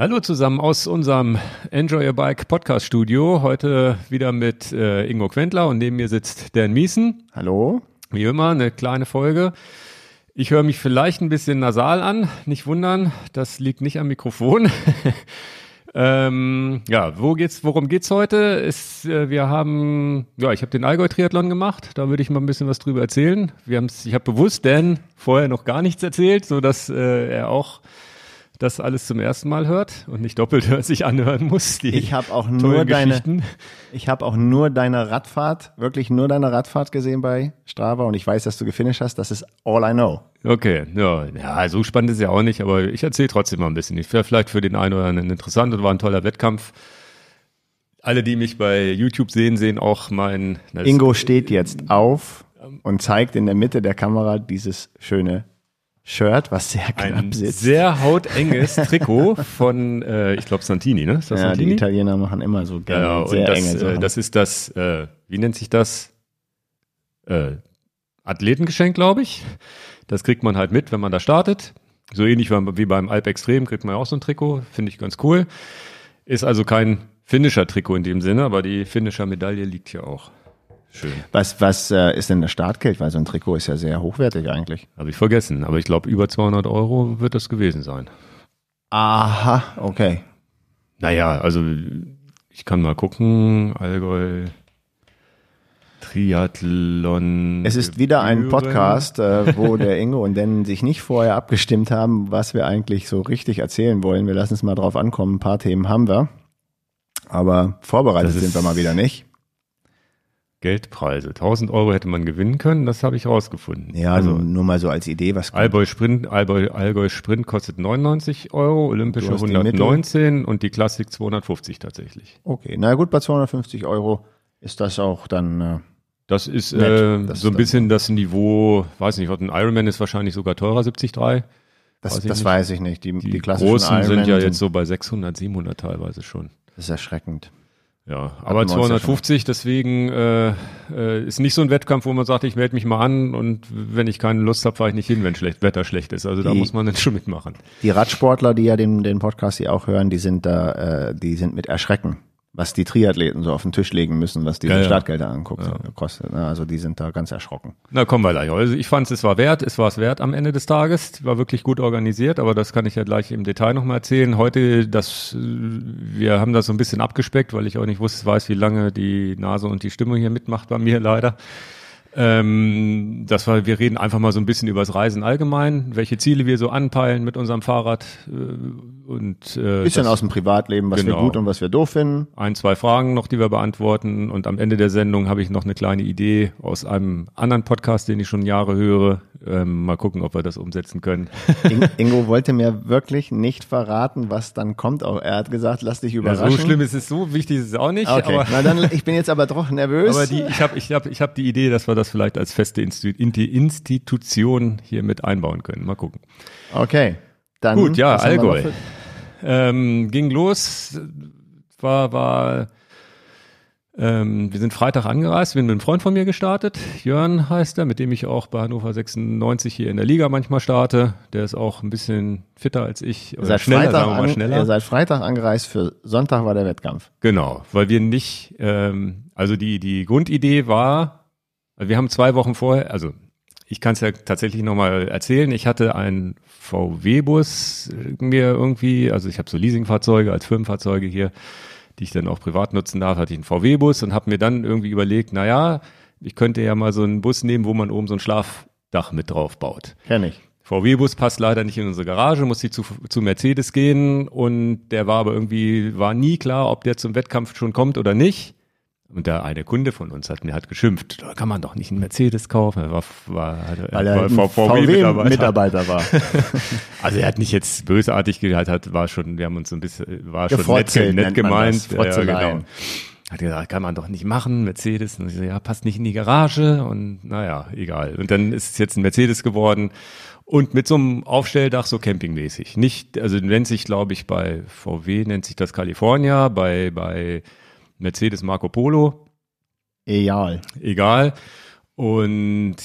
Hallo zusammen aus unserem Enjoy Your Bike Podcast Studio. Heute wieder mit äh, Ingo Quentler und neben mir sitzt Dan Miesen. Hallo. Wie immer eine kleine Folge. Ich höre mich vielleicht ein bisschen nasal an, nicht wundern, das liegt nicht am Mikrofon. ähm, ja, wo geht's, worum geht's heute? Ist, äh, wir haben, ja, ich habe den Allgäu-Triathlon gemacht, da würde ich mal ein bisschen was drüber erzählen. Wir haben's, ich habe bewusst Dan vorher noch gar nichts erzählt, so dass äh, er auch das alles zum ersten Mal hört und nicht doppelt hört sich anhören muss. Die ich habe auch nur deine, ich habe auch nur deine Radfahrt, wirklich nur deine Radfahrt gesehen bei Strava und ich weiß, dass du gefinisht hast. Das ist all I know. Okay, ja, ja so spannend ist ja auch nicht, aber ich erzähle trotzdem mal ein bisschen. Ich wäre vielleicht für den einen oder anderen interessant und war ein toller Wettkampf. Alle, die mich bei YouTube sehen, sehen auch mein. Ingo steht jetzt auf und zeigt in der Mitte der Kamera dieses schöne Shirt, was sehr knapp Ein sitzt. Sehr hautenges Trikot von, äh, ich glaube, Santini, ne? Ist das ja, Santini? die Italiener machen immer so gerne ja, sehr das, enge Sachen. Äh, das ist das, äh, wie nennt sich das? Äh, Athletengeschenk, glaube ich. Das kriegt man halt mit, wenn man da startet. So ähnlich wie beim Alp Extrem kriegt man ja auch so ein Trikot. Finde ich ganz cool. Ist also kein Finisher-Trikot in dem Sinne, aber die Finisher-Medaille liegt hier auch. Schön. Was, was äh, ist denn das Startgeld? Weil so ein Trikot ist ja sehr hochwertig eigentlich. Habe ich vergessen, aber ich glaube, über 200 Euro wird das gewesen sein. Aha, okay. Naja, also ich kann mal gucken. Allgäu Triathlon. Es ist wieder ein Podcast, äh, wo der Ingo und Dan sich nicht vorher abgestimmt haben, was wir eigentlich so richtig erzählen wollen. Wir lassen es mal drauf ankommen. Ein paar Themen haben wir. Aber vorbereitet sind wir mal wieder nicht. Geldpreise. 1000 Euro hätte man gewinnen können, das habe ich rausgefunden. Ja, also nur mal so als Idee, was Allgäu Sprint, Allgäu, Allgäu Sprint kostet 99 Euro, Olympische 119 und die Klassik 250 tatsächlich. Okay, na gut, bei 250 Euro ist das auch dann. Äh, das ist äh, das so ein bisschen das Niveau, weiß nicht, ein Ironman ist wahrscheinlich sogar teurer, 73. Das, weiß das weiß ich nicht. Die, die, die großen Ironman sind ja jetzt so bei 600, 700 teilweise schon. Das ist erschreckend. Ja, aber 250, deswegen äh, äh, ist nicht so ein Wettkampf, wo man sagt, ich melde mich mal an und wenn ich keine Lust habe, fahre ich nicht hin, wenn schlecht, Wetter schlecht ist. Also da muss man dann schon mitmachen. Die Radsportler, die ja den, den Podcast hier auch hören, die sind da, äh, die sind mit Erschrecken was die Triathleten so auf den Tisch legen müssen, was die ja, Startgelder ja. anguckt, ja. kostet. Ne? Also die sind da ganz erschrocken. Na kommen wir gleich. Also ich fand es war wert, es war es wert am Ende des Tages, war wirklich gut organisiert, aber das kann ich ja gleich im Detail nochmal erzählen. Heute, das, wir haben das so ein bisschen abgespeckt, weil ich auch nicht wusste, weiß, wie lange die Nase und die Stimme hier mitmacht bei mir leider. Ähm, das war, wir reden einfach mal so ein bisschen über das Reisen allgemein, welche Ziele wir so anpeilen mit unserem Fahrrad äh, und äh, bisschen das, aus dem Privatleben, was genau. wir gut und was wir doof finden. Ein, zwei Fragen noch, die wir beantworten und am Ende der Sendung habe ich noch eine kleine Idee aus einem anderen Podcast, den ich schon Jahre höre. Ähm, mal gucken, ob wir das umsetzen können. Ingo wollte mir wirklich nicht verraten, was dann kommt. Auch er hat gesagt, lass dich überraschen. Ja, so schlimm ist es, so wichtig ist es auch nicht. Okay, aber na dann, ich bin jetzt aber doch nervös. Aber die, ich habe ich hab, ich hab die Idee, dass wir das vielleicht als feste Institution hier mit einbauen können. Mal gucken. Okay. Dann Gut, ja, Allgäu. Ähm, ging los, war, war, ähm, wir sind Freitag angereist, wir sind mit einem Freund von mir gestartet, Jörn heißt er, mit dem ich auch bei Hannover 96 hier in der Liga manchmal starte. Der ist auch ein bisschen fitter als ich. Oder seit schneller, Freitag sagen wir mal schneller. An, ihr seid Freitag angereist, für Sonntag war der Wettkampf. Genau, weil wir nicht, ähm, also die, die Grundidee war, wir haben zwei Wochen vorher, also ich kann es ja tatsächlich nochmal erzählen. Ich hatte einen VW-Bus mir irgendwie, also ich habe so Leasingfahrzeuge als Firmenfahrzeuge hier, die ich dann auch privat nutzen darf, hatte ich einen VW-Bus und habe mir dann irgendwie überlegt, na ja, ich könnte ja mal so einen Bus nehmen, wo man oben so ein Schlafdach mit drauf baut. Kenn ich. VW-Bus passt leider nicht in unsere Garage, muss ich zu, zu Mercedes gehen und der war aber irgendwie, war nie klar, ob der zum Wettkampf schon kommt oder nicht. Und da eine Kunde von uns hat mir hat geschimpft, da kann man doch nicht einen Mercedes kaufen. Er war, war, Weil er war VW-Mitarbeiter war. also er hat nicht jetzt bösartig gehalten, hat, war schon, wir haben uns so ein bisschen, war schon nett, nett gemeint. Ja, genau. Hat gesagt, kann man doch nicht machen, Mercedes. Und ich so, ja, passt nicht in die Garage und naja, egal. Und dann ist es jetzt ein Mercedes geworden und mit so einem Aufstelldach so campingmäßig. Nicht, also nennt sich, glaube ich, bei VW nennt sich das California, bei, bei Mercedes Marco Polo. Egal. Egal. Und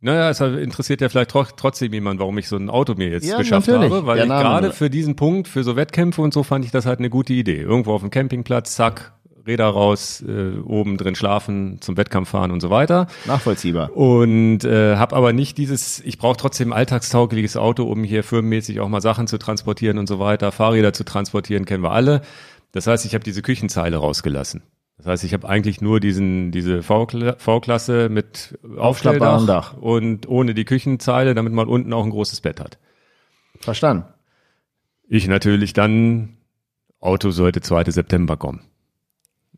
Naja, es interessiert ja vielleicht trotzdem jemand, warum ich so ein Auto mir jetzt Ja, geschafft natürlich. habe, weil ich gerade für diesen Punkt, für so Wettkämpfe und so fand ich das halt eine gute Idee. Irgendwo auf dem Campingplatz, zack, Räder raus, äh, oben drin schlafen, zum Wettkampf fahren und so weiter. Nachvollziehbar. Und äh, habe aber nicht dieses, ich brauche trotzdem ein alltagstaugliches Auto, um hier firmenmäßig auch mal Sachen zu transportieren und so weiter, Fahrräder zu transportieren, kennen wir alle. Das heißt, ich habe diese Küchenzeile rausgelassen. Das heißt, ich habe eigentlich nur diesen diese V-Kla- V-Klasse mit Aufklappbarem Dach. und ohne die Küchenzeile, damit man unten auch ein großes Bett hat. Verstanden. Ich natürlich dann, Auto sollte 2. September kommen.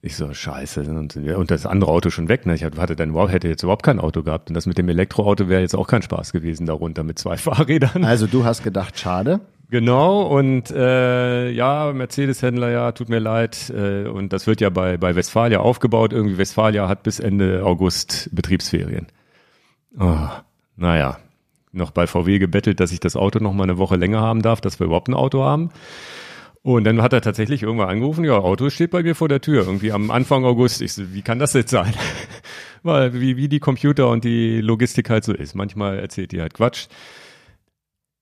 Ich so, scheiße. Und, das andere Auto schon weg. Ne? Ich hatte dann überhaupt, hätte jetzt überhaupt kein Auto gehabt. Und das mit dem Elektroauto wäre jetzt auch kein Spaß gewesen darunter mit zwei Fahrrädern. Also du hast gedacht, schade. Genau, und äh, ja, Mercedes-Händler, ja, tut mir leid. Äh, und das wird ja bei, bei Westfalia aufgebaut. Irgendwie Westfalia hat bis Ende August Betriebsferien. Oh, naja, noch bei VW gebettelt, dass ich das Auto noch mal eine Woche länger haben darf, dass wir überhaupt ein Auto haben. Und dann hat er tatsächlich irgendwann angerufen, ja, Auto steht bei mir vor der Tür, irgendwie am Anfang August. Ich so, wie kann das jetzt sein? Weil, wie, wie die Computer und die Logistik halt so ist. Manchmal erzählt die halt Quatsch.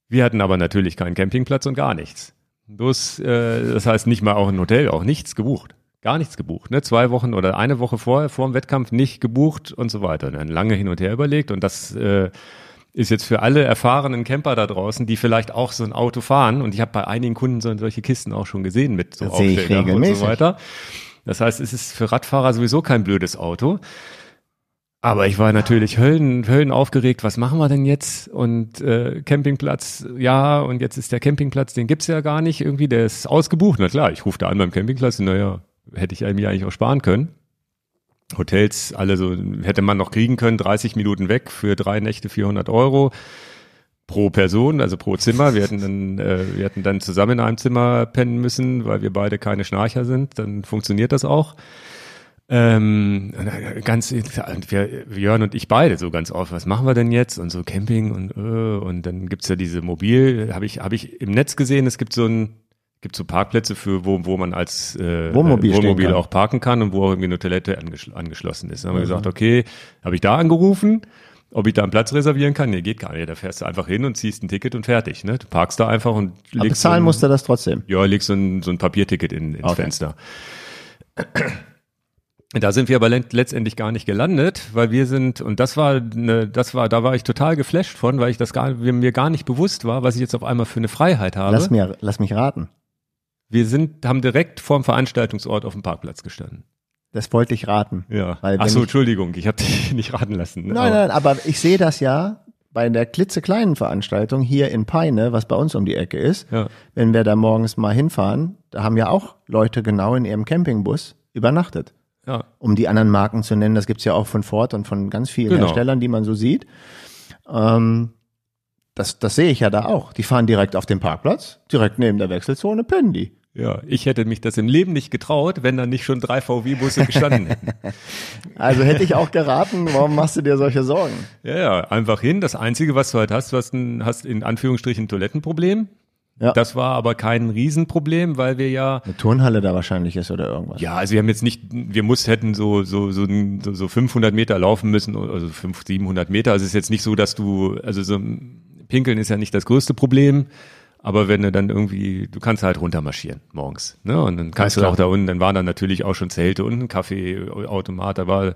Wir hatten aber natürlich keinen Campingplatz und gar nichts. Bloß, äh, das heißt nicht mal auch ein Hotel, auch nichts gebucht. Gar nichts gebucht. Ne? Zwei Wochen oder eine Woche vorher, vor dem Wettkampf nicht gebucht und so weiter. Dann lange hin und her überlegt und das äh, ist jetzt für alle erfahrenen Camper da draußen, die vielleicht auch so ein Auto fahren und ich habe bei einigen Kunden so, solche Kisten auch schon gesehen mit so Das Aufstelldach und so weiter. Das heißt, es ist für Radfahrer sowieso kein blödes Auto. Aber ich war natürlich höllen, höllen aufgeregt, was machen wir denn jetzt? Und äh, Campingplatz, ja, und jetzt ist der Campingplatz, den gibt's ja gar nicht irgendwie, der ist ausgebucht. Na klar, ich rufe da an beim Campingplatz, naja, hätte ich mir eigentlich auch sparen können. Hotels, alle so, hätte man noch kriegen können, 30 Minuten weg für drei Nächte 400 Euro pro Person, also pro Zimmer. Wir hätten dann, äh, wir hätten dann zusammen in einem Zimmer pennen müssen, weil wir beide keine Schnarcher sind. Dann funktioniert das auch. Ähm, ganz, wir, Jörn und ich beide so ganz oft, was machen wir denn jetzt? Und so Camping und, äh, und dann gibt's ja diese Mobil, habe ich, habe ich im Netz gesehen, es gibt so ein, gibt so Parkplätze für, wo, wo man als äh, Wohnmobil äh, Wohnmobil auch parken kann und wo auch irgendwie eine Toilette angeschl angeschlossen ist. Dann haben wir gesagt, okay, habe ich da angerufen, ob ich da einen Platz reservieren kann? Nee, geht gar nicht. Da fährst du einfach hin und ziehst ein Ticket und fertig. Ne? Du parkst da einfach und Aber legst so bezahlen ein, musst du das trotzdem. ja, legst so ein, so ein Papierticket in, ins Okay. Fenster. Da sind wir aber let- letztendlich gar nicht gelandet, weil wir sind, und das war, ne, das war, da war ich total geflasht von, weil ich das gar, mir gar nicht bewusst war, was ich jetzt auf einmal für eine Freiheit habe. Lass, mir, lass mich raten. Wir sind, haben direkt vorm Veranstaltungsort auf dem Parkplatz gestanden. Das wollte ich raten. Ja. Weil Ach so, ich- Entschuldigung, ich habe dich nicht raten lassen. Nein, Aber- nein, aber ich sehe das ja bei der klitzekleinen Veranstaltung hier in Peine, was bei uns um die Ecke ist. Ja. Wenn wir da morgens mal hinfahren, da haben ja auch Leute genau in ihrem Campingbus übernachtet. Ja. Um die anderen Marken zu nennen, das gibt's ja auch von Ford und von ganz vielen Genau. Herstellern, die man so sieht. Ähm, das, das sehe ich ja da auch. Die fahren direkt auf dem Parkplatz, direkt neben der Wechselzone, pennen die. Ja, ich hätte mich das im Leben nicht getraut, wenn da nicht schon drei VW-Busse gestanden hätten. Also hätte ich auch geraten, warum machst du dir solche Sorgen? Ja, ja, einfach hin. Das Einzige, was du halt hast, du hast, ein, hast in Anführungsstrichen ein Toilettenproblem. Ja. Das war aber kein Riesenproblem, weil wir ja, Eine Turnhalle da wahrscheinlich ist oder irgendwas. ja, also wir haben jetzt nicht, wir muss hätten so, so, so, so, so 500 Meter laufen müssen, also 500, 700 Meter. Also es ist jetzt nicht so, dass du, also so Pinkeln ist ja nicht das größte Problem. Aber wenn du dann irgendwie, du kannst halt runtermarschieren morgens, ne? Und dann kannst Alles du auch klar. da unten, dann waren da natürlich auch schon Zelte und ein Kaffeeautomat, da war,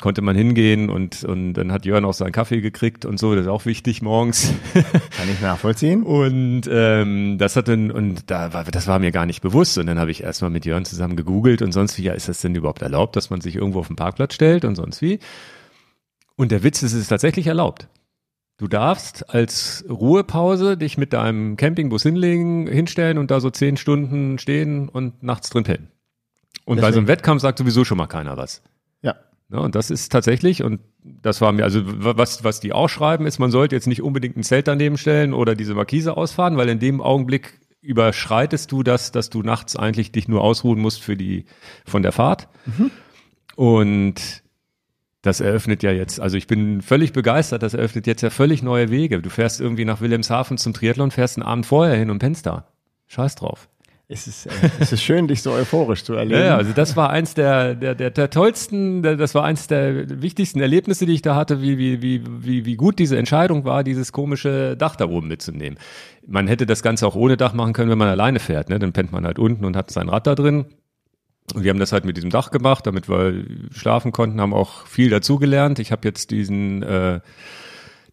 konnte man hingehen und, und dann hat Jörn auch seinen Kaffee gekriegt und so, das ist auch wichtig morgens. Kann ich nachvollziehen. Und ähm, das hat dann, und da war, das war mir gar nicht bewusst. Und dann habe ich erstmal mit Jörn zusammen gegoogelt und sonst wie, ja, ist das denn überhaupt erlaubt, dass man sich irgendwo auf den Parkplatz stellt und sonst wie? Und der Witz ist, es ist tatsächlich erlaubt. Du darfst als Ruhepause dich mit deinem Campingbus hinlegen, hinstellen und da so zehn Stunden stehen und nachts drin pennen. Und bei so einem Deswegen- Wettkampf sagt sowieso schon mal keiner was. Ja. Ja, und das ist tatsächlich, und das war mir, also was, was die ausschreiben, ist, man sollte jetzt nicht unbedingt ein Zelt daneben stellen oder diese Markise ausfahren, weil in dem Augenblick überschreitest du das, dass du nachts eigentlich dich nur ausruhen musst für die, von der Fahrt. Und das eröffnet ja jetzt, also ich bin völlig begeistert, das eröffnet jetzt ja völlig neue Wege. Du fährst irgendwie nach Wilhelmshaven zum Triathlon, fährst einen Abend vorher hin und pennst da. Scheiß drauf. Es ist, äh, es ist schön, dich so euphorisch zu erleben. Ja, also das war eins der, der, der, der tollsten, der, das war eins der wichtigsten Erlebnisse, die ich da hatte, wie, wie, wie, wie, wie gut diese Entscheidung war, dieses komische Dach da oben mitzunehmen. Man hätte das Ganze auch ohne Dach machen können, wenn man alleine fährt. Ne? Dann pennt man halt unten und hat sein Rad da drin. Und wir haben das halt mit diesem Dach gemacht, damit wir schlafen konnten, haben auch viel dazugelernt. Ich habe jetzt diesen äh,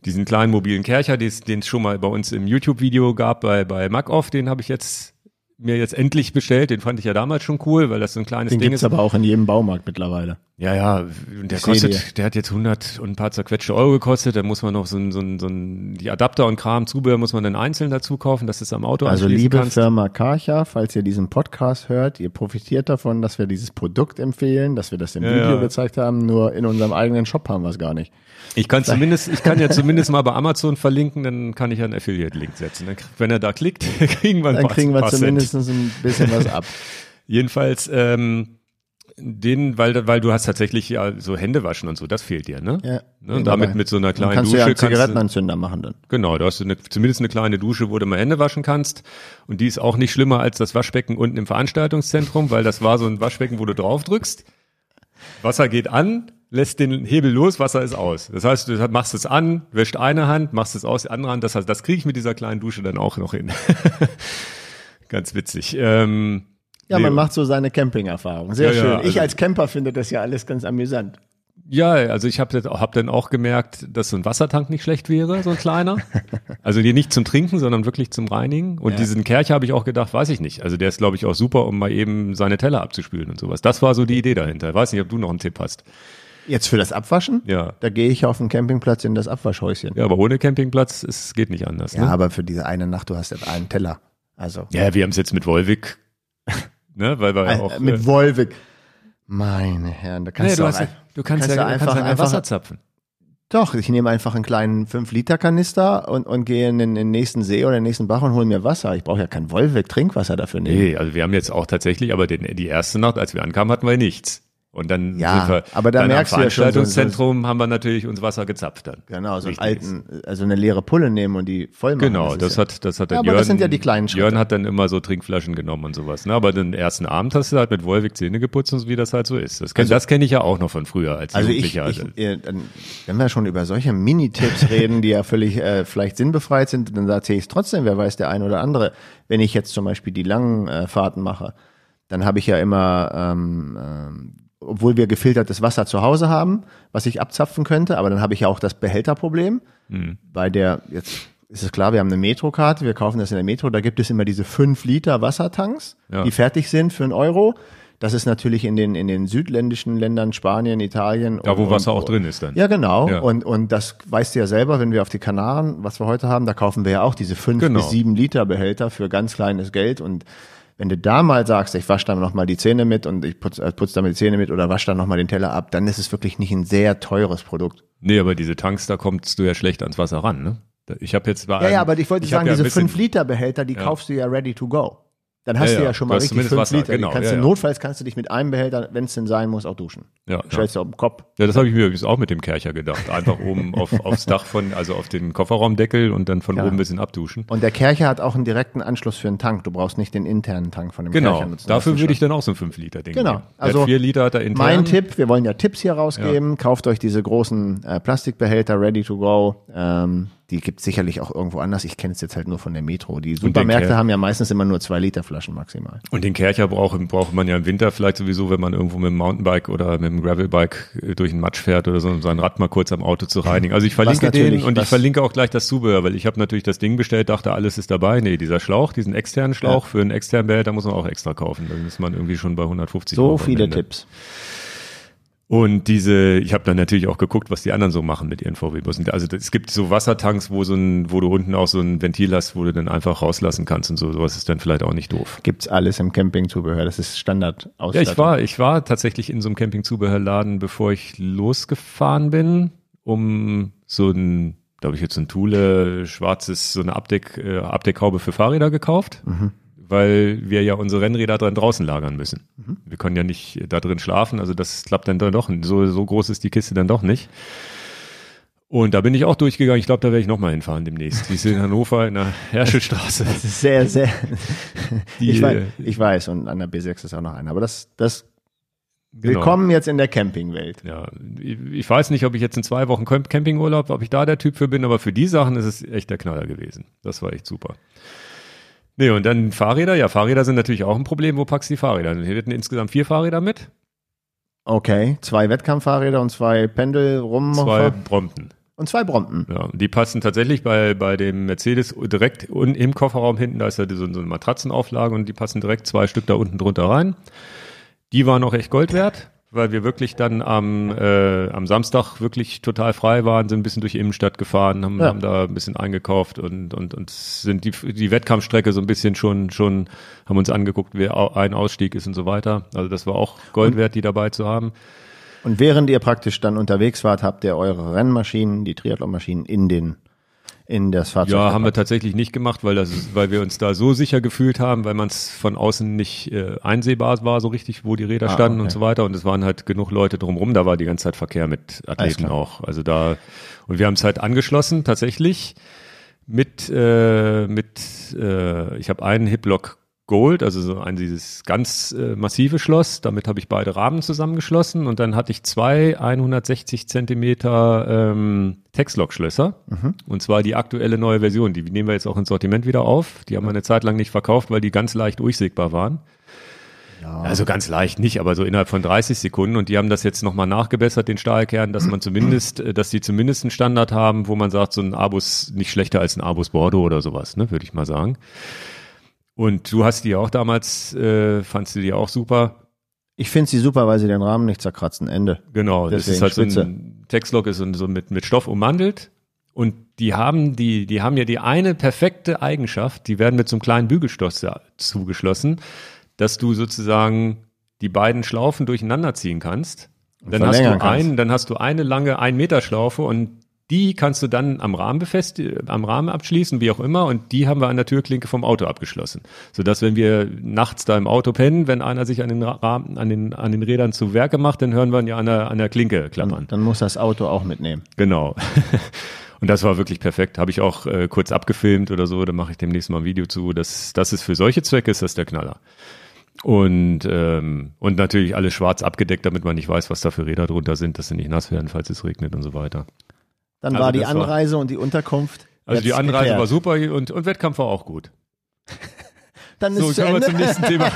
diesen kleinen mobilen Kercher, den es schon mal bei uns im YouTube-Video gab bei, bei Macoff, den habe ich jetzt mir jetzt endlich bestellt. Den fand ich ja damals schon cool, weil das so ein kleines Den Ding gibt's ist. aber auch in jedem Baumarkt mittlerweile. Ja, ja, der Ich kostet, der hat jetzt 100 und ein paar zerquetschte Euro gekostet. Da muss man noch so ein, so ein, so ein die Adapter und Kram, Zubehör muss man dann einzeln dazu kaufen, dass es am Auto Also liebe kannst. Firma Karcher, falls ihr diesen Podcast hört, ihr profitiert davon, dass wir dieses Produkt empfehlen, dass wir das im Ja, Video ja. gezeigt haben, nur in unserem eigenen Shop haben wir es gar nicht. Ich kann zumindest, ich kann ja zumindest mal bei Amazon verlinken, dann kann ich ja einen Affiliate-Link setzen. Dann, wenn er da klickt, kriegen wir ein Dann kriegen wir paar Zumindest ein bisschen was ab. Jedenfalls, ähm, den, weil, weil du hast tatsächlich ja so Hände waschen und so, das fehlt dir, ne? Ja. Ne, und damit mit so einer kleinen kannst Dusche du ja einen kannst Zigarettenanzünder machen dann. genau, da hast du eine, zumindest eine kleine Dusche, wo du mal Hände waschen kannst. Und die ist auch nicht schlimmer als das Waschbecken unten im Veranstaltungszentrum, weil das war so ein Waschbecken, wo du drauf drückst. Wasser geht an, lässt den Hebel los, Wasser ist aus. Das heißt, du machst es an, wäscht eine Hand, machst es aus, die andere Hand. Das heißt, das kriege ich mit dieser kleinen Dusche dann auch noch hin. Ganz witzig. Ähm, Ja, nee, man macht so seine Camping-Erfahrung. Sehr Ja, ja, schön. ich also- als Camper finde das ja alles ganz amüsant. Ja, also ich habe hab dann auch gemerkt, dass so ein Wassertank nicht schlecht wäre, so ein kleiner. Also die nicht zum Trinken, sondern wirklich zum Reinigen. Und Ja. diesen Kercher habe ich auch gedacht, weiß ich nicht. Also der ist, glaube ich, auch super, um mal eben seine Teller abzuspülen und sowas. Das war so die Idee dahinter. Weiß nicht, ob du noch einen Tipp hast. Jetzt für das Abwaschen? Ja. Da gehe ich auf den Campingplatz in das Abwaschhäuschen. Ja, aber ohne Campingplatz, es geht nicht anders. Ja, ne? aber für diese eine Nacht, du hast ja einen Teller. Also ja wir haben es jetzt mit Wolwig, ne, weil wir ja äh, auch mit äh, Wolwig. Meine Herren, da nee, kannst du, du, ja- ein- du kannst, kannst ja du einfach, ein einfach- Wasser zapfen. Doch, ich nehme einfach einen kleinen 5-Liter-Kanister und, und gehe in den, nächsten See oder den nächsten Bach und hole mir Wasser. Ich brauche ja kein Wolwig-Trinkwasser dafür nehmen. Nee, also wir haben jetzt auch tatsächlich, aber den, die erste Nacht, als wir ankamen, hatten wir nichts. Und dann Ja, sind wir, aber da dann merkst am du ja schon so- Veranstaltungszentrum haben wir natürlich uns Wasser gezapft dann. Genau, so einen alten, also eine leere Pulle nehmen und die voll machen. Genau, das ja- hat, das hat der Ja, aber Jörn. das sind ja die kleinen Schritte. Jörn hat dann immer so Trinkflaschen genommen und sowas. Ne? Aber den ersten Abend hast du halt mit Wolwig Zähne geputzt und so, wie das halt so ist. Das, kenn, Also- das kenne ich ja auch noch von früher als Also ich, Jugendlicher. ich dann, wenn wir schon über solche Mini-Tipps reden, die ja völlig äh, vielleicht sinnbefreit sind, dann erzähle ich es trotzdem, wer weiß der ein oder andere. Wenn ich jetzt zum Beispiel die langen äh, Fahrten mache, dann habe ich ja immer, ähm, ähm, obwohl wir gefiltertes Wasser zu Hause haben, was ich abzapfen könnte, aber dann habe ich ja auch das Behälterproblem. Bei der, jetzt ist es klar, wir haben eine Metrokarte, wir kaufen das in der Metro, da gibt es immer diese 5 Liter Wassertanks, Ja. die fertig sind für einen Euro. Das ist natürlich in den, in den südländischen Ländern, Spanien, Italien. da, wo und- Wasser und, auch drin ist dann. Ja, genau. Ja. Und, und das weißt du ja selber, wenn wir auf die Kanaren, was wir heute haben, da kaufen wir ja auch diese fünf Genau. bis sieben Liter Behälter für ganz kleines Geld. Und wenn du da mal sagst, ich wasche dann noch mal die Zähne mit und ich putze äh, putz damit die Zähne mit oder wasche dann noch mal den Teller ab, dann ist es wirklich nicht ein sehr teures Produkt. Nee, aber diese Tanks, da kommst du ja schlecht ans Wasser ran. Ne? Ich habe jetzt bei Ja, einem- ja, aber ich wollte ich sagen, ja diese bisschen- 5 Liter Behälter, die Ja. kaufst du ja ready to go. Dann hast Ja, du ja schon mal richtig 5 Wasser, Liter. genau, kannst ja, du notfalls kannst du dich mit einem Behälter, wenn es denn sein muss, auch duschen. Ja. Stellst du auf den Kopf. Ja, das habe ich mir übrigens auch mit dem Kercher gedacht. Einfach oben auf, aufs Dach von, also auf den Kofferraumdeckel und dann von oben ein bisschen abduschen. Und der Kercher hat auch einen direkten Anschluss für einen Tank. Du brauchst nicht den internen Tank von dem Genau, Kercher nutzen. dafür würde ich dann auch so ein 5-Liter-Ding Genau, nehmen. Also 4 Liter hat er intern. Mein Tipp, wir wollen ja Tipps hier rausgeben. Kauft euch diese großen äh, Plastikbehälter, ready to go. Ähm, die gibt's sicherlich auch irgendwo anders. Ich kenne es jetzt halt nur von der Metro. Die Supermärkte haben ja meistens immer nur zwei Liter Flaschen maximal. Und den Kercher braucht, braucht man ja im Winter vielleicht sowieso, wenn man irgendwo mit dem Mountainbike oder mit dem Gravelbike äh, durch den Matsch fährt oder so, um sein Rad mal kurz am Auto zu reinigen. Also ich verlinke den und ich verlinke auch gleich das Zubehör, weil ich habe natürlich das Ding bestellt, dachte, alles ist dabei. Nee, dieser Schlauch, diesen externen Schlauch für einen externen Behälter muss man auch extra kaufen. Dann ist man irgendwie schon bei 150 So Euro viele. Tipps. Und diese, ich habe dann natürlich auch geguckt, was die anderen so machen mit ihren VW-Bussen. Also es gibt so Wassertanks, wo so ein, wo du unten auch so ein Ventil hast, wo du dann einfach rauslassen kannst und so. Sowas ist dann vielleicht auch nicht doof. Gibt's alles im Campingzubehör. Das ist Standard Ja, ich war, ich war tatsächlich in so einem Campingzubehörladen, bevor ich losgefahren bin, um so ein, habe ich jetzt so ein Thule schwarzes, so eine Abdeck, äh, Abdeckhaube für Fahrräder gekauft, weil wir ja unsere Rennräder dran draußen lagern müssen. Wir können ja nicht da drin schlafen, also das klappt dann doch, so, so groß ist die Kiste dann doch nicht. Und da bin ich auch durchgegangen. Ich glaube, da werde ich nochmal hinfahren demnächst. Die ist in Hannover in der Herschelstraße. Das ist sehr, sehr. Die, ich, weiß, ich weiß, und an der B6 ist auch noch einer. Aber das, das Genau. Willkommen jetzt in der Campingwelt. Ja, ich, ich, weiß nicht, ob ich jetzt in zwei Wochen Campingurlaub, ob ich da der Typ für bin, aber für die Sachen ist es echt der Knaller gewesen. Das war echt super. Nee, und dann Fahrräder. Ja, Fahrräder sind natürlich auch ein Problem. Wo packst du die Fahrräder? Hier werden insgesamt vier Fahrräder mit. Okay, zwei Wettkampffahrräder und zwei Pendel rum. Zwei Brompton. Und zwei Brompton. Ja, die passen tatsächlich bei, bei dem Mercedes direkt im Kofferraum hinten. Da ist ja so, so eine Matratzenauflage und die passen direkt zwei Stück da unten drunter rein. Die waren auch echt Gold wert, weil wir wirklich dann am, äh, am Samstag wirklich total frei waren, sind ein bisschen durch die Innenstadt gefahren, haben, ja. haben da ein bisschen eingekauft und, und, und sind die, die Wettkampfstrecke so ein bisschen schon, schon, haben uns angeguckt, wie ein Ausstieg ist und so weiter. Also das war auch Gold wert, die dabei zu haben. Und während ihr praktisch dann unterwegs wart, habt ihr eure Rennmaschinen, die Triathlonmaschinen in den in das Fahrzeug. Ja, haben wir tatsächlich nicht gemacht, weil das, weil wir uns da so sicher gefühlt haben, weil man es von außen nicht äh, einsehbar war, so richtig, wo die Räder ah, standen okay. und so weiter. Und es waren halt genug Leute drumherum. Da war die ganze Zeit Verkehr mit Athleten auch. Also da und wir haben es halt angeschlossen tatsächlich mit äh, mit äh, ich habe einen Hiplock Gold, also so ein dieses ganz äh, massive Schloss. Damit habe ich beide Rahmen zusammengeschlossen und dann hatte ich zwei 160 Zentimeter ähm, Textlock-Schlösser. Mhm. Und zwar die aktuelle neue Version. Die nehmen wir jetzt auch ins Sortiment wieder auf. Die haben wir eine Zeit lang nicht verkauft, weil die ganz leicht durchsägbar waren. Ja. Also ganz leicht nicht, aber so innerhalb von 30 Sekunden. Und die haben das jetzt nochmal nachgebessert, den Stahlkern, dass man zumindest, äh, dass die zumindest einen Standard haben, wo man sagt, so ein Abus nicht schlechter als ein Abus Bordeaux oder sowas, ne, würde ich mal sagen. Und du hast die auch damals, äh, fandst du die auch super? Ich finde sie super, weil sie den Rahmen nicht zerkratzen. Ende. Genau, Deswegen das ist halt Spitze. so ein Textlock ist so mit, mit Stoff ummantelt. Und die haben die, die haben ja die eine perfekte Eigenschaft, die werden mit so einem kleinen Bügelstoß zugeschlossen, dass du sozusagen die beiden Schlaufen durcheinander ziehen kannst. Dann hast du einen, dann hast du eine lange ein Meter Schlaufe und die kannst du dann am Rahmen befestigen, am Rahmen abschließen, wie auch immer. Und die haben wir an der Türklinke vom Auto abgeschlossen. Sodass, wenn wir nachts da im Auto pennen, wenn einer sich an den Rahmen, an den, an den Rädern zu Werke macht, dann hören wir ihn ja an der, an der Klinke klappern. Dann, dann muss das Auto auch mitnehmen. Genau. Und das war wirklich perfekt. Habe ich auch äh, kurz abgefilmt oder so. Da mache ich demnächst mal ein Video zu. Das, das ist für solche Zwecke ist das der Knaller. Und, ähm, und natürlich alles schwarz abgedeckt, damit man nicht weiß, was da für Räder drunter sind, dass sie nicht nass werden, falls es regnet und so weiter. Dann also war die Anreise war, und die Unterkunft. Also die Anreise geklärt. war super und, und Wettkampf war auch gut. Dann ist so, zu Ende. Wir zum nächsten Thema.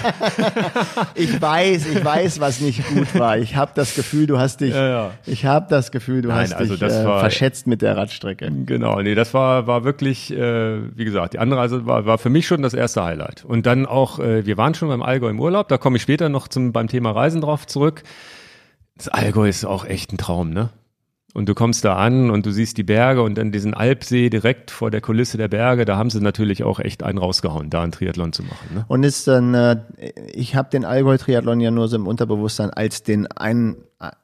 ich weiß, ich weiß, was nicht gut war. Ich habe das Gefühl, du hast dich, ja, ja. ich habe das Gefühl, du Nein, hast also dich äh, war, verschätzt mit der Radstrecke. Genau, nee, das war war wirklich, äh, wie gesagt, die Anreise war war für mich schon das erste Highlight. Und dann auch, äh, wir waren schon beim Allgäu im Urlaub. Da komme ich später noch zum beim Thema Reisen drauf zurück. Das Allgäu ist auch echt ein Traum, ne? Und du kommst da an und du siehst die Berge und dann diesen Alpsee direkt vor der Kulisse der Berge, da haben sie natürlich auch echt einen rausgehauen, da einen Triathlon zu machen. Ne? Und ist dann, äh, ich habe den Allgäu-Triathlon ja nur so im Unterbewusstsein als den einen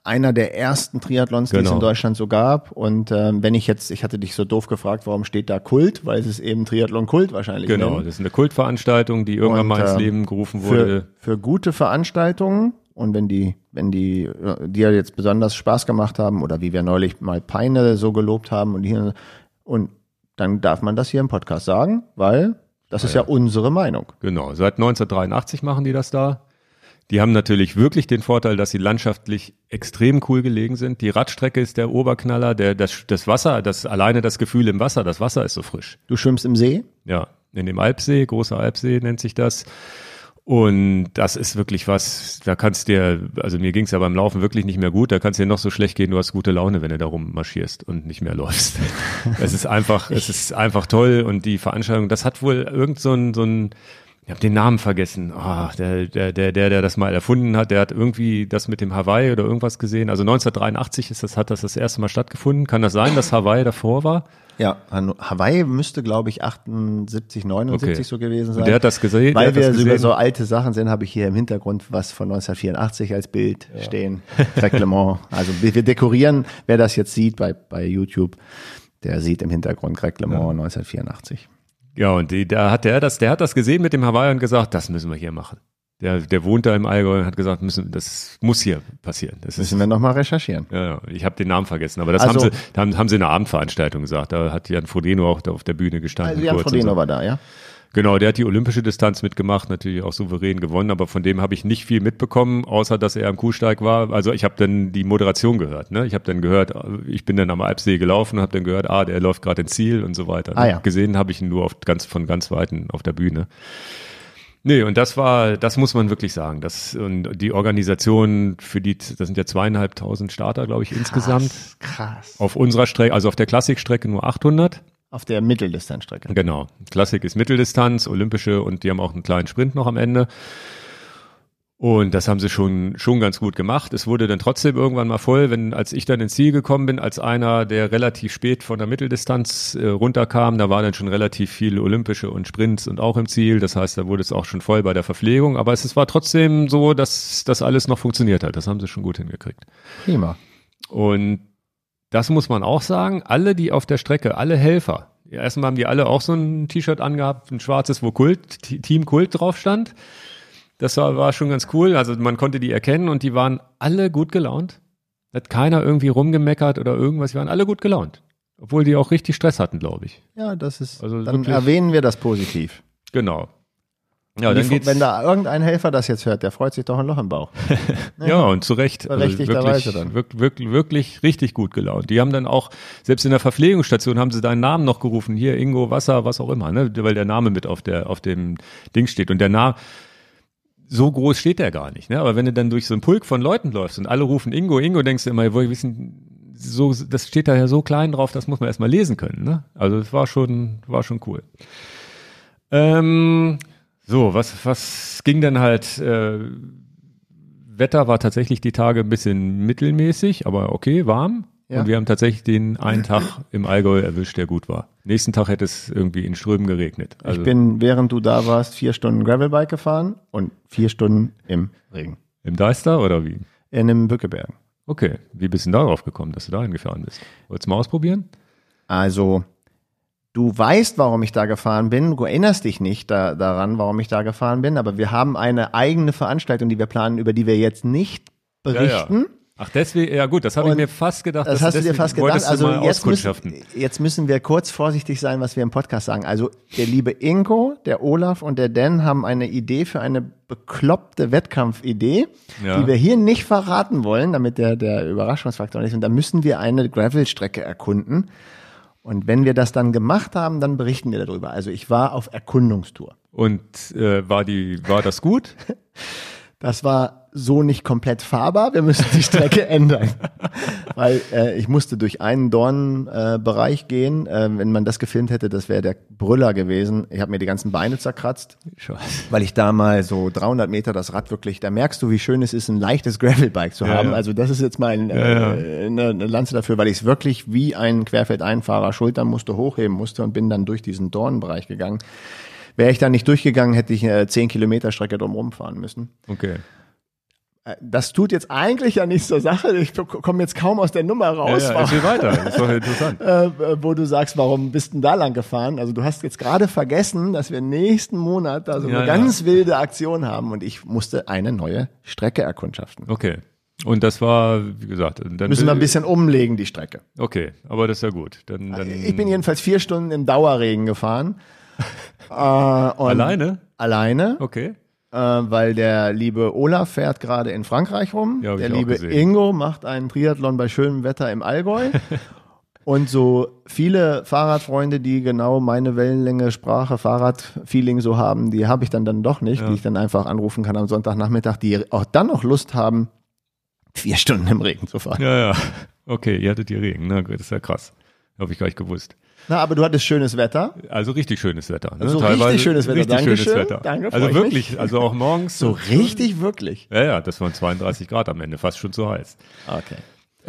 einer der ersten Triathlons, genau. die es in genau. Deutschland so gab. Und äh, wenn ich jetzt, ich hatte dich so doof gefragt, warum steht da Kult, weil es ist eben Triathlon Kult wahrscheinlich. Genau, nennen. das ist eine Kultveranstaltung, die irgendwann und, mal ins äh, Leben gerufen wurde. Für, für gute Veranstaltungen und wenn die, wenn die dir jetzt besonders Spaß gemacht haben oder wie wir neulich mal Peine so gelobt haben und hier, und dann darf man das hier im Podcast sagen, weil das ja, ist ja, ja unsere Meinung. Genau. Seit 1983 machen die das da. Die haben natürlich wirklich den Vorteil, dass sie landschaftlich extrem cool gelegen sind. Die Radstrecke ist der Oberknaller, der, das, das Wasser, das, alleine das Gefühl im Wasser, das Wasser ist so frisch. Du schwimmst im See? Ja, in dem Alpsee, großer Alpsee nennt sich das. Und das ist wirklich was, da kannst dir, also mir ging es ja beim Laufen wirklich nicht mehr gut, da kannst dir noch so schlecht gehen, du hast gute Laune, wenn du da rummarschierst und nicht mehr läufst. es ist einfach, es ist einfach toll und die Veranstaltung, das hat wohl irgend so ein, so ein ich habe den Namen vergessen. Oh, der, der, der, der, der das mal erfunden hat, der hat irgendwie das mit dem Hawaii oder irgendwas gesehen. Also 1983 ist das, hat das das erste Mal stattgefunden. Kann das sein, dass Hawaii davor war? Ja, Hawaii müsste, glaube ich, 78, 79 okay. so gewesen sein. Und der hat das gesehen. Weil wir über so alte Sachen sehen, habe ich hier im Hintergrund was von 1984 als Bild ja. stehen. Reglement. Also wir dekorieren, wer das jetzt sieht bei, bei YouTube, der sieht im Hintergrund Reglement ja. 1984. Ja, und die, da hat der das, der hat das gesehen mit dem Hawaii und gesagt, das müssen wir hier machen. Der, der wohnt da im Allgäu und hat gesagt, müssen, das muss hier passieren. Das Müssen wir nochmal recherchieren. Ja, ja, ich habe den Namen vergessen, aber das Also- haben sie, haben, haben sie in einer Abendveranstaltung gesagt. Da hat Jan Frodeno auch da auf der Bühne gestanden. Also Jan Frodeno war da, ja? Genau, der hat die olympische Distanz mitgemacht, natürlich auch souverän gewonnen, aber von dem habe ich nicht viel mitbekommen, außer dass er am Kuhsteig war. Also ich habe dann die Moderation gehört. Ne? Ich habe dann gehört, ich bin dann am Alpsee gelaufen, habe dann gehört, ah, der läuft gerade ins Ziel und so weiter. Ah, ja. Gesehen habe ich ihn nur auf ganz, von ganz Weiten auf der Bühne. Nee, und das war, das muss man wirklich sagen. Das, und die Organisation für die, das sind ja zweieinhalbtausend Starter, glaube ich, insgesamt. Krass. Auf unserer Strecke, also auf der Klassikstrecke nur 800. Auf der Mitteldistanzstrecke. Genau. Klassik ist Mitteldistanz, Olympische und die haben auch einen kleinen Sprint noch am Ende. Und das haben sie schon, schon ganz gut gemacht. Es wurde dann trotzdem irgendwann mal voll, wenn, als ich dann ins Ziel gekommen bin, als einer, der relativ spät von der Mitteldistanz äh, runterkam, da war dann schon relativ viel Olympische und Sprints und auch im Ziel. Das heißt, da wurde es auch schon voll bei der Verpflegung. Aber es, es war trotzdem so, dass das alles noch funktioniert hat. Das haben sie schon gut hingekriegt. Prima. Und das muss man auch sagen, alle, die auf der Strecke, alle Helfer, ja, erstmal haben die alle auch so ein T-Shirt angehabt, ein schwarzes, wo Kult, Team Kult drauf stand. Das war, war schon ganz cool. Also man konnte die erkennen und die waren alle gut gelaunt. Hat keiner irgendwie rumgemeckert oder irgendwas. Die waren alle gut gelaunt. Obwohl die auch richtig Stress hatten, glaube ich. Ja, das ist, Also dann wirklich- erwähnen wir das positiv. Genau. Ja, dann geht's, wenn da irgendein Helfer das jetzt hört, der freut sich doch ein Loch im Bauch. Ja, und zu Recht. Also wirklich, dann. Wirklich, wirklich, wirklich richtig gut gelaunt. Die haben dann auch, selbst in der Verpflegungsstation haben sie deinen Namen noch gerufen. Hier, Ingo, Wasser, was auch immer, ne? Weil der Name mit auf der, auf dem Ding steht. Und der Name, so groß steht der gar nicht, ne? Aber wenn du dann durch so einen Pulk von Leuten läufst und alle rufen Ingo, Ingo, denkst du immer, wir wissen, so, das steht da ja so klein drauf, das muss man erstmal lesen können, ne? Also, es war schon, war schon cool. Ähm, so, was, was ging denn halt, äh, Wetter war tatsächlich die Tage ein bisschen mittelmäßig, aber okay, warm. Ja. Und wir haben tatsächlich den einen Tag im Allgäu erwischt, der gut war. Nächsten Tag hätte es irgendwie in Strömen geregnet. Also ich bin, während du da warst, vier Stunden Gravelbike gefahren und vier Stunden im Regen. im Deister oder wie? In einem Bückebergen. Okay, wie bist du denn darauf gekommen, dass du dahin gefahren bist? Wolltest du mal ausprobieren? Also, du weißt, warum ich da gefahren bin. Du erinnerst dich nicht da, daran, warum ich da gefahren bin, aber wir haben eine eigene Veranstaltung, die wir planen, über die wir jetzt nicht berichten. Ach, deswegen, ja gut, das habe ich mir fast gedacht. Das hast du dir fast gedacht. Also jetzt müssen, jetzt müssen wir kurz vorsichtig sein, was wir im Podcast sagen. Also der liebe Ingo, der Olaf und der Dan haben eine Idee für eine bekloppte Wettkampfidee, Ja. die wir hier nicht verraten wollen, damit der, der Überraschungsfaktor nicht ist. Und da müssen wir eine Gravelstrecke erkunden. Und wenn wir das dann gemacht haben, dann berichten wir darüber. Also ich war auf Erkundungstour. Und äh, war die, war das gut? Das war so nicht komplett fahrbar. Wir müssen die Strecke ändern. Weil äh, ich musste durch einen Dornenbereich äh, gehen. Äh, wenn man das gefilmt hätte, das wäre der Brüller gewesen. Ich habe mir die ganzen Beine zerkratzt, Scheiße. weil ich da mal so 300 Meter das Rad wirklich, da merkst du, wie schön es ist, ein leichtes Gravelbike zu Ja, haben. ja. Also das ist jetzt mal ein, Ja, äh, eine, eine Lanze dafür, weil ich es wirklich wie ein Querfeldeinfahrer Schultern musste, hochheben musste und bin dann durch diesen Dornenbereich gegangen. Wäre ich da nicht durchgegangen, hätte ich eine 10 Kilometer Strecke drumherum fahren müssen. Okay. Äh, Das tut jetzt eigentlich ja nichts zur Sache. Ich komme jetzt kaum aus der Nummer raus, ja, ja, erzähl weiter. Das ist doch interessant. äh, wo du sagst, warum bist du denn da lang gefahren? Also du hast jetzt gerade vergessen, dass wir nächsten Monat da so eine ja. ganz wilde Aktion haben und ich musste eine neue Strecke erkundschaften. Okay. Und das war, wie gesagt, dann Müssen wir ein bisschen umlegen, die Strecke. Okay, aber das ist ja gut. Dann, dann Ich bin jedenfalls vier Stunden im Dauerregen gefahren. Äh, alleine. Alleine. Okay. äh, weil der liebe Olaf fährt gerade in Frankreich rum. Ja, der liebe. Ingo macht einen Triathlon bei schönem Wetter im Allgäu. Und so viele Fahrradfreunde, die genau meine Wellenlänge, Sprache, Fahrradfeeling so haben, die habe ich dann dann doch nicht, die ich dann einfach anrufen kann am Sonntagnachmittag, die auch dann noch Lust haben, vier Stunden im Regen zu fahren. Ja, ja. Okay, ihr hattet die Regen. Na gut, das ist ja krass. Habe ich gar nicht gewusst. Na, aber du hattest schönes Wetter. Also richtig schönes Wetter. Ne? Also richtig schönes Wetter. Richtig Dankeschön. schönes Wetter. Danke, also ich wirklich, mich. also auch morgens. So richtig, wirklich. Ja, ja, das waren 32 Grad am Ende, fast schon zu heiß. Okay.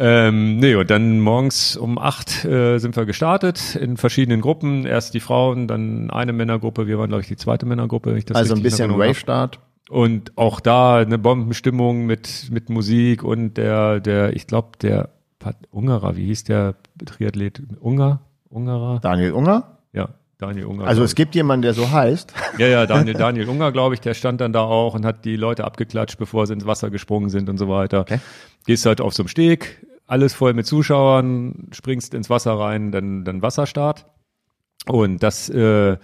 Ähm, nee, und dann morgens um acht äh, sind wir gestartet in verschiedenen Gruppen. Erst die Frauen, dann eine Männergruppe. Wir waren, glaube ich, die zweite Männergruppe. Wenn ich das Also ein bisschen hab. Rave-Start. Und auch da eine Bombenstimmung mit, mit Musik und der, der, ich glaube, der Pat Ungarer, wie hieß der Triathlet? Unger? Ungarer? Daniel Unger. Ja. Daniel Unger. Also es gibt jemanden, der so heißt. Ja, ja, Daniel, Daniel Unger, glaube ich, der stand dann da auch und hat die Leute abgeklatscht, bevor sie ins Wasser gesprungen sind und so weiter. Okay. Gehst halt auf so einem Steg, alles voll mit Zuschauern, springst ins Wasser rein, dann, dann Wasserstart. Und das, äh,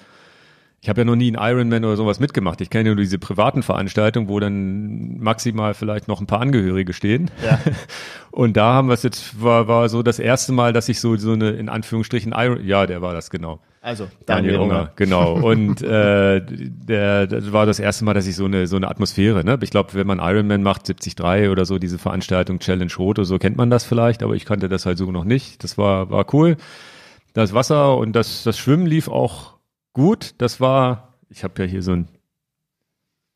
ich habe ja noch nie einen Ironman oder sowas mitgemacht. Ich kenne ja nur diese privaten Veranstaltungen, wo dann maximal vielleicht noch ein paar Angehörige stehen. Ja. Und da haben wir es jetzt, war, war so das erste Mal, dass ich so, so eine, in Anführungsstrichen, Iron, ja, der war das genau. Also Daniel Unger, genau. Und äh, der, das war das erste Mal, dass ich so eine so eine Atmosphäre. Ne? Ich glaube, wenn man Ironman macht, 73 oder so, diese Veranstaltung Challenge Rot oder so, kennt man das vielleicht, aber ich kannte das halt so noch nicht. Das war war cool. Das Wasser und das das Schwimmen lief auch gut. Das war, ich habe ja hier so ein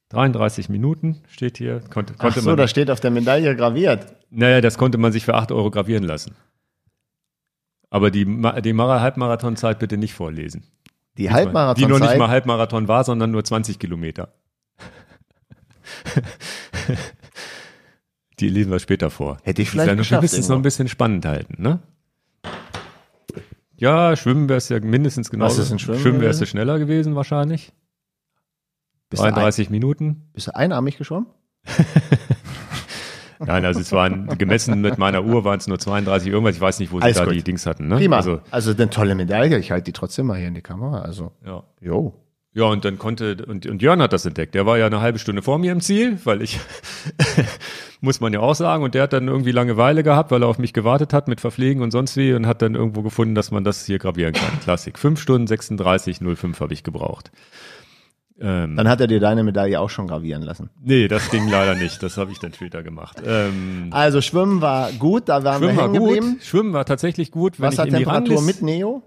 33 Minuten steht hier. Konnte, Ach konnte so, man, da steht auf der Medaille graviert. naja, das konnte man sich für 8 Euro gravieren lassen. Aber die, die Mara Halbmarathonzeit bitte nicht vorlesen. Die Die noch nicht Halbmarathonzeit. mal Halbmarathon war, sondern nur 20 Kilometer. Die lesen wir später vor. Hätte ich Das vielleicht geschafft Wir müssen es noch ein bisschen spannend halten, ne? Ja, Schwimmen wäre es ja mindestens genauso. ist denn Schwimmen Schwimmen wärst du gewesen? schneller gewesen wahrscheinlich. bist, du ein, 33 Minuten. bist du einarmig geschwommen? Nein, also es waren gemessen mit meiner Uhr waren es nur 32 irgendwas. Ich weiß nicht, wo sie Alles da gut. die Dings hatten. Ne? Prima. Also, Also, eine tolle Medaille. Ich halte die trotzdem mal hier in die Kamera. Also, ja. jo. Ja, und dann konnte, und, und Jörn hat das entdeckt. Der war ja eine halbe Stunde vor mir im Ziel, weil ich, muss man ja auch sagen, und der hat dann irgendwie Langeweile gehabt, weil er auf mich gewartet hat mit Verpflegen und sonst wie und hat dann irgendwo gefunden, dass man das hier gravieren kann. Klassik. Fünf Stunden 36, 05 habe ich gebraucht. Ähm, Dann hat er dir deine Medaille auch schon gravieren lassen. nee, das ging leider nicht. Das habe ich dann später gemacht. Ähm, Also, Schwimmen war gut. Da waren Schwimmen wir war hängen gut. geblieben. Schwimmen war tatsächlich gut. Wenn ich in die Wassertemperatur Rangliste- mit Neo.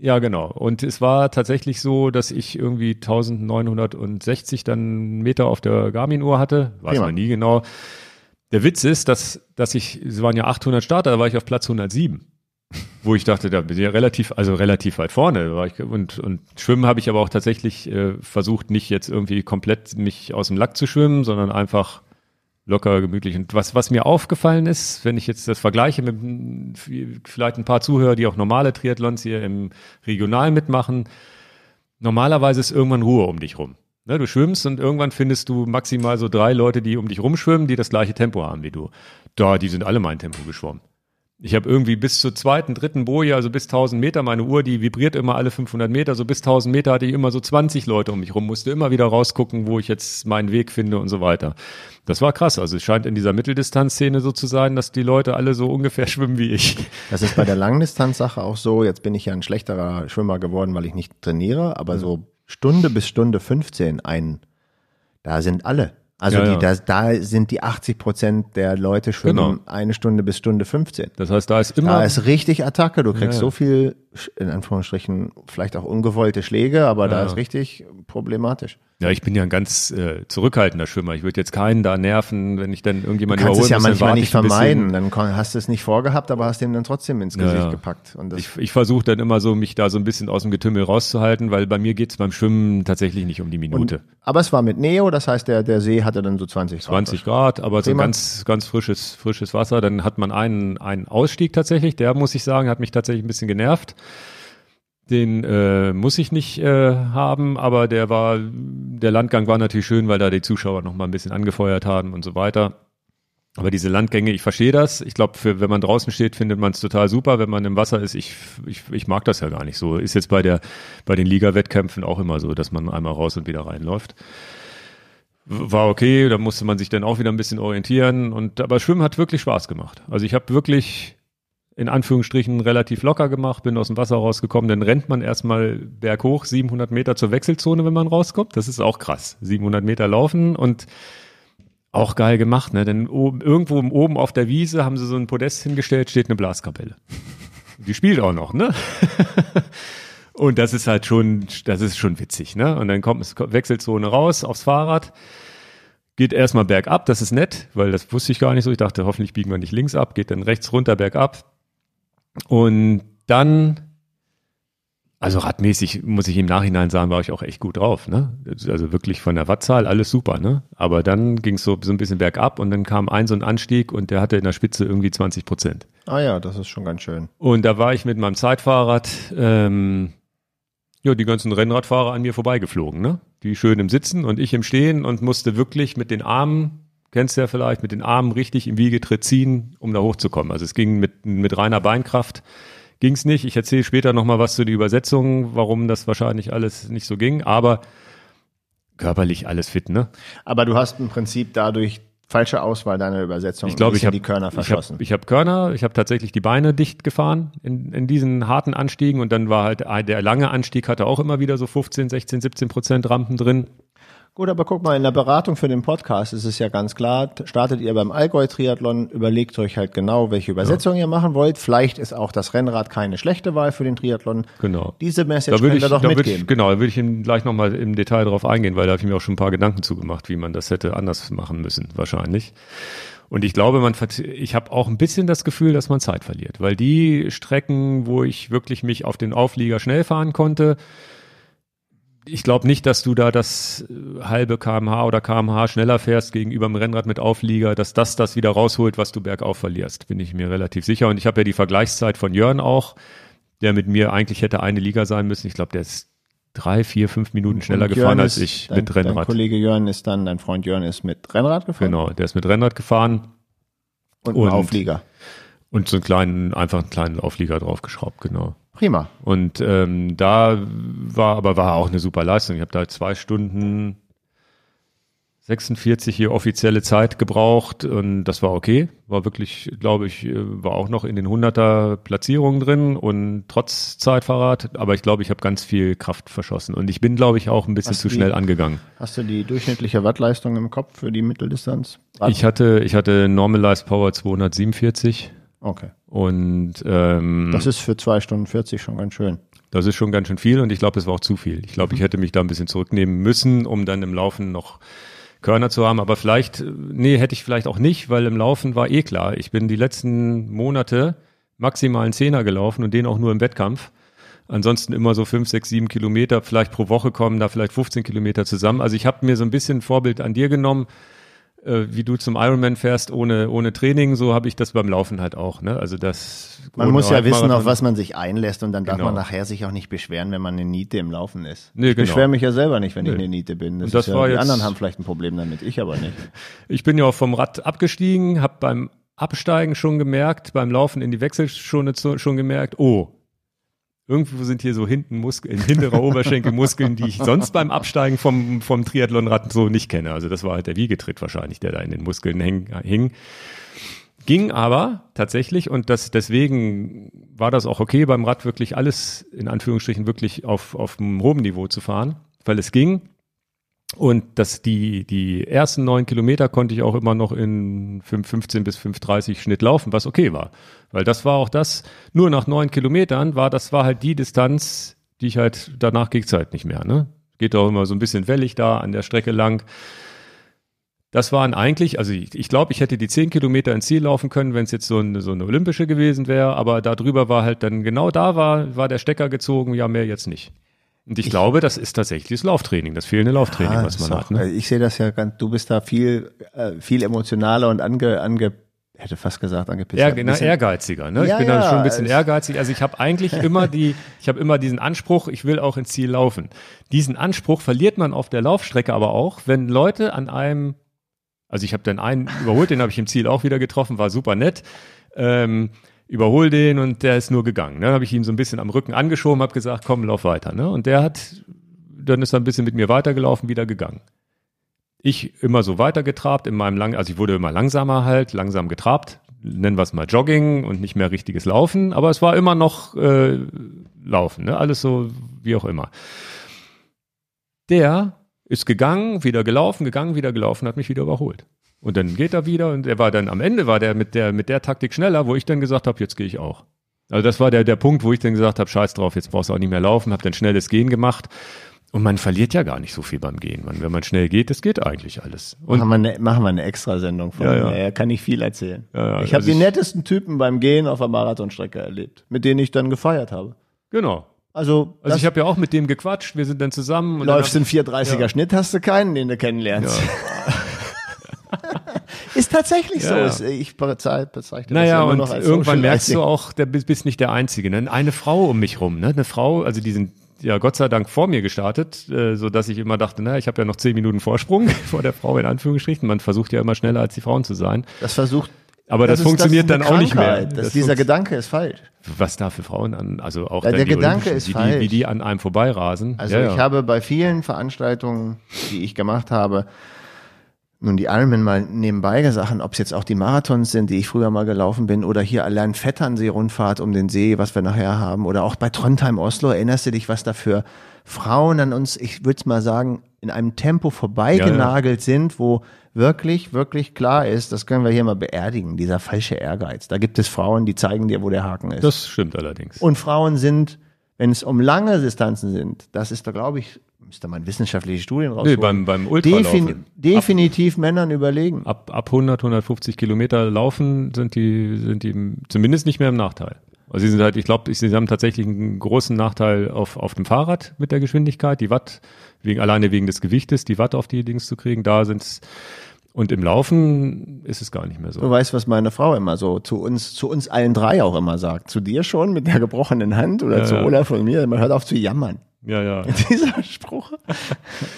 Ja, genau. Und es war tatsächlich so, dass ich irgendwie 1960 dann Meter auf der Garmin-Uhr hatte. Weiß Prima. man nie genau. Der Witz ist, dass, dass ich, es waren ja 800 Starter, da war ich auf Platz 107. Wo ich dachte, da bin ich ja relativ, also relativ weit vorne. Ich, und, und Schwimmen habe ich aber auch tatsächlich äh, versucht, nicht jetzt irgendwie komplett mich aus dem Lack zu schwimmen, sondern einfach locker, gemütlich. Und was, was mir aufgefallen ist, wenn ich jetzt das vergleiche mit vielleicht ein paar Zuhörer, die auch normale Triathlons hier im Regional mitmachen, normalerweise ist irgendwann Ruhe um dich rum. Ne, du schwimmst und irgendwann findest du maximal so drei Leute, die um dich rumschwimmen, die das gleiche Tempo haben wie du. Da, die sind alle mein Tempo geschwommen. Ich habe irgendwie bis zur zweiten, dritten Boje, also bis 1000 Meter, meine Uhr, die vibriert immer alle 500 Meter, so bis 1000 Meter hatte ich immer so 20 Leute um mich rum, musste immer wieder rausgucken, wo ich jetzt meinen Weg finde und so weiter. Das war krass. Also es scheint in dieser Mitteldistanzszene so zu sein, dass die Leute alle so ungefähr schwimmen wie ich. Das ist bei der Langdistanzsache auch so. Jetzt bin ich ja ein schlechterer Schwimmer geworden, weil ich nicht trainiere, aber so Stunde bis Stunde 15 ein, da sind alle. Also Ja, die, ja. Da, da sind die 80 Prozent der Leute schwimmen Genau. eine Stunde bis Stunde 15. Das heißt, da ist immer Da ist richtig Attacke. Du kriegst Ja. so viel, in Anführungsstrichen, vielleicht auch ungewollte Schläge, aber da ist richtig problematisch. Ja, ich bin ja ein ganz äh, zurückhaltender Schwimmer. Ich würde jetzt keinen da nerven, wenn ich dann Du irgendjemand kannst es ja manchmal nicht vermeiden. Dann hast du es nicht vorgehabt, aber hast den dann trotzdem ins Ja, Gesicht ja. gepackt. Und das, Ich, ich versuche dann immer so, mich da so ein bisschen aus dem Getümmel rauszuhalten, weil bei mir geht's beim Schwimmen tatsächlich nicht um die Minute. aber es war mit Neo, das heißt, der, der See hatte dann so 20 Grad. 20 Grad, aber so ganz, ganz frisches, frisches Wasser. Dann hat man einen, einen Ausstieg tatsächlich, der muss ich sagen, hat mich tatsächlich ein bisschen genervt. Den äh, muss ich nicht äh, haben, aber der war, der Landgang war natürlich schön, weil da die Zuschauer noch mal ein bisschen angefeuert haben und so weiter. Aber diese Landgänge, ich verstehe das. Ich glaube, wenn man draußen steht, findet man es total super. Wenn man im Wasser ist, ich, ich, ich mag das ja gar nicht so. Ist jetzt bei der bei den Liga-Wettkämpfen auch immer so, dass man einmal raus und wieder reinläuft. War okay, da musste man sich dann auch wieder ein bisschen orientieren. Und aber Schwimmen hat wirklich Spaß gemacht. Also ich habe wirklich in Anführungsstrichen relativ locker gemacht, bin aus dem Wasser rausgekommen, dann rennt man erstmal berghoch 700 Meter zur Wechselzone, wenn man rauskommt. Das ist auch krass. 700 Meter laufen und auch geil gemacht, ne? Denn oben, irgendwo oben auf der Wiese haben sie so ein Podest hingestellt, steht eine Blaskapelle. Die spielt auch noch, ne? Und das ist halt schon, das ist schon witzig, ne? Und dann kommt es Wechselzone raus aufs Fahrrad, geht erstmal bergab, das ist nett, weil das wusste ich gar nicht so. Ich dachte, hoffentlich biegen wir nicht links ab, geht dann rechts runter bergab. Und dann, also radmäßig muss ich im Nachhinein sagen, war ich auch echt gut drauf, ne? Also wirklich von der Wattzahl alles super, ne? Aber dann ging es so, so ein bisschen bergab und dann kam ein so ein Anstieg und der hatte in der Spitze irgendwie 20 Prozent. Ah ja, das ist schon ganz schön. Und da war ich mit meinem Zeitfahrrad ähm, ja, die ganzen Rennradfahrer an mir vorbeigeflogen, ne? Die schön im Sitzen und ich im Stehen und musste wirklich mit den Armen, kennst du ja vielleicht, mit den Armen richtig im Wiegetritt ziehen, um da hochzukommen. Also es ging mit, mit reiner Beinkraft ging's nicht. Ich erzähle später nochmal was zu die Übersetzung, warum das wahrscheinlich alles nicht so ging, aber körperlich alles fit, ne? Aber du hast im Prinzip dadurch falsche Auswahl deiner Übersetzung. Ich glaube, ich habe die Körner verschossen. Ich habe hab Körner, ich habe tatsächlich die Beine dicht gefahren in, in diesen harten Anstiegen und dann war halt der lange Anstieg hatte auch immer wieder so 15, 16, 17 Prozent Rampen drin. Gut, aber guck mal, in der Beratung für den Podcast ist es ja ganz klar, startet ihr beim Allgäu-Triathlon, überlegt euch halt genau, welche Übersetzung ja. ihr machen wollt. Vielleicht ist auch das Rennrad keine schlechte Wahl für den Triathlon. Genau. Diese Message da würde ich, doch da mitgeben. Ich, genau, da würde ich Ihnen gleich nochmal im Detail drauf eingehen, weil da habe ich mir auch schon ein paar Gedanken zugemacht, wie man das hätte anders machen müssen, wahrscheinlich. Und ich glaube, man, ich habe auch ein bisschen das Gefühl, dass man Zeit verliert, weil die Strecken, wo ich wirklich mich auf den Auflieger schnell fahren konnte, ich glaube nicht, dass du da das äh, halbe kmh oder kmh schneller fährst gegenüber dem Rennrad mit Auflieger, dass das das wieder rausholt, was du bergauf verlierst, bin ich mir relativ sicher. Und ich habe ja die Vergleichszeit von Jörn auch, der mit mir eigentlich hätte eine Liga sein müssen. Ich glaube, der ist drei, vier, fünf Minuten schneller gefahren als ich dein, mit Rennrad. Dein Kollege Jörn ist dann, dein Freund Jörn ist mit Rennrad gefahren? Genau, der ist mit Rennrad gefahren. Und, und Auflieger. Und so einen kleinen, einfach einen kleinen Auflieger draufgeschraubt, genau. Prima. Und ähm, da war aber war auch eine super Leistung. Ich habe da zwei Stunden 46 hier offizielle Zeit gebraucht und das war okay. War wirklich, glaube ich, äh, war auch noch in den 100er Platzierungen drin und trotz Zeitfahrrad. Aber ich glaube, ich habe ganz viel Kraft verschossen und ich bin, glaube ich, auch ein bisschen hast zu die, schnell angegangen. Hast du die durchschnittliche Wattleistung im Kopf für die Mitteldistanz? Ich hatte, ich hatte Normalized Power 247 Okay. Und ähm, das ist für zwei Stunden 40 schon ganz schön. Das ist schon ganz schön viel und ich glaube, es war auch zu viel. Ich glaube, ich hätte mich da ein bisschen zurücknehmen müssen, um dann im Laufen noch Körner zu haben. Aber vielleicht, nee, hätte ich vielleicht auch nicht, weil im Laufen war eh klar. Ich bin die letzten Monate maximal einen Zehner gelaufen und den auch nur im Wettkampf. Ansonsten immer so fünf, sechs, sieben Kilometer, vielleicht pro Woche kommen da vielleicht 15 Kilometer zusammen. Also ich habe mir so ein bisschen Vorbild an dir genommen äh, wie du zum Ironman fährst ohne, ohne Training, so habe ich das beim Laufen halt auch. Ne? Also das man muss ja wissen, auf was man sich einlässt und dann darf genau. man nachher sich auch nicht beschweren, wenn man eine Niete im Laufen ist. Nee, ich genau. beschwere mich ja selber nicht, wenn nee. ich eine Niete bin. Das, das ja, die anderen haben vielleicht ein Problem damit, ich aber nicht. Ich bin ja auch vom Rad abgestiegen, habe beim Absteigen schon gemerkt, beim Laufen in die Wechselschone schon gemerkt, oh, Irgendwo sind hier so hinten Muskeln, hintere Oberschenkelmuskeln, die ich sonst beim Absteigen vom, vom Triathlonrad so nicht kenne. Also das war halt der Wiegetritt wahrscheinlich, der da in den Muskeln häng, hing. Ging aber tatsächlich und das, deswegen war das auch okay, beim Rad wirklich alles in Anführungsstrichen wirklich auf, auf einem hohen Niveau zu fahren, weil es ging. Und das, die, die ersten neun Kilometer konnte ich auch immer noch in 5,15 bis 5,30 Schnitt laufen, was okay war. Weil das war auch das, nur nach neun Kilometern war, das war halt die Distanz, die ich halt, danach ging es halt nicht mehr, ne? Geht auch immer so ein bisschen wellig da an der Strecke lang. Das waren eigentlich, also ich, ich glaube, ich hätte die zehn Kilometer ins Ziel laufen können, wenn es jetzt so eine, so eine olympische gewesen wäre, aber darüber war halt dann genau da war, war der Stecker gezogen, ja, mehr jetzt nicht. Und ich, ich, glaube, das ist tatsächlich das Lauftraining, das fehlende Lauftraining, ja, was man hat. Ne? Ich sehe das ja ganz, du bist da viel, äh, viel emotionaler und ange, ange hätte fast gesagt angepisst. Ja, genau, ehrgeiziger. Ne? Ja, ich bin ja, da schon ein bisschen ehrgeizig. Also ich habe eigentlich immer die, ich habe immer diesen Anspruch, ich will auch ins Ziel laufen. Diesen Anspruch verliert man auf der Laufstrecke aber auch, wenn Leute an einem, also ich habe dann einen überholt, den habe ich im Ziel auch wieder getroffen, war super nett. Ähm, überhol den und der ist nur gegangen. Ne? Dann habe ich ihn so ein bisschen am Rücken angeschoben, habe gesagt, komm, lauf weiter. Ne? Und der hat, dann ist er ein bisschen mit mir weitergelaufen, wieder gegangen. Ich immer so weitergetrabt in meinem lang, also ich wurde immer langsamer halt, langsam getrabt, nennen wir es mal Jogging und nicht mehr richtiges Laufen, aber es war immer noch äh, Laufen, ne? alles so wie auch immer. Der ist gegangen, wieder gelaufen, gegangen, wieder gelaufen, hat mich wieder überholt. Und dann geht er wieder und er war dann am Ende war der mit der mit der Taktik schneller, wo ich dann gesagt habe, jetzt gehe ich auch. Also das war der der Punkt, wo ich dann gesagt habe, scheiß drauf, jetzt brauchst du auch nicht mehr laufen, habe dann schnelles Gehen gemacht. Und man verliert ja gar nicht so viel beim Gehen. Man, wenn man schnell geht, das geht eigentlich alles. Und machen, wir eine, machen wir eine Extrasendung von. Ja, ja. Er kann nicht viel erzählen. Ja, ja, ich habe also die nettesten Typen beim Gehen auf der Marathonstrecke erlebt, mit denen ich dann gefeiert habe. Genau. Also, also ich habe ja auch mit dem gequatscht, wir sind dann zusammen. Und läufst in 430er ja. Schnitt, hast du keinen, den du kennenlernst. Ja. Ist tatsächlich ja. so. Ich bezeichne naja, das immer noch als Irgendwann merkst du auch, du bist nicht der Einzige. Ne? Eine Frau um mich rum, ne? eine Frau, also die sind ja Gott sei Dank vor mir gestartet, äh, so dass ich immer dachte, na, ich habe ja noch zehn Minuten Vorsprung vor der Frau in Anführungsstrichen. Man versucht ja immer schneller als die Frauen zu sein. Das versucht aber das, das funktioniert das dann auch nicht mehr. Das, dieser Gedanke ist falsch. Was da für Frauen an, also auch ja, der Gedanke ist wie falsch. Die, wie die an einem vorbeirasen. Also ja, ich ja. habe bei vielen Veranstaltungen, die ich gemacht habe, nun die Almen mal nebenbei gesagt, ob es jetzt auch die Marathons sind, die ich früher mal gelaufen bin, oder hier allein Vetternsee-Rundfahrt um den See, was wir nachher haben, oder auch bei Trondheim Oslo, erinnerst du dich, was da für Frauen an uns, ich würde mal sagen, in einem Tempo vorbeigenagelt ja, ja. sind, wo wirklich, wirklich klar ist, das können wir hier mal beerdigen, dieser falsche Ehrgeiz. Da gibt es Frauen, die zeigen dir, wo der Haken ist. Das stimmt allerdings. Und Frauen sind, wenn es um lange Distanzen sind, das ist da, glaube ich, müsste man wissenschaftliche Studien rausholen. Nee, beim, beim Ultralaufen. Defin definitiv ab, Männern überlegen. Ab, ab 100, 150 Kilometer laufen sind die, sind die zumindest nicht mehr im Nachteil. Also sie sind halt, ich glaube, sie haben tatsächlich einen großen Nachteil auf, auf dem Fahrrad mit der Geschwindigkeit, die Watt, wegen, alleine wegen des Gewichtes, die Watt auf die Dings zu kriegen, da sind es und im Laufen ist es gar nicht mehr so. Du weißt, was meine Frau immer so zu uns, zu uns allen drei auch immer sagt. Zu dir schon mit der gebrochenen Hand oder ja, zu. Olaf und mir. Man hört auf zu jammern. Ja, ja. Dieser Spruch.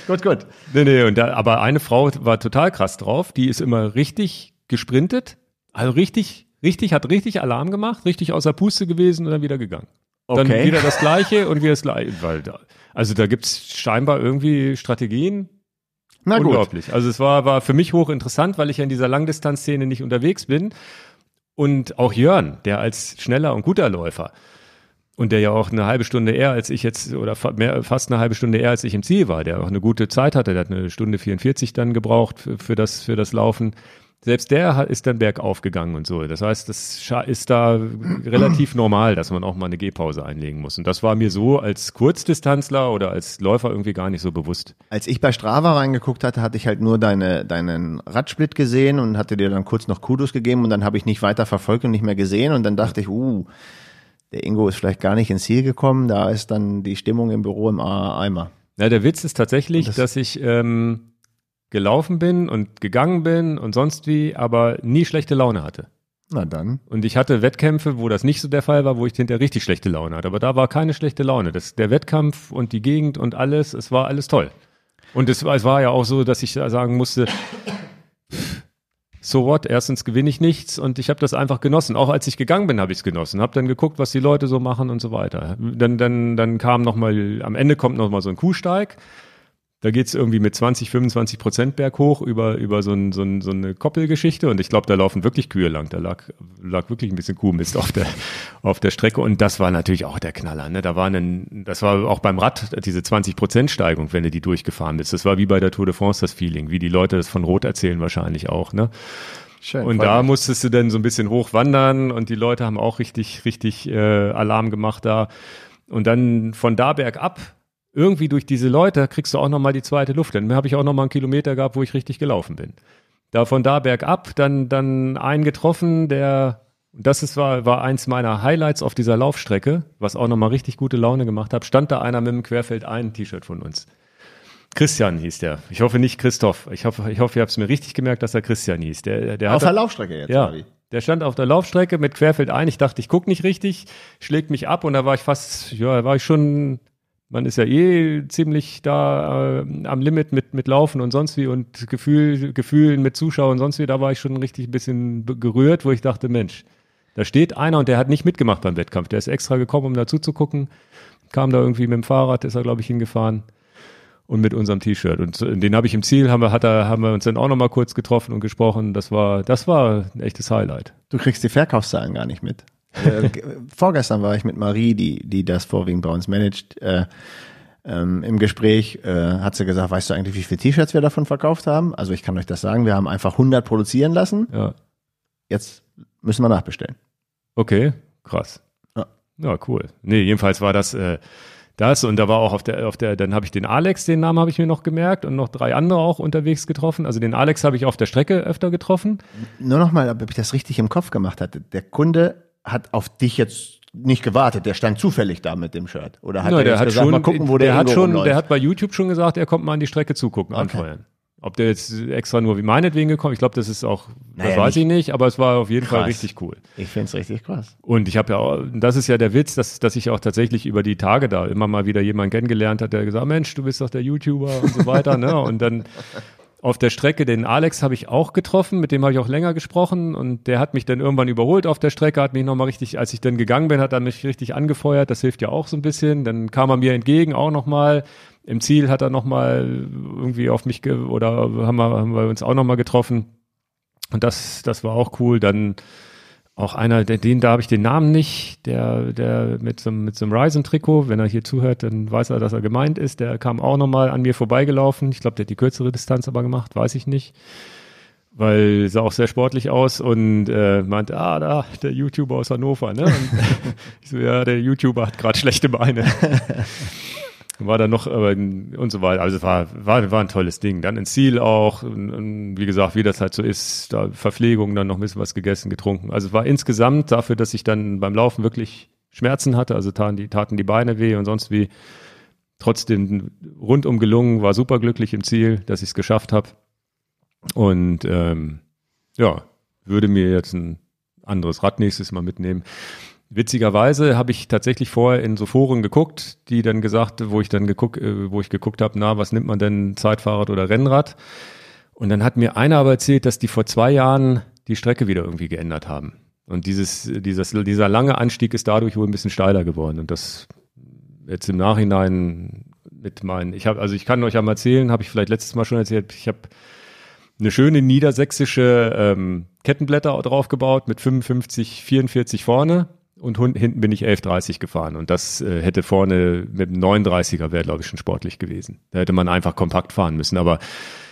gut, gut. Nee, nee, und da, aber eine Frau war total krass drauf. Die ist immer richtig gesprintet. Also richtig, richtig, hat richtig Alarm gemacht, richtig außer Puste gewesen und dann wieder gegangen. Okay. Dann wieder das Gleiche und wieder das Gleiche. Weil da, also da gibt's scheinbar irgendwie Strategien, na gut. Unglaublich. Also es war, war für mich hochinteressant, weil ich ja in dieser Langdistanzszene nicht unterwegs bin. Und auch Jörn, der als schneller und guter Läufer und der ja auch eine halbe Stunde eher als ich jetzt oder mehr, fast eine halbe Stunde eher als ich im Ziel war, der auch eine gute Zeit hatte, der hat eine Stunde 44 dann gebraucht für, für das für das Laufen selbst der ist dann bergauf gegangen und so. Das heißt, das ist da relativ normal, dass man auch mal eine Gehpause einlegen muss. Und das war mir so als Kurzdistanzler oder als Läufer irgendwie gar nicht so bewusst. Als ich bei Strava reingeguckt hatte, hatte ich halt nur deine, deinen Radsplit gesehen und hatte dir dann kurz noch Kudos gegeben und dann habe ich nicht weiter verfolgt und nicht mehr gesehen und dann dachte ich, uh, der Ingo ist vielleicht gar nicht ins Ziel gekommen, da ist dann die Stimmung im Büro im Eimer. Ja, der Witz ist tatsächlich, das dass ich ähm, gelaufen bin und gegangen bin und sonst wie, aber nie schlechte Laune hatte. Na dann. Und ich hatte Wettkämpfe, wo das nicht so der Fall war, wo ich hinterher richtig schlechte Laune hatte. Aber da war keine schlechte Laune. Das, der Wettkampf und die Gegend und alles, es war alles toll. Und es, es war ja auch so, dass ich sagen musste, so what, erstens gewinne ich nichts und ich habe das einfach genossen. Auch als ich gegangen bin, habe ich es genossen. Habe dann geguckt, was die Leute so machen und so weiter. Dann, dann, dann kam noch mal, am Ende kommt noch mal so ein Kuhsteig da geht's irgendwie mit 20, 25 Prozent berghoch über, über so, ein, so, ein, so eine Koppelgeschichte und ich glaube, da laufen wirklich Kühe lang. Da lag, lag wirklich ein bisschen Kuhmist auf der, auf der Strecke und das war natürlich auch der Knaller. Ne? Da war ein, das war auch beim Rad diese 20 Prozent Steigung, wenn du die durchgefahren bist. Das war wie bei der Tour de France das Feeling, wie die Leute das von Rot erzählen wahrscheinlich auch. Ne? Schön, und da mich. musstest du dann so ein bisschen hochwandern und die Leute haben auch richtig, richtig äh, Alarm gemacht da. Und dann von da bergab irgendwie durch diese Leute kriegst du auch nochmal die zweite Luft. Dann habe ich auch nochmal einen Kilometer gehabt, wo ich richtig gelaufen bin. Da von da bergab, dann, dann einen getroffen, der, das ist, war, war eins meiner Highlights auf dieser Laufstrecke, was auch nochmal richtig gute Laune gemacht hat, stand da einer mit dem Querfeld ein T-Shirt von uns. Christian hieß der. Ich hoffe nicht Christoph. Ich hoffe, ich hoffe, ihr habt es mir richtig gemerkt, dass er Christian hieß. Der, der auf der Laufstrecke jetzt, ja. Der stand auf der Laufstrecke mit Querfeld ein. Ich dachte, ich guck nicht richtig, schlägt mich ab und da war ich fast, ja, da war ich schon man ist ja eh ziemlich da äh, am Limit mit, mit Laufen und sonst wie und Gefühl, Gefühlen mit Zuschauern und sonst wie, da war ich schon richtig ein bisschen gerührt, wo ich dachte, Mensch, da steht einer und der hat nicht mitgemacht beim Wettkampf. Der ist extra gekommen, um dazu zu gucken. Kam da irgendwie mit dem Fahrrad, ist er, glaube ich, hingefahren. Und mit unserem T-Shirt. Und den habe ich im Ziel, haben wir, hat er, haben wir uns dann auch nochmal kurz getroffen und gesprochen. Das war, das war ein echtes Highlight. Du kriegst die Verkaufszahlen gar nicht mit. Äh, vorgestern war ich mit Marie, die, die das vorwiegend bei uns managt, äh, ähm, im Gespräch äh, hat sie gesagt, weißt du eigentlich, wie viele T-Shirts wir davon verkauft haben? Also ich kann euch das sagen, wir haben einfach 100 produzieren lassen. Ja. Jetzt müssen wir nachbestellen. Okay, krass. Ja, ja cool. Nee, jedenfalls war das äh, das und da war auch auf der, auf der, dann habe ich den Alex, den Namen habe ich mir noch gemerkt und noch drei andere auch unterwegs getroffen. Also den Alex habe ich auf der Strecke öfter getroffen. Nur noch mal, ob ich das richtig im Kopf gemacht hatte. Der Kunde hat auf dich jetzt nicht gewartet, der stand zufällig da mit dem Shirt. Oder hat no, er der hat gesagt, schon, mal gucken, wo der, der hat schon, rumläuft. der hat bei YouTube schon gesagt, er kommt mal an die Strecke zugucken, okay. anfeuern. Ob der jetzt extra nur wie meinetwegen gekommen, ich glaube, das ist auch, Naja, das weiß ich nicht, aber es war auf jeden Fall krass. richtig cool. Ich find's richtig krass. Und ich habe ja auch, das ist ja der Witz, dass, dass ich auch tatsächlich über die Tage da immer mal wieder jemanden kennengelernt hat, der gesagt, Mensch, du bist doch der YouTuber und so weiter, ne? Und dann auf der Strecke den Alex habe ich auch getroffen, mit dem habe ich auch länger gesprochen und der hat mich dann irgendwann überholt auf der Strecke, hat mich nochmal richtig, als ich dann gegangen bin, hat er mich richtig angefeuert, das hilft ja auch so ein bisschen. Dann kam er mir entgegen auch nochmal. Im Ziel hat er nochmal irgendwie auf mich ge oder haben wir, haben wir uns auch nochmal getroffen. Und das, das war auch cool. Dann auch einer, den, da habe ich den Namen nicht, der, der mit so, mit so einem Ryzen-Trikot, wenn er hier zuhört, dann weiß er, dass er gemeint ist. Der kam auch nochmal an mir vorbeigelaufen. Ich glaube, der hat die kürzere Distanz aber gemacht, weiß ich nicht. Weil sah auch sehr sportlich aus und äh, meinte, ah, da, der YouTuber aus Hannover, ne? Und ich so, ja, der YouTuber hat gerade schlechte Beine. war dann noch äh, und so weiter. Also war, war, war ein tolles Ding. Dann ins Ziel auch, und, und wie gesagt, wie das halt so ist, da Verpflegung, dann noch ein bisschen was gegessen, getrunken. Also war insgesamt dafür, dass ich dann beim Laufen wirklich Schmerzen hatte, also taten die, taten die Beine weh und sonst wie. Trotzdem rundum gelungen, war super glücklich im Ziel, dass ich es geschafft habe. Und ähm, ja, würde mir jetzt ein anderes Rad nächstes Mal mitnehmen. Witzigerweise habe ich tatsächlich vorher in so Foren geguckt, die dann gesagt, wo ich dann geguckt, äh, wo ich geguckt habe, na, was nimmt man denn Zeitfahrrad oder Rennrad? Und dann hat mir einer aber erzählt, dass die vor zwei Jahren die Strecke wieder irgendwie geändert haben. Und dieses, dieses, dieser lange Anstieg ist dadurch wohl ein bisschen steiler geworden. Und das jetzt im Nachhinein mit meinen, ich habe, also ich kann euch ja mal erzählen, habe ich vielleicht letztes Mal schon erzählt, ich habe eine schöne niedersächsische ähm, Kettenblätter drauf gebaut mit 55, 44 vorne und hinten bin ich 11,30 gefahren und das äh, hätte vorne mit dem 39er wäre glaube ich schon sportlich gewesen. Da hätte man einfach kompakt fahren müssen, aber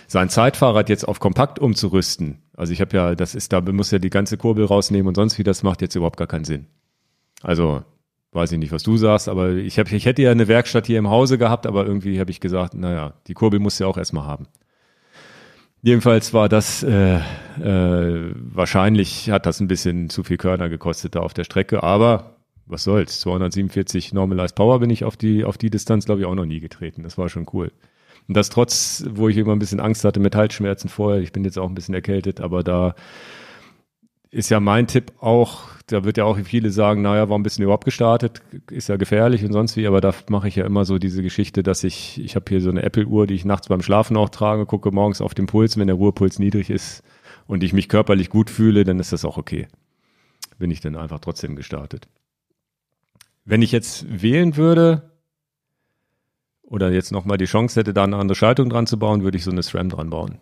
sein Zeitfahrrad jetzt auf kompakt umzurüsten, also ich habe ja, das ist da muss ja die ganze Kurbel rausnehmen und sonst wie das macht jetzt überhaupt gar keinen Sinn. Also weiß ich nicht, was du sagst, aber ich hab, ich hätte ja eine Werkstatt hier im Hause gehabt, aber irgendwie habe ich gesagt, naja, die Kurbel muss ja auch erstmal haben. Jedenfalls war das äh, äh, wahrscheinlich hat das ein bisschen zu viel Körner gekostet da auf der Strecke, aber was soll's? 247 Normalized Power bin ich auf die auf die Distanz glaube ich auch noch nie getreten. Das war schon cool. Und das trotz, wo ich immer ein bisschen Angst hatte mit Halsschmerzen vorher. Ich bin jetzt auch ein bisschen erkältet, aber da ist ja mein Tipp auch, da wird ja auch viele sagen, naja, warum bist du überhaupt gestartet? Ist ja gefährlich und sonst wie, aber da mache ich ja immer so diese Geschichte, dass ich, ich habe hier so eine Apple-Uhr, die ich nachts beim Schlafen auch trage, gucke morgens auf den Puls, wenn der Ruhepuls niedrig ist und ich mich körperlich gut fühle, dann ist das auch okay. Bin ich dann einfach trotzdem gestartet. Wenn ich jetzt wählen würde oder jetzt nochmal die Chance hätte, da eine andere Schaltung dran zu bauen, würde ich so eine SRAM dran bauen.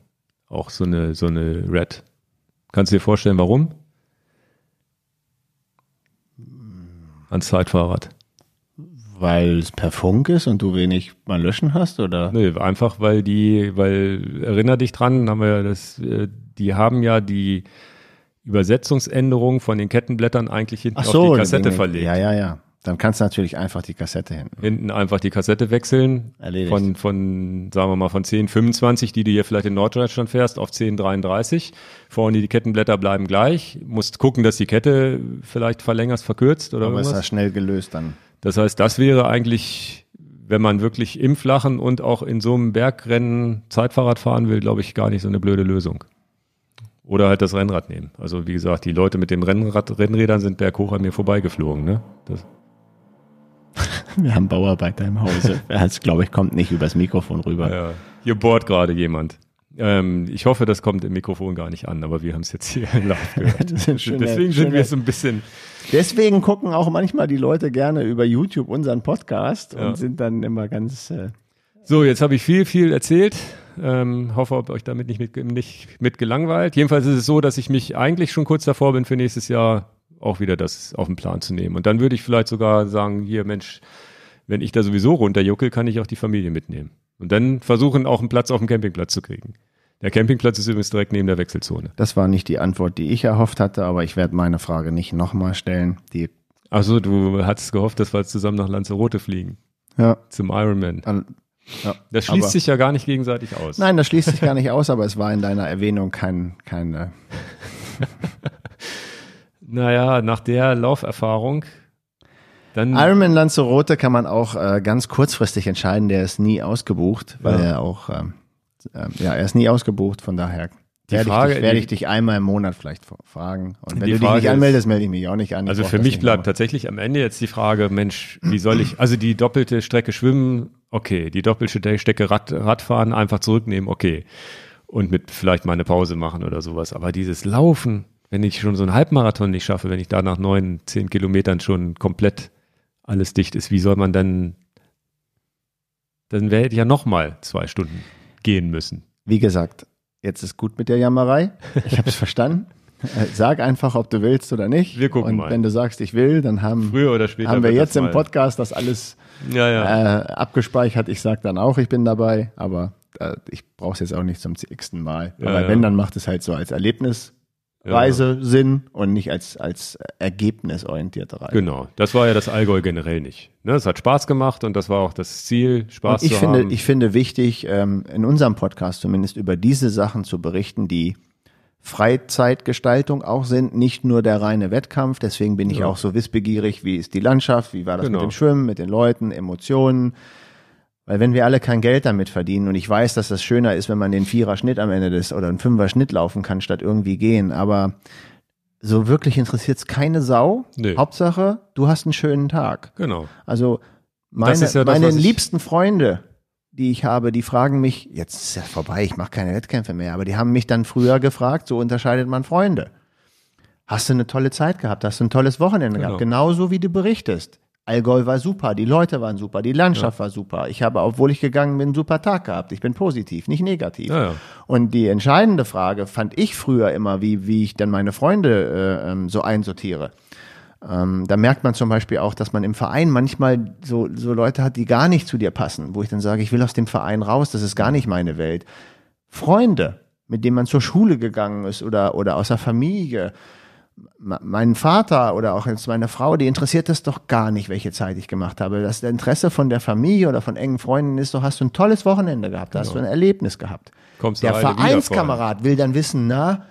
Auch so eine, so eine Red. Kannst du dir vorstellen, warum? Ans Zeitfahrrad. Weil es per Funk ist und du wenig mal löschen hast, oder? Nee, einfach weil die, weil, erinner dich dran, haben wir das, äh, die haben ja die Übersetzungsänderung von den Kettenblättern eigentlich hinten so, auf die Kassette verlegt. Ja, ja, ja. Dann kannst du natürlich einfach die Kassette hinten. Hinten einfach die Kassette wechseln. Erledigt. Von, von, sagen wir mal, von 10,25, die du hier vielleicht in Norddeutschland fährst, auf 10,33. Vorne die Kettenblätter bleiben gleich. Musst gucken, dass die Kette vielleicht verlängerst, verkürzt oder Aber ist irgendwas. ja schnell gelöst dann. Das heißt, das wäre eigentlich, wenn man wirklich im Flachen und auch in so einem Bergrennen Zeitfahrrad fahren will, glaube ich, gar nicht so eine blöde Lösung. Oder halt das Rennrad nehmen. Also wie gesagt, die Leute mit dem Rennrad, Rennrädern sind berghoch an mir vorbeigeflogen. Ne? Das, Wir haben Bauarbeiter im Hause. Das, glaube ich, kommt nicht übers Mikrofon rüber. ja, hier bohrt gerade jemand. Ähm, ich hoffe, das kommt im Mikrofon gar nicht an, aber wir haben es jetzt hier live gehört. Schöne- Deswegen sind schöne- wir so ein bisschen. Deswegen gucken auch manchmal die Leute gerne über YouTube unseren Podcast Ja. und sind dann immer ganz. Äh, So, jetzt habe ich viel, viel erzählt. Ähm, hoffe, ob euch damit nicht mit, nicht mit gelangweilt. Jedenfalls ist es so, dass ich mich eigentlich schon kurz davor bin, für nächstes Jahr auch wieder das auf den Plan zu nehmen. Und dann würde ich vielleicht sogar sagen, hier Mensch, wenn ich da sowieso runterjuckel, kann ich auch die Familie mitnehmen. Und dann versuchen, auch einen Platz auf dem Campingplatz zu kriegen. Der Campingplatz ist übrigens direkt neben der Wechselzone. das war nicht die Antwort, die ich erhofft hatte, aber ich werde meine Frage nicht nochmal stellen. Die, Achso, du hattest gehofft, dass wir jetzt zusammen nach Lanzarote fliegen. ja, Zum Ironman. an, ja. Das schließt aber- sich ja gar nicht gegenseitig aus. Nein, das schließt sich gar nicht aus, aber es war in deiner Erwähnung kein, kein äh, Naja, nach der Lauferfahrung, dann. Ironman Lanzarote kann man auch äh, ganz kurzfristig entscheiden, der ist nie ausgebucht, weil Ja. er auch äh, ja, er ist nie ausgebucht, von daher Die werde, Frage- ich, dich, werde ich dich einmal im Monat vielleicht fragen. Und wenn du dich Frage nicht ist- anmeldest, melde ich mich auch nicht an. Ich Also für mich nicht bleibt tatsächlich am Ende jetzt die Frage, Mensch, wie soll ich, also die doppelte Strecke schwimmen, okay, die doppelte Strecke Rad, Radfahren einfach zurücknehmen, okay. Und mit vielleicht mal eine Pause machen oder sowas. Aber dieses Laufen, wenn ich schon so einen Halbmarathon nicht schaffe, wenn ich da nach neun, zehn Kilometern schon komplett alles dicht ist, wie soll man dann, dann wäre ich ja nochmal zwei Stunden gehen müssen. Wie gesagt, jetzt ist gut mit der Jammerei. Ich habe es verstanden. Äh, Sag einfach, ob du willst oder nicht. Wir gucken Und mal. wenn du sagst, ich will, dann haben, Früher oder später. haben wir jetzt im Podcast das alles Ja, ja. äh, abgespeichert. Ich sag dann auch, ich bin dabei, aber äh, ich brauche es jetzt auch nicht zum x-ten Mal. Ja, aber wenn, dann macht es halt so als Erlebnisreise Sinn und nicht als, als ergebnisorientierte Reise. Genau, das war ja das Allgäu generell nicht. Ne, es hat Spaß gemacht und das war auch das Ziel, Spaß Und ich zu finde, haben. ich finde wichtig, ähm, in unserem Podcast zumindest über diese Sachen zu berichten, die Freizeitgestaltung auch sind, nicht nur der reine Wettkampf. Deswegen bin ich Ja. auch so wissbegierig, wie ist die Landschaft, wie war das Genau. mit dem Schwimmen, mit den Leuten, Emotionen. Weil wenn wir alle kein Geld damit verdienen und ich weiß, dass das schöner ist, wenn man den Vierer Schnitt am Ende des oder einen Fünfer Schnitt laufen kann, statt irgendwie gehen, aber so wirklich interessiert es keine Sau. Nee. Hauptsache, du hast einen schönen Tag. genau. Also meine, ja das, meine liebsten Freunde, die ich habe, die fragen mich, jetzt ist ja vorbei, ich mache keine Wettkämpfe mehr, aber die haben mich dann früher gefragt, so unterscheidet man Freunde. Hast du eine tolle Zeit gehabt? Hast du ein tolles Wochenende Genau. gehabt? Genauso wie du berichtest. Allgäu war super, die Leute waren super, die Landschaft war super. Ich habe, obwohl ich gegangen bin, einen super Tag gehabt. Ich bin positiv, nicht negativ. Ja, ja. Und die entscheidende Frage fand ich früher immer, wie, wie ich dann meine Freunde äh, ähm, so einsortiere. Ähm, da merkt man zum Beispiel auch, dass man im Verein manchmal so, so Leute hat, die gar nicht zu dir passen, wo ich dann sage, ich will aus dem Verein raus, das ist gar nicht meine Welt. Freunde, mit denen man zur Schule gegangen ist oder, oder aus der Familie, meinen Vater oder auch jetzt meine Frau, die interessiert es doch gar nicht, welche Zeit ich gemacht habe. Das Interesse von der Familie oder von engen Freunden ist doch, hast du ein tolles Wochenende gehabt, hast du ein Erlebnis gehabt. Kommst Der Vereinskamerad will dann wissen, na,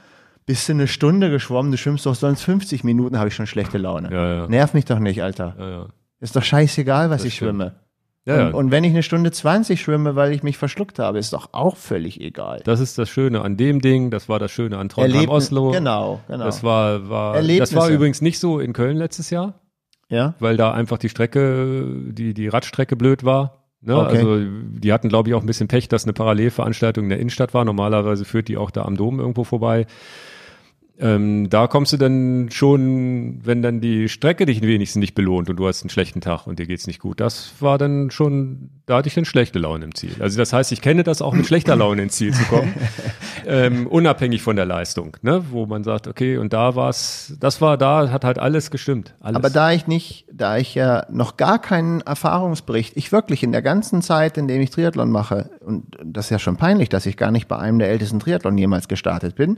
bist du eine Stunde geschwommen, du schwimmst doch sonst 50 Minuten, habe ich schon schlechte Laune. Ja, ja. Nerv mich doch nicht, Alter. Ja. Ist doch scheißegal, was Das ich stimmt. schwimme. Ja, ja. Und, und wenn ich eine Stunde 20 schwimme, weil ich mich verschluckt habe, ist doch auch völlig egal. Das ist das Schöne an dem Ding, das war das Schöne an Trondheim Oslo. Genau, genau. Das war, war, das war übrigens nicht so in Köln letztes Jahr, ja? weil da einfach die Strecke, die, die Radstrecke blöd war. Ne? Okay. Also die hatten, glaube ich, auch ein bisschen Pech, dass eine Parallelveranstaltung in der Innenstadt war. Normalerweise führt die auch da am Dom irgendwo vorbei. Ähm, da kommst du dann schon, wenn dann die Strecke dich wenigstens nicht belohnt und du hast einen schlechten Tag und dir geht's nicht gut. Das war dann schon, da hatte ich dann schlechte Laune im Ziel. Also das heißt, ich kenne das auch mit schlechter Laune ins Ziel zu kommen, ähm, unabhängig von der Leistung, ne? wo man sagt, okay, und da war's, das war da, hat halt alles gestimmt. Alles. Aber da ich nicht, da ich ja noch gar keinen Erfahrungsbericht, ich wirklich in der ganzen Zeit, in dem ich Triathlon mache, und das ist ja schon peinlich, dass ich gar nicht bei einem der ältesten Triathlon jemals gestartet bin,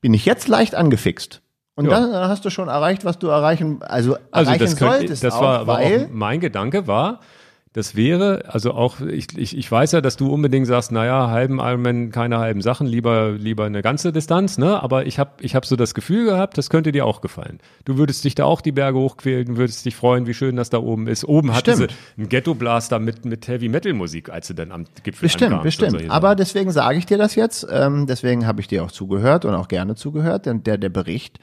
bin ich jetzt leicht angefixt. Und Ja. dann hast du schon erreicht, was du erreichen, also, Also erreichen das, könnte, solltest. das auch, war, war weil, auch mein Gedanke war, das wäre, also auch, ich, ich, ich weiß ja, dass du unbedingt sagst, naja, halben Ironman, keine halben Sachen, lieber, lieber eine ganze Distanz, ne? Aber ich habe ich hab so das Gefühl gehabt, das könnte dir auch gefallen. Du würdest dich da auch die Berge hochquälen, würdest dich freuen, wie schön das da oben ist. Oben hatte sie einen Ghetto-Blaster mit, mit Heavy-Metal-Musik, als du dann am Gipfel Bestimmt, ankamst bestimmt. Aber deswegen sage ich dir das jetzt. Ähm, deswegen habe ich dir auch zugehört und auch gerne zugehört. Denn der, der Bericht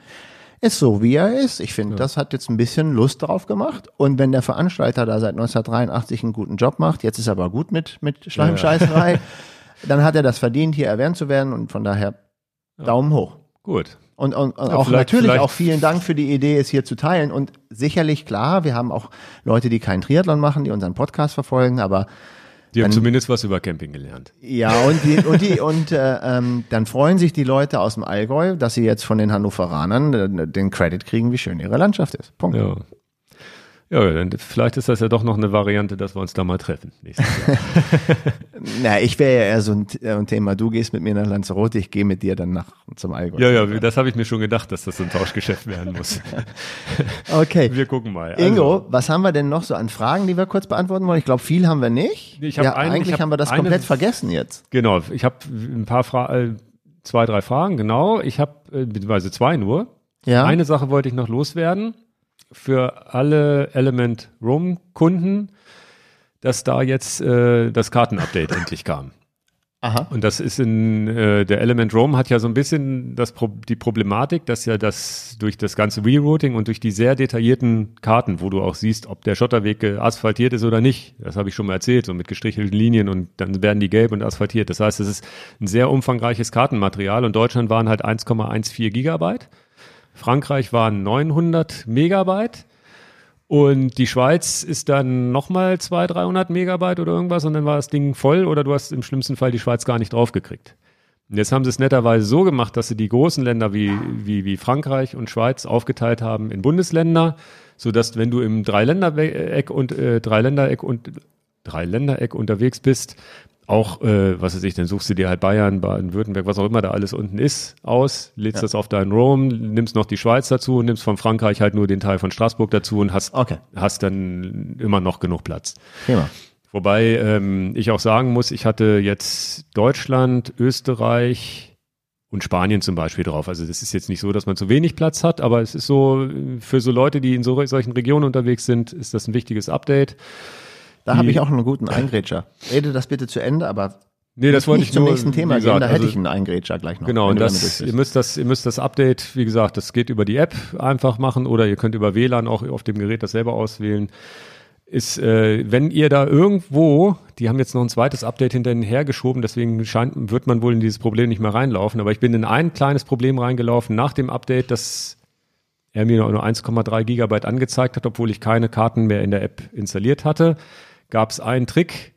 ist so, wie er ist. Ich finde, das hat jetzt ein bisschen Lust drauf gemacht. Und wenn der Veranstalter da seit 1983 einen guten Job macht, jetzt ist er aber gut mit, mit Schleimscheißerei, dann hat er das verdient, hier erwähnt zu werden. Und von daher Daumen hoch. Gut. Und, und, und Ja, auch vielleicht- natürlich vielleicht- auch vielen Dank für die Idee, es hier zu teilen. Und sicherlich klar, wir haben auch Leute, die keinen Triathlon machen, die unseren Podcast verfolgen, aber Die haben Dann- zumindest was über Camping gelernt. ja, und die, und die, und äh, ähm, dann freuen sich die Leute aus dem Allgäu, dass sie jetzt von den Hannoveranern äh, den Credit kriegen, wie schön ihre Landschaft ist. Punkt. Ja. Ja, dann vielleicht ist das ja doch noch eine Variante, dass wir uns da mal treffen. nächstes Jahr. Na, ich wäre ja eher so ein, äh, ein Thema, du gehst mit mir nach Lanzarote, ich gehe mit dir dann nach zum Allgäu. ja, ja, das habe ich mir schon gedacht, dass das so ein Tauschgeschäft werden muss. Okay. Wir gucken mal. Ingo, Also, was haben wir denn noch so an Fragen, die wir kurz beantworten wollen? Ich glaube, viel haben wir nicht. Ich hab ja, ein- eigentlich ich hab haben wir das eine- komplett vergessen jetzt. genau, ich habe ein paar Fragen, zwei, drei Fragen, genau. Ich habe, äh, beziehungsweise zwei nur. Ja. Eine Sache wollte ich noch loswerden. Für alle Element Room Kunden, dass da jetzt äh, das Kartenupdate endlich kam. Aha. Und das ist in äh, der Element Roam hat ja so ein bisschen das Pro die Problematik, dass ja das durch das ganze Rerouting und durch die sehr detaillierten Karten, wo du auch siehst, ob der Schotterweg asphaltiert ist oder nicht, das habe ich schon mal erzählt, so mit gestrichelten Linien und dann werden die gelb und asphaltiert. Das heißt, es ist ein sehr umfangreiches Kartenmaterial und Deutschland waren halt 1,14 Gigabyte, Frankreich waren 900 Megabyte und die Schweiz ist dann nochmal 200, 300 Megabyte oder irgendwas und dann war das Ding voll oder du hast im schlimmsten Fall die Schweiz gar nicht draufgekriegt. Und jetzt haben sie es netterweise so gemacht, dass sie die großen Länder wie, wie, wie Frankreich und Schweiz aufgeteilt haben in Bundesländer, so dass wenn du im Dreiländereck und äh, Dreiländereck und Dreiländereck unterwegs bist, auch, äh, was weiß ich, dann suchst du dir halt Bayern, Baden-Württemberg, was auch immer da alles unten ist, aus, lädst ja. das auf deinen Roam, nimmst noch die Schweiz dazu und nimmst von Frankreich halt nur den Teil von Straßburg dazu und hast, okay. hast dann immer noch genug Platz. Prima. Wobei ähm, ich auch sagen muss, ich hatte jetzt Deutschland, Österreich und Spanien zum Beispiel drauf. Also das ist jetzt nicht so, dass man zu wenig Platz hat, aber es ist so, für so Leute, die in so, solchen Regionen unterwegs sind, ist das ein wichtiges Update. Da habe ich auch einen guten Eingrätscher. Rede das bitte zu Ende, aber Nee, das wollte ich zum nur, nächsten Thema gesagt, gehen, da hätte also, ich einen Eingrätscher gleich noch. Genau, und das, ihr müsst das, ihr müsst das Update, wie gesagt, das geht über die App einfach machen oder ihr könnt über WLAN auch auf dem Gerät das selber auswählen. Ist, äh, wenn ihr da irgendwo, die haben jetzt noch ein zweites Update hinterher geschoben, deswegen scheint, wird man wohl in dieses Problem nicht mehr reinlaufen. Aber ich bin in ein kleines Problem reingelaufen nach dem Update, dass er mir nur 1,3 Gigabyte angezeigt hat, obwohl ich keine Karten mehr in der App installiert hatte gab es einen Trick,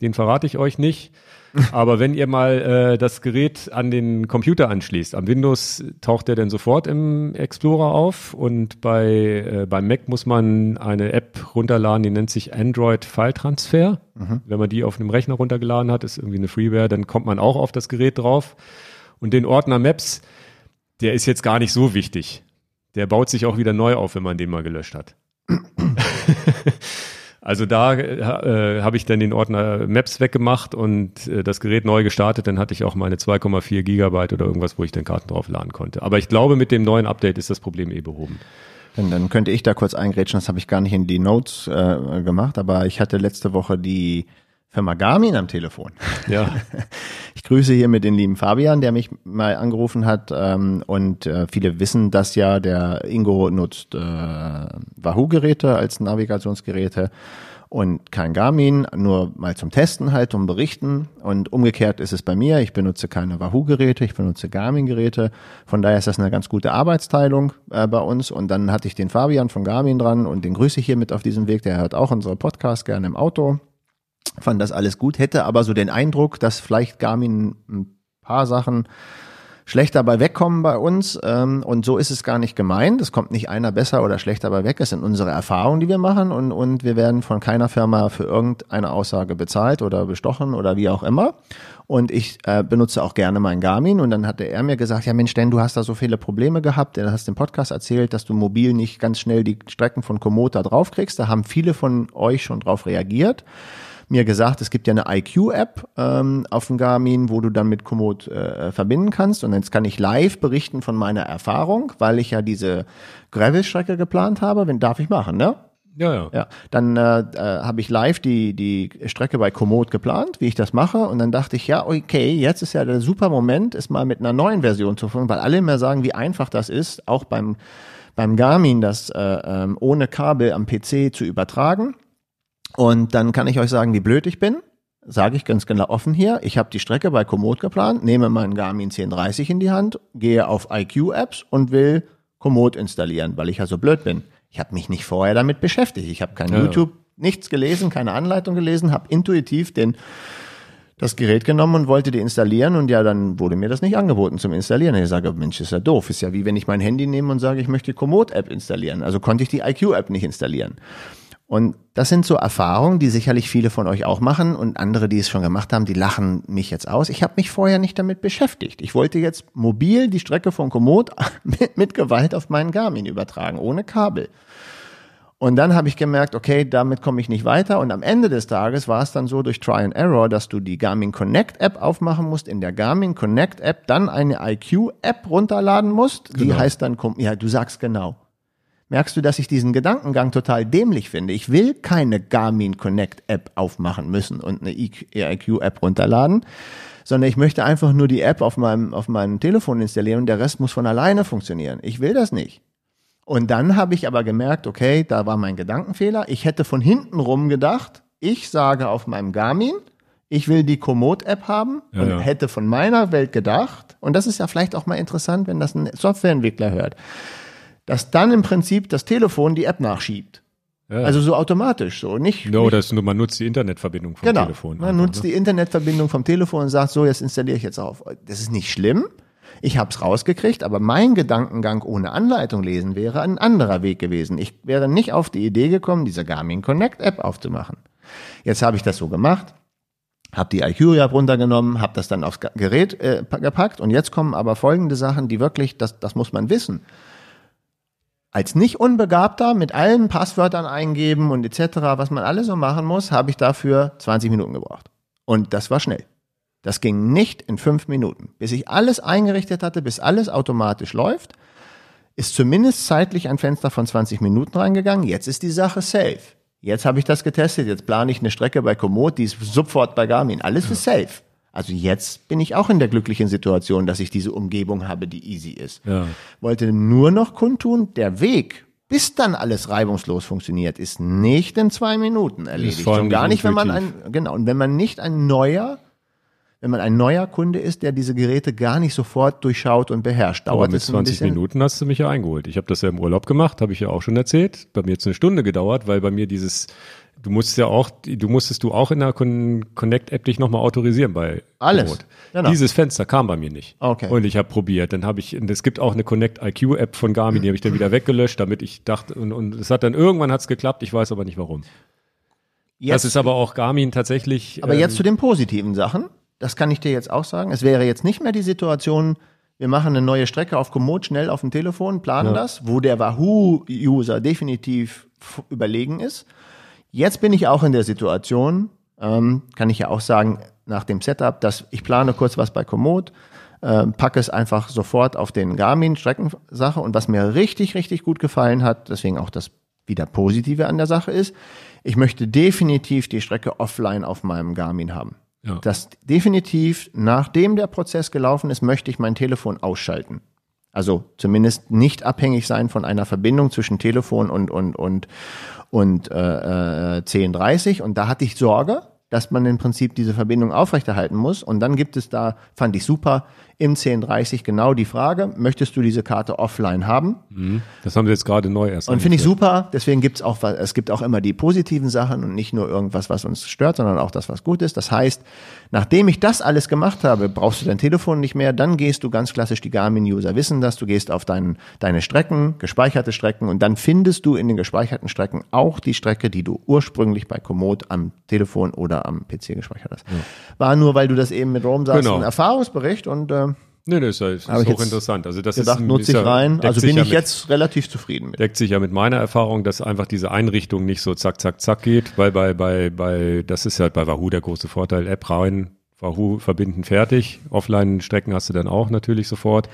den verrate ich euch nicht. Aber wenn ihr mal äh, das Gerät an den Computer anschließt, am Windows taucht der dann sofort im Explorer auf und bei äh, beim Mac muss man eine App runterladen, die nennt sich Android File Transfer. Mhm. Wenn man die auf einem Rechner runtergeladen hat, ist irgendwie eine Freeware, dann kommt man auch auf das Gerät drauf. Und den Ordner Maps, der ist jetzt gar nicht so wichtig. Der baut sich auch wieder neu auf, wenn man den mal gelöscht hat. Also da äh, habe ich dann den Ordner Maps weggemacht und äh, das Gerät neu gestartet. Dann hatte ich auch meine 2,4 Gigabyte oder irgendwas, wo ich dann Karten draufladen konnte. Aber ich glaube, mit dem neuen Update ist das Problem eh behoben. Dann, dann könnte ich da kurz eingrätschen, das habe ich gar nicht in die Notes äh, gemacht, aber ich hatte letzte Woche die Firma Garmin am Telefon. Ja. Ich grüße hier mit den lieben Fabian, der mich mal angerufen hat. Ähm, und äh, viele wissen das ja, der Ingo nutzt äh, Wahoo-Geräte als Navigationsgeräte und kein Garmin, nur mal zum Testen halt, um berichten. Und umgekehrt ist es bei mir. Ich benutze keine Wahoo-Geräte, ich benutze Garmin-Geräte. Von daher ist das eine ganz gute Arbeitsteilung äh, bei uns. Und dann hatte ich den Fabian von Garmin dran und den grüße ich hier mit auf diesem Weg. Der hört auch unsere Podcast gerne im Auto fand das alles gut, hätte aber so den Eindruck, dass vielleicht Garmin ein paar Sachen schlechter bei wegkommen bei uns. Ähm, und so ist es gar nicht gemeint. Es kommt nicht einer besser oder schlechter bei weg. Es sind unsere Erfahrungen, die wir machen und, und wir werden von keiner Firma für irgendeine Aussage bezahlt oder bestochen oder wie auch immer. Und ich äh, benutze auch gerne mein Garmin. Und dann hatte er mir gesagt, ja Mensch, denn du hast da so viele Probleme gehabt. Du hast im Podcast erzählt, dass du mobil nicht ganz schnell die Strecken von Komoot da draufkriegst. Da haben viele von euch schon drauf reagiert mir gesagt, es gibt ja eine IQ-App ähm, auf dem Garmin, wo du dann mit Komoot äh, verbinden kannst. Und jetzt kann ich live berichten von meiner Erfahrung, weil ich ja diese Gravel-Strecke geplant habe. Wenn darf ich machen, ne? Ja, ja. ja dann äh, äh, habe ich live die, die Strecke bei Komoot geplant, wie ich das mache. Und dann dachte ich, ja, okay, jetzt ist ja der super Moment, es mal mit einer neuen Version zu fangen, weil alle immer sagen, wie einfach das ist, auch beim, beim Garmin das äh, ähm, ohne Kabel am PC zu übertragen. Und dann kann ich euch sagen, wie blöd ich bin. Sage ich ganz genau offen hier. Ich habe die Strecke bei Komoot geplant, nehme meinen Garmin 1030 in die Hand, gehe auf IQ-Apps und will Komoot installieren, weil ich ja so blöd bin. Ich habe mich nicht vorher damit beschäftigt. Ich habe kein ja, YouTube, nichts gelesen, keine Anleitung gelesen, habe intuitiv den das Gerät genommen und wollte die installieren und ja, dann wurde mir das nicht angeboten zum Installieren. Ich sage, Mensch, ist ja doof. Ist ja wie wenn ich mein Handy nehme und sage, ich möchte die Komoot-App installieren. Also konnte ich die IQ-App nicht installieren. Und das sind so Erfahrungen, die sicherlich viele von euch auch machen und andere, die es schon gemacht haben, die lachen mich jetzt aus. Ich habe mich vorher nicht damit beschäftigt. Ich wollte jetzt mobil die Strecke von Komoot mit, mit Gewalt auf meinen Garmin übertragen, ohne Kabel. Und dann habe ich gemerkt, okay, damit komme ich nicht weiter. Und am Ende des Tages war es dann so durch Try and Error, dass du die Garmin Connect App aufmachen musst, in der Garmin Connect App dann eine IQ App runterladen musst. Die genau. heißt dann, ja, du sagst genau. Merkst du, dass ich diesen Gedankengang total dämlich finde. Ich will keine Garmin Connect App aufmachen müssen und eine EIQ App runterladen, sondern ich möchte einfach nur die App auf meinem, auf meinem Telefon installieren und der Rest muss von alleine funktionieren. Ich will das nicht. Und dann habe ich aber gemerkt, okay, da war mein Gedankenfehler. Ich hätte von hinten rum gedacht, ich sage auf meinem Garmin, ich will die Komoot-App haben Ja, und ja. hätte von meiner Welt gedacht, und das ist ja vielleicht auch mal interessant, wenn das ein Softwareentwickler hört, dass dann im Prinzip das Telefon die App nachschiebt. Ja. Also so automatisch, so nicht. no, nicht das nur, man nutzt die Internetverbindung vom genau. Telefon. Man einfach, nutzt ne? die Internetverbindung vom Telefon und sagt, so, jetzt installiere ich jetzt auf. Das ist nicht schlimm. Ich habe es rausgekriegt, aber mein Gedankengang ohne Anleitung lesen wäre ein anderer Weg gewesen. Ich wäre nicht auf die Idee gekommen, diese Garmin Connect App aufzumachen. Jetzt habe ich das so gemacht, habe die IQ-App runtergenommen, habe das dann aufs Gerät äh, pa- gepackt und jetzt kommen aber folgende Sachen, die wirklich, das, das muss man wissen. Als nicht Unbegabter mit allen Passwörtern eingeben und etc., was man alles so machen muss, habe ich dafür 20 Minuten gebraucht. Und das war schnell. Das ging nicht in fünf Minuten. Bis ich alles eingerichtet hatte, bis alles automatisch läuft, ist zumindest zeitlich ein Fenster von 20 Minuten reingegangen. Jetzt ist die Sache safe. Jetzt habe ich das getestet. Jetzt plane ich eine Strecke bei Komoot, die ist sofort bei Garmin. Alles ist safe. Also jetzt bin ich auch in der glücklichen Situation, dass ich diese Umgebung habe, die easy ist. Ja. Wollte nur noch kundtun, der Weg, bis dann alles reibungslos funktioniert, ist nicht in zwei Minuten erledigt. Und gar nicht wenn man ein, genau, und wenn man nicht ein neuer, wenn man ein neuer Kunde ist, der diese Geräte gar nicht sofort durchschaut und beherrscht, Aber dauert mit es ein 20 bisschen. Minuten hast du mich ja eingeholt. Ich habe das ja im Urlaub gemacht, habe ich ja auch schon erzählt. Bei mir hat es eine Stunde gedauert, weil bei mir dieses, du musst ja auch, du musstest du auch in der Con Connect-App dich nochmal autorisieren bei Alles. Rot. Genau. Dieses Fenster kam bei mir nicht. Okay. Und ich habe probiert. Dann habe ich, es gibt auch eine Connect IQ-App von Garmin, die habe ich dann wieder weggelöscht, damit ich dachte, und, und es hat dann irgendwann hat's geklappt, ich weiß aber nicht warum. Jetzt, das ist aber auch Garmin tatsächlich. aber ähm, jetzt zu den positiven Sachen. Das kann ich dir jetzt auch sagen. Es wäre jetzt nicht mehr die Situation, wir machen eine neue Strecke auf Komoot schnell auf dem Telefon, planen das, wo der Wahoo-User definitiv überlegen ist. Jetzt bin ich auch in der Situation, ähm, kann ich ja auch sagen, nach dem Setup, dass ich plane kurz was bei Komoot, ähm, packe es einfach sofort auf den Garmin-Streckensache und was mir richtig, richtig gut gefallen hat, deswegen auch das wieder Positive an der Sache ist, ich möchte definitiv die Strecke offline auf meinem Garmin haben. Ja. Das definitiv, nachdem der Prozess gelaufen ist, möchte ich mein Telefon ausschalten. Also zumindest nicht abhängig sein von einer Verbindung zwischen Telefon und und und und äh, äh, 1030. Und da hatte ich Sorge, dass man im Prinzip diese Verbindung aufrechterhalten muss. Und dann gibt es da, fand ich super, im 1030 genau die Frage, möchtest du diese Karte offline haben? Das haben sie jetzt gerade neu erst. Und finde ich super, deswegen gibt's auch, was- es gibt auch immer die positiven Sachen und nicht nur irgendwas, was uns stört, sondern auch das, was gut ist. Das heißt, nachdem ich das alles gemacht habe, brauchst du dein Telefon nicht mehr, dann gehst du ganz klassisch, die Garmin-User wissen das, du gehst auf dein, deine Strecken, gespeicherte Strecken und dann findest du in den gespeicherten Strecken auch die Strecke, die du ursprünglich bei Komoot am Telefon oder am PC gespeichert hast. War nur, weil du das eben mit Rom sagst, Genau. ein Erfahrungsbericht und äh, Nee, nee, ist, ja- ist Habe ich auch jetzt interessant. Also das gedacht, ist, nutze ich ja, rein. Also bin ja ich mit, jetzt relativ zufrieden mit. deckt sich ja mit meiner Erfahrung, dass einfach diese Einrichtung nicht so zack, zack, zack geht, weil bei, bei, bei, das ist ja bei Wahoo der große Vorteil, App rein, Wahoo verbinden, fertig. Offline-Strecken hast du dann auch natürlich sofort.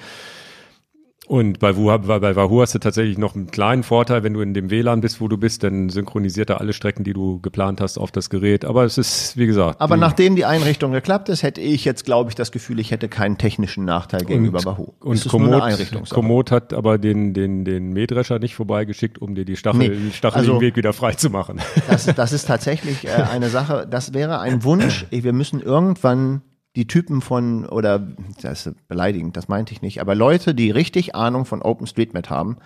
Und bei Wahoo, bei Wahoo hast du tatsächlich noch einen kleinen Vorteil, wenn du in dem WLAN bist, wo du bist, dann synchronisiert er alle Strecken, die du geplant hast, auf das Gerät. Aber es ist, wie gesagt. Aber nachdem die Einrichtung geklappt ist, hätte ich jetzt, glaube ich, das Gefühl, ich hätte keinen technischen Nachteil gegenüber Wahoo. Und nur eine Komoot, hat aber den, den, den Mähdrescher nicht vorbeigeschickt, um dir die Stachel, Nee, stacheligen also- Weg wieder frei zu machen. Das, das ist tatsächlich äh, eine Sache, das wäre ein Wunsch. Wir müssen irgendwann die Typen von, oder das ist beleidigend, das meinte ich nicht, aber Leute, die richtig Ahnung von OpenStreetMap haben,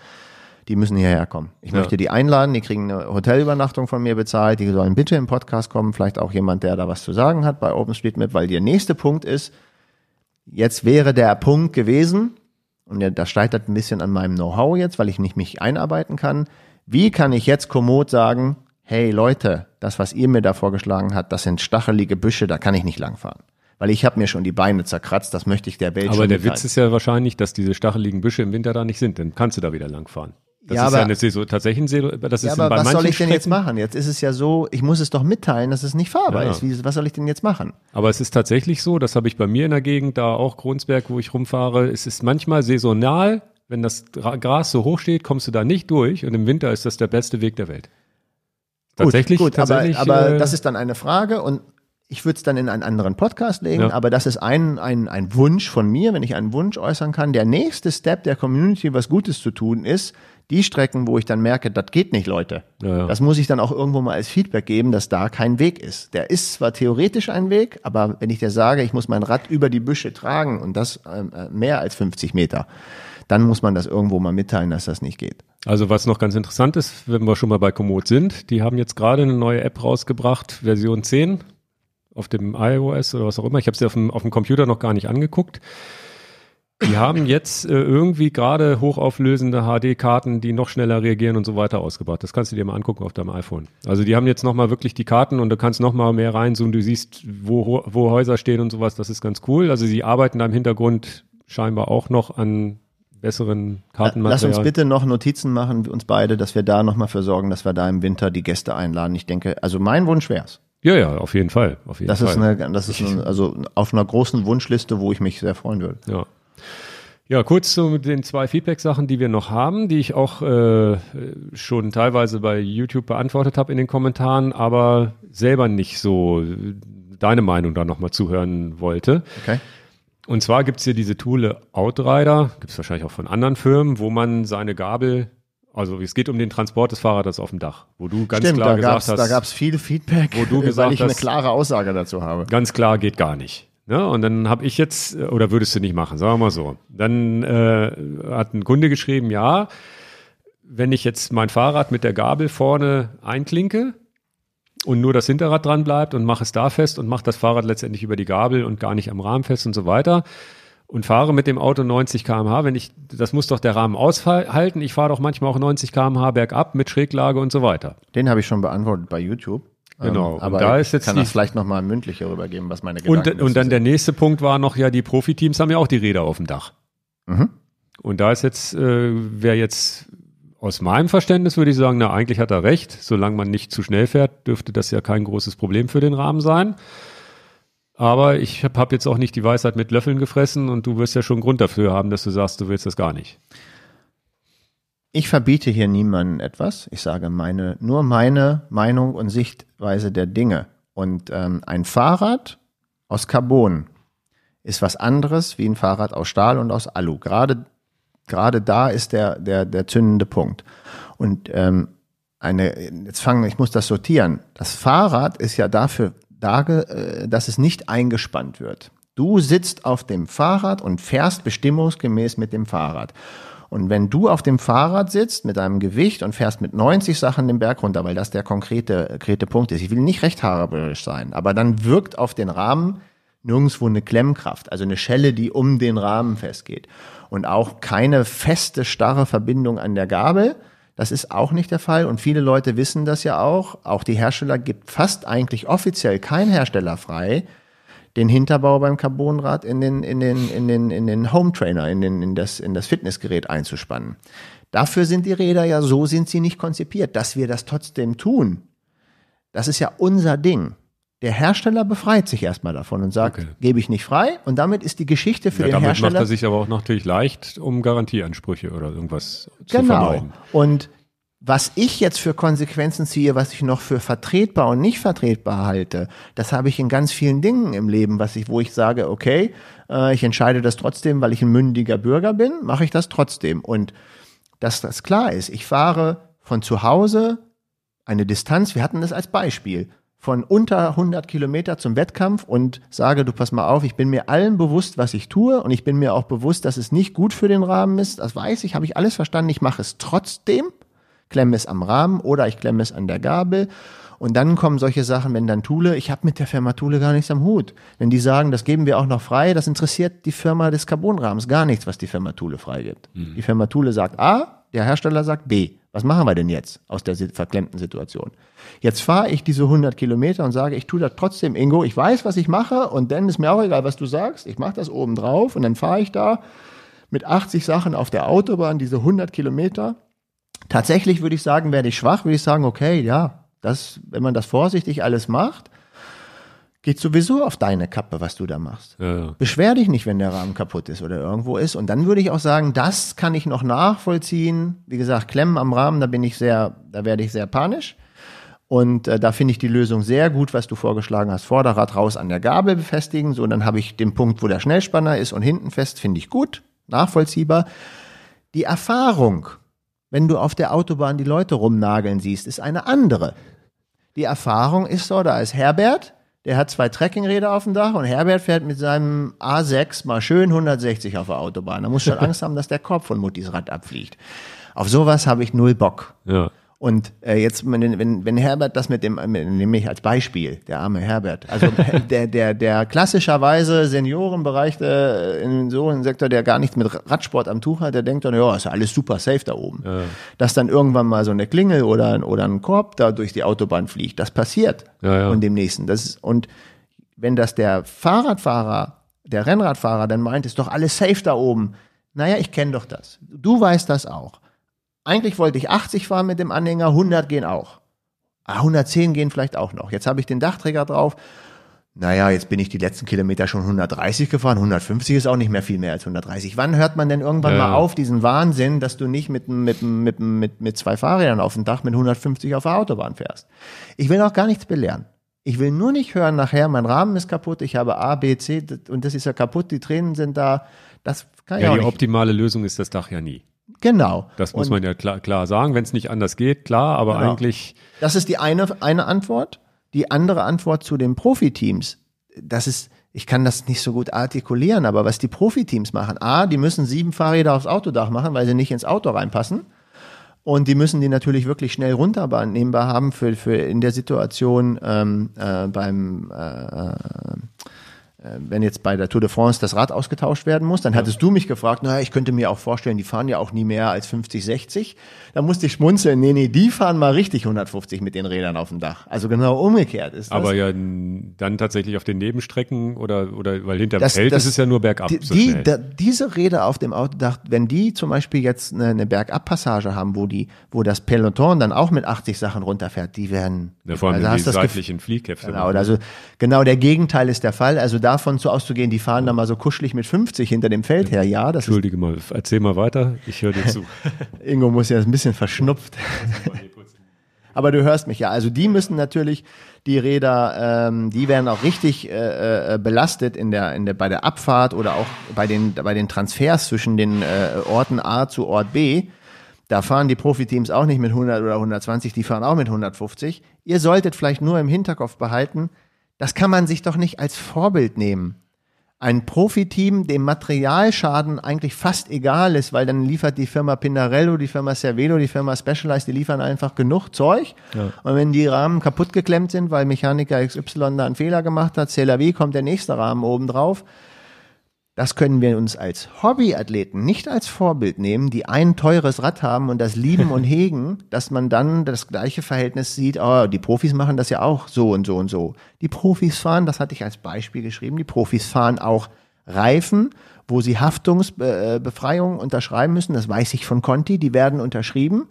die müssen hierher kommen. Ich Ja. möchte die einladen, die kriegen eine Hotelübernachtung von mir bezahlt, die sollen bitte im Podcast kommen, vielleicht auch jemand, der da was zu sagen hat bei OpenStreetMap, weil der nächste Punkt ist, jetzt wäre der Punkt gewesen, und ja, das scheitert ein bisschen an meinem Know-how jetzt, weil ich nicht mich einarbeiten kann. Wie kann ich jetzt Komoot sagen, hey Leute, das, was ihr mir da vorgeschlagen habt, das sind stachelige Büsche, da kann ich nicht langfahren. Weil ich habe mir schon die Beine zerkratzt, das möchte ich der Welt Aber der mitteilen. Witz ist ja wahrscheinlich, dass diese stacheligen Büsche im Winter da nicht sind. Dann kannst du da wieder langfahren. Das Ja, ist ja aber- eine Saison, tatsächlich ein Saison, das ja, ist aber bei was soll ich denn jetzt machen? Jetzt ist es ja so, ich muss es doch mitteilen, dass es nicht fahrbar Ja. ist. Wie, was soll ich denn jetzt machen? Aber es ist tatsächlich so, das habe ich bei mir in der Gegend, da auch Kronsberg, wo ich rumfahre, es ist manchmal saisonal wenn das Gras so hoch steht, kommst du da nicht durch und im Winter ist das der beste Weg der Welt. Tatsächlich, gut, gut tatsächlich, aber, aber äh, das ist dann eine Frage und ich würde es dann in einen anderen Podcast legen, ja. aber das ist ein, ein, ein Wunsch von mir, wenn ich einen Wunsch äußern kann. Der nächste Step der Community, was Gutes zu tun, ist, die Strecken, wo ich dann merke, das geht nicht, Leute. Ja, ja. Das muss ich dann auch irgendwo mal als Feedback geben, dass da kein Weg ist. Der ist zwar theoretisch ein Weg, aber wenn ich dir sage, ich muss mein Rad über die Büsche tragen und das äh, mehr als 50 Meter, dann muss man das irgendwo mal mitteilen, dass das nicht geht. Also was noch ganz interessant ist, wenn wir schon mal bei Komoot sind, die haben jetzt gerade eine neue App rausgebracht, Version 10 auf dem iOS oder was auch immer. Ich habe sie auf dem, auf dem Computer noch gar nicht angeguckt. Die haben jetzt äh, irgendwie gerade hochauflösende HD-Karten, die noch schneller reagieren und so weiter ausgebracht. Das kannst du dir mal angucken auf deinem iPhone. Also die haben jetzt nochmal wirklich die Karten und du kannst nochmal mehr reinzoomen. Du siehst, wo, wo Häuser stehen und sowas. Das ist ganz cool. Also sie arbeiten da im Hintergrund scheinbar auch noch an besseren Kartenmaterial. Lass uns bitte noch Notizen machen, uns beide, dass wir da nochmal für sorgen, dass wir da im Winter die Gäste einladen. Ich denke, also mein Wunsch wär's. Ja, ja, auf jeden Fall. Auf jeden das Fall. ist eine, das ist eine, also auf einer großen Wunschliste, wo ich mich sehr freuen würde. Ja. Ja, kurz zu den zwei Feedback-Sachen, die wir noch haben, die ich auch äh, schon teilweise bei YouTube beantwortet habe in den Kommentaren, aber selber nicht so deine Meinung da nochmal zuhören wollte. Okay. Und zwar gibt's hier diese Toole Outrider, gibt's wahrscheinlich auch von anderen Firmen, wo man seine Gabel also es geht um den Transport des Fahrrades auf dem Dach, wo du ganz Stimmt, klar gesagt hast. Da gab es viel Feedback, wo du gesagt weil ich hast, eine klare Aussage dazu habe. Ganz klar geht gar nicht. Ne? Und dann habe ich jetzt, oder würdest du nicht machen, sagen wir mal so. Dann äh, hat ein Kunde geschrieben, ja, wenn ich jetzt mein Fahrrad mit der Gabel vorne einklinke und nur das Hinterrad dran bleibt und mache es da fest und mache das Fahrrad letztendlich über die Gabel und gar nicht am Rahmen fest und so weiter, und fahre mit dem Auto 90 km/h, wenn ich, das muss doch der Rahmen aushalten. Ich fahre doch manchmal auch 90 km/h bergab mit Schräglage und so weiter. Den habe ich schon beantwortet bei YouTube. Genau. Ähm, aber da ist jetzt kann das vielleicht nochmal mündlich rübergeben, was meine Gedanken Und, und dann der nächste Punkt war noch, ja, die Profiteams haben ja auch die Räder auf dem Dach. Mhm. Und da ist jetzt, äh, wer jetzt aus meinem Verständnis würde ich sagen, na, eigentlich hat er recht. Solange man nicht zu schnell fährt, dürfte das ja kein großes Problem für den Rahmen sein. Aber ich habe hab jetzt auch nicht die Weisheit mit Löffeln gefressen und du wirst ja schon einen Grund dafür haben, dass du sagst, du willst das gar nicht. Ich verbiete hier niemandem etwas. Ich sage meine, nur meine Meinung und Sichtweise der Dinge. Und ähm, ein Fahrrad aus Carbon ist was anderes wie ein Fahrrad aus Stahl und aus Alu. Gerade, gerade da ist der, der, der zündende Punkt. Und ähm, eine, jetzt fangen, ich muss das sortieren. Das Fahrrad ist ja dafür dass es nicht eingespannt wird. Du sitzt auf dem Fahrrad und fährst bestimmungsgemäß mit dem Fahrrad. Und wenn du auf dem Fahrrad sitzt mit deinem Gewicht und fährst mit 90 Sachen den Berg runter, weil das der konkrete, konkrete Punkt ist, ich will nicht rechthaberisch sein, aber dann wirkt auf den Rahmen nirgendwo eine Klemmkraft, also eine Schelle, die um den Rahmen festgeht. Und auch keine feste, starre Verbindung an der Gabel, das ist auch nicht der Fall und viele Leute wissen das ja auch. Auch die Hersteller gibt fast eigentlich offiziell kein Hersteller frei, den Hinterbau beim Carbonrad in den, in den, in den, in den Home Trainer, in, den, in, das, in das Fitnessgerät einzuspannen. Dafür sind die Räder ja, so sind sie nicht konzipiert. Dass wir das trotzdem tun, das ist ja unser Ding. Der Hersteller befreit sich erstmal davon und sagt, okay. gebe ich nicht frei. Und damit ist die Geschichte für ja, den damit Hersteller. macht er sich aber auch natürlich leicht, um Garantieansprüche oder irgendwas genau. zu vermeiden. Und was ich jetzt für Konsequenzen ziehe, was ich noch für vertretbar und nicht vertretbar halte, das habe ich in ganz vielen Dingen im Leben, was ich, wo ich sage, okay, äh, ich entscheide das trotzdem, weil ich ein mündiger Bürger bin, mache ich das trotzdem. Und dass das klar ist, ich fahre von zu Hause eine Distanz, wir hatten das als Beispiel, von unter 100 Kilometer zum Wettkampf und sage, du pass mal auf, ich bin mir allen bewusst, was ich tue und ich bin mir auch bewusst, dass es nicht gut für den Rahmen ist. Das weiß ich, habe ich alles verstanden. Ich mache es trotzdem, klemme es am Rahmen oder ich klemme es an der Gabel. Und dann kommen solche Sachen, wenn dann Thule, ich habe mit der Firma Thule gar nichts am Hut. Wenn die sagen, das geben wir auch noch frei, das interessiert die Firma des Carbonrahmens gar nichts, was die Firma Thule freigibt. Mhm. Die Firma Thule sagt A, der Hersteller sagt B. Was machen wir denn jetzt aus der verklemmten Situation? Jetzt fahre ich diese 100 Kilometer und sage, ich tue das trotzdem, Ingo. Ich weiß, was ich mache und dann ist mir auch egal, was du sagst. Ich mache das oben drauf und dann fahre ich da mit 80 Sachen auf der Autobahn diese 100 Kilometer. Tatsächlich würde ich sagen, werde ich schwach, würde ich sagen, okay, ja, das, wenn man das vorsichtig alles macht, geht sowieso auf deine Kappe, was du da machst. Ja, ja. Beschwer dich nicht, wenn der Rahmen kaputt ist oder irgendwo ist. Und dann würde ich auch sagen, das kann ich noch nachvollziehen. Wie gesagt, Klemmen am Rahmen, da bin ich sehr, da werde ich sehr panisch. Und äh, da finde ich die Lösung sehr gut, was du vorgeschlagen hast. Vorderrad raus an der Gabel befestigen. So, dann habe ich den Punkt, wo der Schnellspanner ist und hinten fest, finde ich gut, nachvollziehbar. Die Erfahrung, wenn du auf der Autobahn die Leute rumnageln siehst, ist eine andere. Die Erfahrung ist so, da ist Herbert, der hat zwei Trekkingräder auf dem Dach und Herbert fährt mit seinem A6 mal schön 160 auf der Autobahn. Da muss schon Angst haben, dass der Korb von Muttis Rad abfliegt. Auf sowas habe ich null Bock. Ja. Und äh, jetzt, wenn, wenn, wenn Herbert das mit dem, mit, nehme ich als Beispiel, der arme Herbert, also der, der, der klassischerweise Seniorenbereich äh, in so einem Sektor, der gar nichts mit Radsport am Tuch hat, der denkt dann, ja, ist ja alles super safe da oben. Ja. Dass dann irgendwann mal so eine Klingel oder, oder ein Korb da durch die Autobahn fliegt, das passiert. Ja, ja. Und dem nächsten. Das ist, und wenn das der Fahrradfahrer, der Rennradfahrer dann meint, ist doch alles safe da oben. Naja, ich kenne doch das. Du weißt das auch. Eigentlich wollte ich 80 fahren mit dem Anhänger, 100 gehen auch. Ah, 110 gehen vielleicht auch noch. Jetzt habe ich den Dachträger drauf. Naja, jetzt bin ich die letzten Kilometer schon 130 gefahren. 150 ist auch nicht mehr viel mehr als 130. Wann hört man denn irgendwann Ja. mal auf, diesen Wahnsinn, dass du nicht mit, mit, mit, mit, mit zwei Fahrrädern auf dem Dach mit 150 auf der Autobahn fährst? Ich will auch gar nichts belehren. Ich will nur nicht hören nachher, mein Rahmen ist kaputt, ich habe A, B, C und das ist ja kaputt, die Tränen sind da. Das kann ich Ja, auch die nicht. optimale Lösung ist das Dach ja nie. Genau. Das muss Und- man ja klar, klar sagen, wenn es nicht anders geht, klar, aber Genau. eigentlich, Das ist die eine, eine Antwort. Die andere Antwort zu den Profiteams, das ist, ich kann das nicht so gut artikulieren, aber was die Profiteams machen, A, die müssen sieben Fahrräder aufs Autodach machen, weil sie nicht ins Auto reinpassen. Und die müssen die natürlich wirklich schnell runternehmbar haben für, für in der Situation ähm, äh, beim äh, äh, wenn jetzt bei der Tour de France das Rad ausgetauscht werden muss, dann hattest du mich gefragt, naja, ich könnte mir auch vorstellen, die fahren ja auch nie mehr als 50, 60. Da musste ich schmunzeln, nee, nee, die fahren mal richtig 150 mit den Rädern auf dem Dach. Also genau umgekehrt ist das. aber ja dann tatsächlich auf den Nebenstrecken oder, oder weil hinterm Das- Feld das- ist es ja nur bergab. die, so die, da, diese Räder auf dem Autodach, wenn die zum Beispiel jetzt eine, eine Bergabpassage haben, wo die, wo das Peloton dann auch mit 80 Sachen runterfährt, die werden, ja, vor allem also die seitlichen Fliehkäfte. Genau, also genau der Gegenteil ist der Fall. Also davon zu auszugehen, die fahren da mal so kuschelig mit 50 hinter dem Feld her. Ja, das ist, Entschuldige mal, erzähl mal weiter, ich höre dir zu. Ingo muss ja ein bisschen verschnupft. Aber du hörst mich ja. Also die müssen natürlich die Räder, ähm, die werden auch richtig äh, äh, belastet in der, in der, bei der Abfahrt oder auch bei den, bei den Transfers zwischen den äh, Orten A zu Ort B. Da fahren die Profiteams auch nicht mit 100 oder 120, die fahren auch mit 150. Ihr solltet vielleicht nur im Hinterkopf behalten, das kann man sich doch nicht als Vorbild nehmen ein Profiteam, dem Materialschaden eigentlich fast egal ist, weil dann liefert die Firma Pinarello, die Firma Cervelo, die Firma Specialized, die liefern einfach genug Zeug. Und wenn die Rahmen kaputt geklemmt sind, weil Mechaniker XY da einen Fehler gemacht hat, vie, kommt der nächste Rahmen oben drauf. Das können wir uns als Hobbyathleten nicht als Vorbild nehmen, die ein teures Rad haben und das lieben und hegen, dass man dann das gleiche Verhältnis sieht, oh, die Profis machen das ja auch so und so und so. Die Profis fahren, das hatte ich als Beispiel geschrieben, die Profis fahren auch Reifen, wo sie Haftungsbefreiung unterschreiben müssen, das weiß ich von Conti, die werden unterschrieben.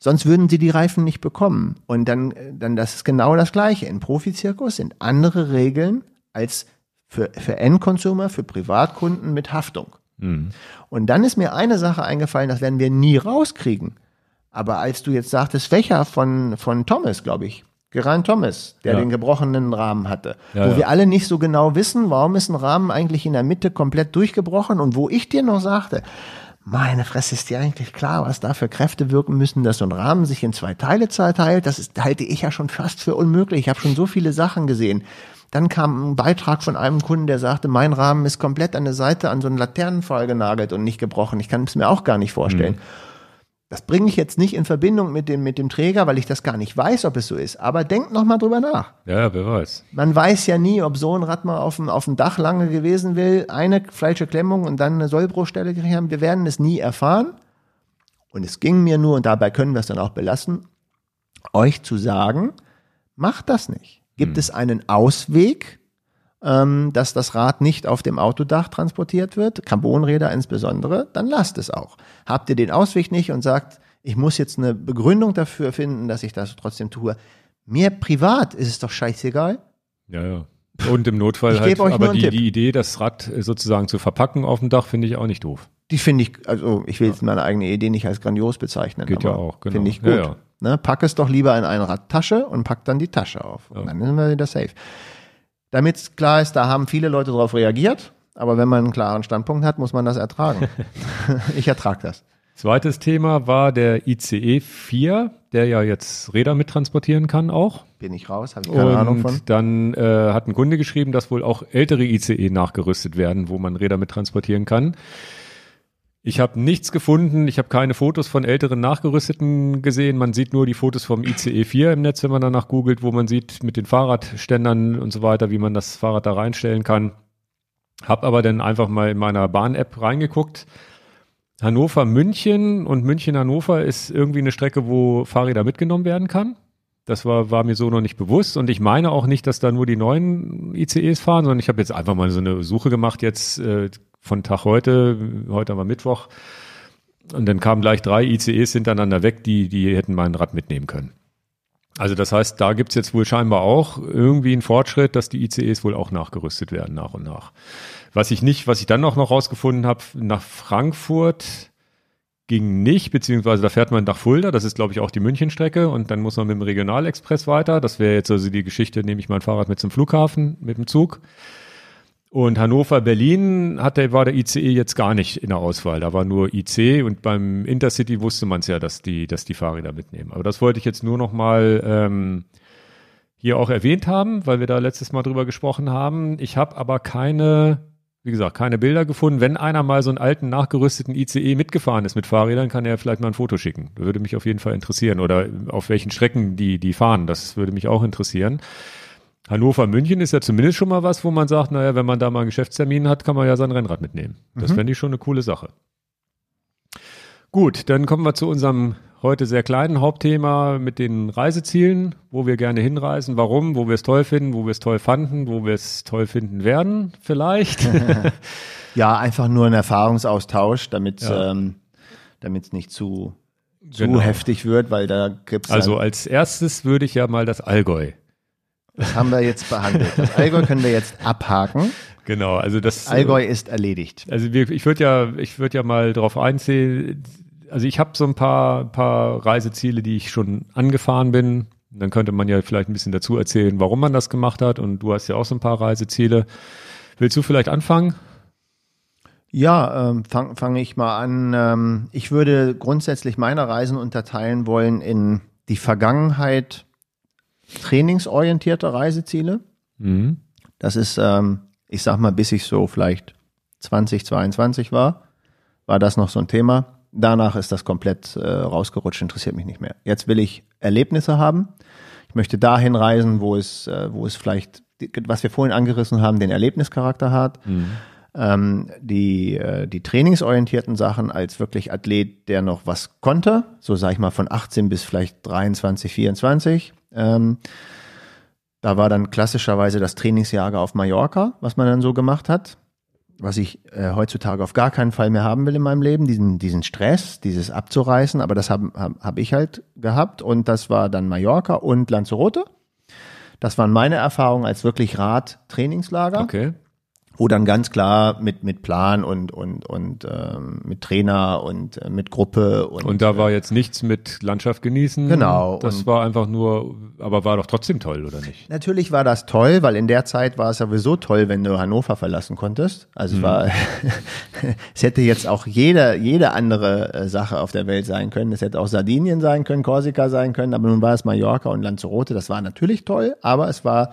Sonst würden sie die Reifen nicht bekommen. Und dann, dann das ist genau das Gleiche. Im Profizirkus sind andere Regeln als für, für Endconsumer, für Privatkunden mit Haftung. Und dann ist mir eine Sache eingefallen, das werden wir nie rauskriegen. Aber als du jetzt sagtest, Fächer von, von Thomas, glaube ich, Geraint Thomas, der Ja. den gebrochenen Rahmen hatte, Ja, wo ja. wir alle nicht so genau wissen, warum ist ein Rahmen eigentlich in der Mitte komplett durchgebrochen und wo ich dir noch sagte, meine Fresse ist dir eigentlich klar, was da für Kräfte wirken müssen, dass so ein Rahmen sich in zwei Teile zerteilt. Das ist, halte ich ja schon fast für unmöglich. Ich habe schon so viele Sachen gesehen. Dann kam ein Beitrag von einem Kunden, der sagte, mein Rahmen ist komplett an der Seite an so einen Laternenpfahl genagelt und nicht gebrochen. Ich kann es mir auch gar nicht vorstellen. Das bringe ich jetzt nicht in Verbindung mit dem, mit dem Träger, weil ich das gar nicht weiß, ob es so ist. Aber denkt noch mal drüber nach. Ja, wer weiß. Man weiß ja nie, ob so ein Rad mal auf dem, auf dem Dach lange gewesen will, eine falsche Klemmung und dann eine Sollbruchstelle gekriegt haben. Wir werden es nie erfahren. Und es ging mir nur, und dabei können wir es dann auch belassen, euch zu sagen, macht das nicht. Gibt es einen Ausweg, ähm, dass das Rad nicht auf dem Autodach transportiert wird, Carbonräder insbesondere, dann lasst es auch. Habt ihr den Ausweg nicht und sagt, ich muss jetzt eine Begründung dafür finden, dass ich das trotzdem tue. Mir privat ist es doch scheißegal. Ja, ja. Und im Notfall Ich halt, aber die, die Idee, das Rad sozusagen zu verpacken auf dem Dach, finde ich auch nicht doof. Die finde ich, also ich will jetzt meine eigene Idee nicht als grandios bezeichnen. Geht ja auch, genau. Finde ich gut. Ja, ja. Ne, pack es doch lieber in eine Radtasche und pack dann die Tasche auf. Und dann sind wir wieder safe. Damit klar ist, da haben viele Leute darauf reagiert, aber wenn man einen klaren Standpunkt hat, muss man das ertragen. ich ertrage das. Zweites Thema war der ICE 4, der ja jetzt Räder mittransportieren kann auch. Bin ich raus, habe ich keine und Ahnung von. dann äh, hat ein Kunde geschrieben, dass wohl auch ältere ICE nachgerüstet werden, wo man Räder mittransportieren kann. Ich habe nichts gefunden, ich habe keine Fotos von älteren nachgerüsteten gesehen. Man sieht nur die Fotos vom ICE 4 im Netz, wenn man danach googelt, wo man sieht mit den Fahrradständern und so weiter, wie man das Fahrrad da reinstellen kann. Hab aber dann einfach mal in meiner Bahn-App reingeguckt. Hannover München und München Hannover ist irgendwie eine Strecke, wo Fahrräder mitgenommen werden kann. Das war, war mir so noch nicht bewusst und ich meine auch nicht, dass da nur die neuen ICEs fahren, sondern ich habe jetzt einfach mal so eine Suche gemacht jetzt äh, von Tag heute, heute wir Mittwoch und dann kamen gleich drei ICEs hintereinander weg, die, die hätten mein Rad mitnehmen können. Also das heißt, da gibt's jetzt wohl scheinbar auch irgendwie einen Fortschritt, dass die ICEs wohl auch nachgerüstet werden nach und nach. Was ich nicht, was ich dann noch, noch rausgefunden habe, nach Frankfurt ging nicht, beziehungsweise da fährt man nach Fulda, das ist glaube ich auch die Münchenstrecke und dann muss man mit dem Regionalexpress weiter. Das wäre jetzt also die Geschichte, nehme ich mein Fahrrad mit zum Flughafen mit dem Zug. Und Hannover, Berlin hat der, war der ICE jetzt gar nicht in der Auswahl. Da war nur IC und beim Intercity wusste man es ja, dass die, dass die Fahrräder mitnehmen. Aber das wollte ich jetzt nur noch mal ähm, hier auch erwähnt haben, weil wir da letztes Mal drüber gesprochen haben. Ich habe aber keine, wie gesagt, keine Bilder gefunden. Wenn einer mal so einen alten, nachgerüsteten ICE mitgefahren ist mit Fahrrädern, kann er vielleicht mal ein Foto schicken. Würde mich auf jeden Fall interessieren. Oder auf welchen Strecken die, die fahren. Das würde mich auch interessieren. Hannover, München ist ja zumindest schon mal was, wo man sagt, naja, wenn man da mal einen Geschäftstermin hat, kann man ja sein Rennrad mitnehmen. Das fände ich schon eine coole Sache. Gut, dann kommen wir zu unserem heute sehr kleinen Hauptthema mit den Reisezielen, wo wir gerne hinreisen, warum, wo wir es toll finden, wo wir es toll fanden, wo wir es toll finden werden, vielleicht. Ja, einfach nur ein Erfahrungsaustausch, damit Ja. ähm, es nicht zu, zu Genau. heftig wird, weil da gibt's Also dann, als erstes würde ich ja mal das Allgäu. Das haben wir jetzt behandelt. Das Allgäu können wir jetzt abhaken. Genau, also das Allgäu ist erledigt. Also wir, ich würde ja, ich würde ja mal darauf einzählen. Also ich habe so ein paar, paar Reiseziele, die ich schon angefahren bin. Dann könnte man ja vielleicht ein bisschen dazu erzählen, warum man das gemacht hat. Und du hast ja auch so ein paar Reiseziele. Willst du vielleicht anfangen? Ja, ähm, fange fang ich mal an. Ähm, ich würde grundsätzlich meine Reisen unterteilen wollen in die Vergangenheit trainingsorientierte Reiseziele. Mhm. Das ist, ähm, ich sag mal, bis ich so vielleicht 2022 war, war das noch so ein Thema. Danach ist das komplett äh, rausgerutscht, interessiert mich nicht mehr. Jetzt will ich Erlebnisse haben. Ich möchte dahin reisen, wo es, äh, wo es vielleicht, was wir vorhin angerissen haben, den Erlebnischarakter hat. Ähm, die, äh, die trainingsorientierten Sachen als wirklich Athlet, der noch was konnte, so sage ich mal von 18 bis vielleicht 23, 24. Ähm, da war dann klassischerweise das Trainingsjager auf Mallorca, was man dann so gemacht hat, was ich äh, heutzutage auf gar keinen Fall mehr haben will in meinem Leben, diesen, diesen Stress, dieses abzureißen, aber das habe hab, hab ich halt gehabt und das war dann Mallorca und Lanzarote. Das waren meine Erfahrungen als wirklich Rad-Trainingslager Okay. Wo dann ganz klar mit mit Plan und und und ähm, mit Trainer und äh, mit Gruppe und, Und da war jetzt nichts mit Landschaft genießen. Genau, Das war einfach nur, aber war doch trotzdem toll, oder nicht? Natürlich war das toll, weil in der Zeit war es sowieso toll, wenn du Hannover verlassen konntest. Also es war, es hätte jetzt auch jede, jede andere äh, Sache auf der Welt sein können. Es hätte auch Sardinien sein können, Korsika sein können, aber nun war es Mallorca und Lanzarote. Das war natürlich toll, aber es war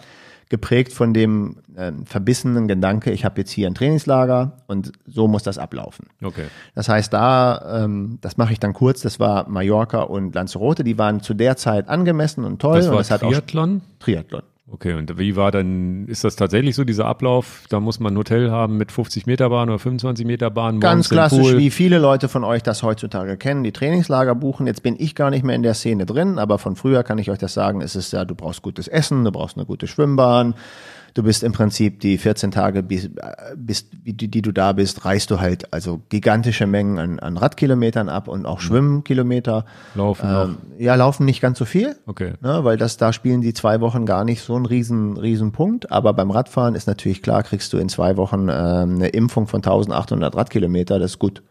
geprägt von dem ähm, verbissenen Gedanke, ich habe jetzt hier ein Trainingslager und so muss das ablaufen. Okay. Das heißt, da, ähm, das mache ich dann kurz, das war Mallorca und Lanzarote, die waren zu der Zeit angemessen und toll. Das und war das hat auch Triathlon? Okay, und wie war dann, ist das tatsächlich so, dieser Ablauf? Da muss man ein Hotel haben mit 50 Meter Bahn oder 25 Meter Bahn. Ganz klassisch, wie viele Leute von euch das heutzutage kennen, die Trainingslager buchen. Jetzt bin ich gar nicht mehr in der Szene drin, aber von früher kann ich euch das sagen, es ist ja, du brauchst gutes Essen, du brauchst eine gute Schwimmbahn, Du bist im Prinzip die 14 Tage, bis, bis, die, die du da bist, reißt du halt also gigantische Mengen an, an Radkilometern ab und auch Schwimmkilometer. Laufen Ähm, ja, laufen nicht ganz so viel. Okay. Ne, weil das, da spielen die zwei Wochen gar nicht so einen riesen, riesen Punkt. Aber beim Radfahren ist natürlich klar, kriegst du in zwei Wochen ähm, eine Impfung von 1800 Radkilometer, das ist gut.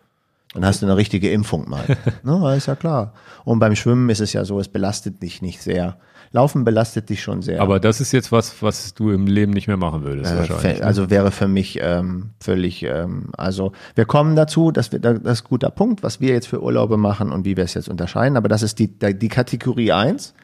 Dann hast du eine richtige Impfung mal. ne, ist ja klar. Und beim Schwimmen ist es ja so, es belastet dich nicht sehr. Laufen belastet dich schon sehr. Aber das ist jetzt was, was du im Leben nicht mehr machen würdest, Äh, wahrscheinlich. ne? Also wäre für mich ähm, völlig, ähm, also wir kommen dazu, dass wir, das ist ein guter Punkt, was wir jetzt für Urlaube machen und wie wir es jetzt unterscheiden, aber das ist die, die Kategorie eins.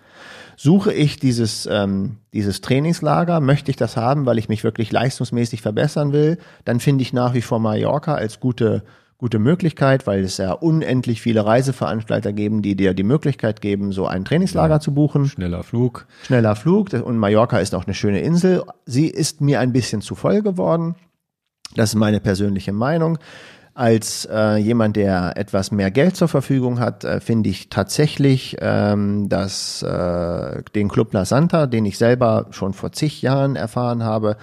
Suche ich dieses, ähm, dieses Trainingslager, möchte ich das haben, weil ich mich wirklich leistungsmäßig verbessern will, dann finde ich nach wie vor Mallorca als gute, gute Möglichkeit, weil es ja unendlich viele Reiseveranstalter geben, die dir die Möglichkeit geben, so ein Trainingslager zu buchen Schneller Flug. schneller Flug und Mallorca ist auch eine schöne Insel. Sie ist mir ein bisschen zu voll geworden. Das ist meine persönliche Meinung. Als äh, jemand, der etwas mehr Geld zur Verfügung hat, äh, finde ich tatsächlich ähm, dass, äh, den Club La Santa, den ich selber schon vor zig Jahren erfahren habe,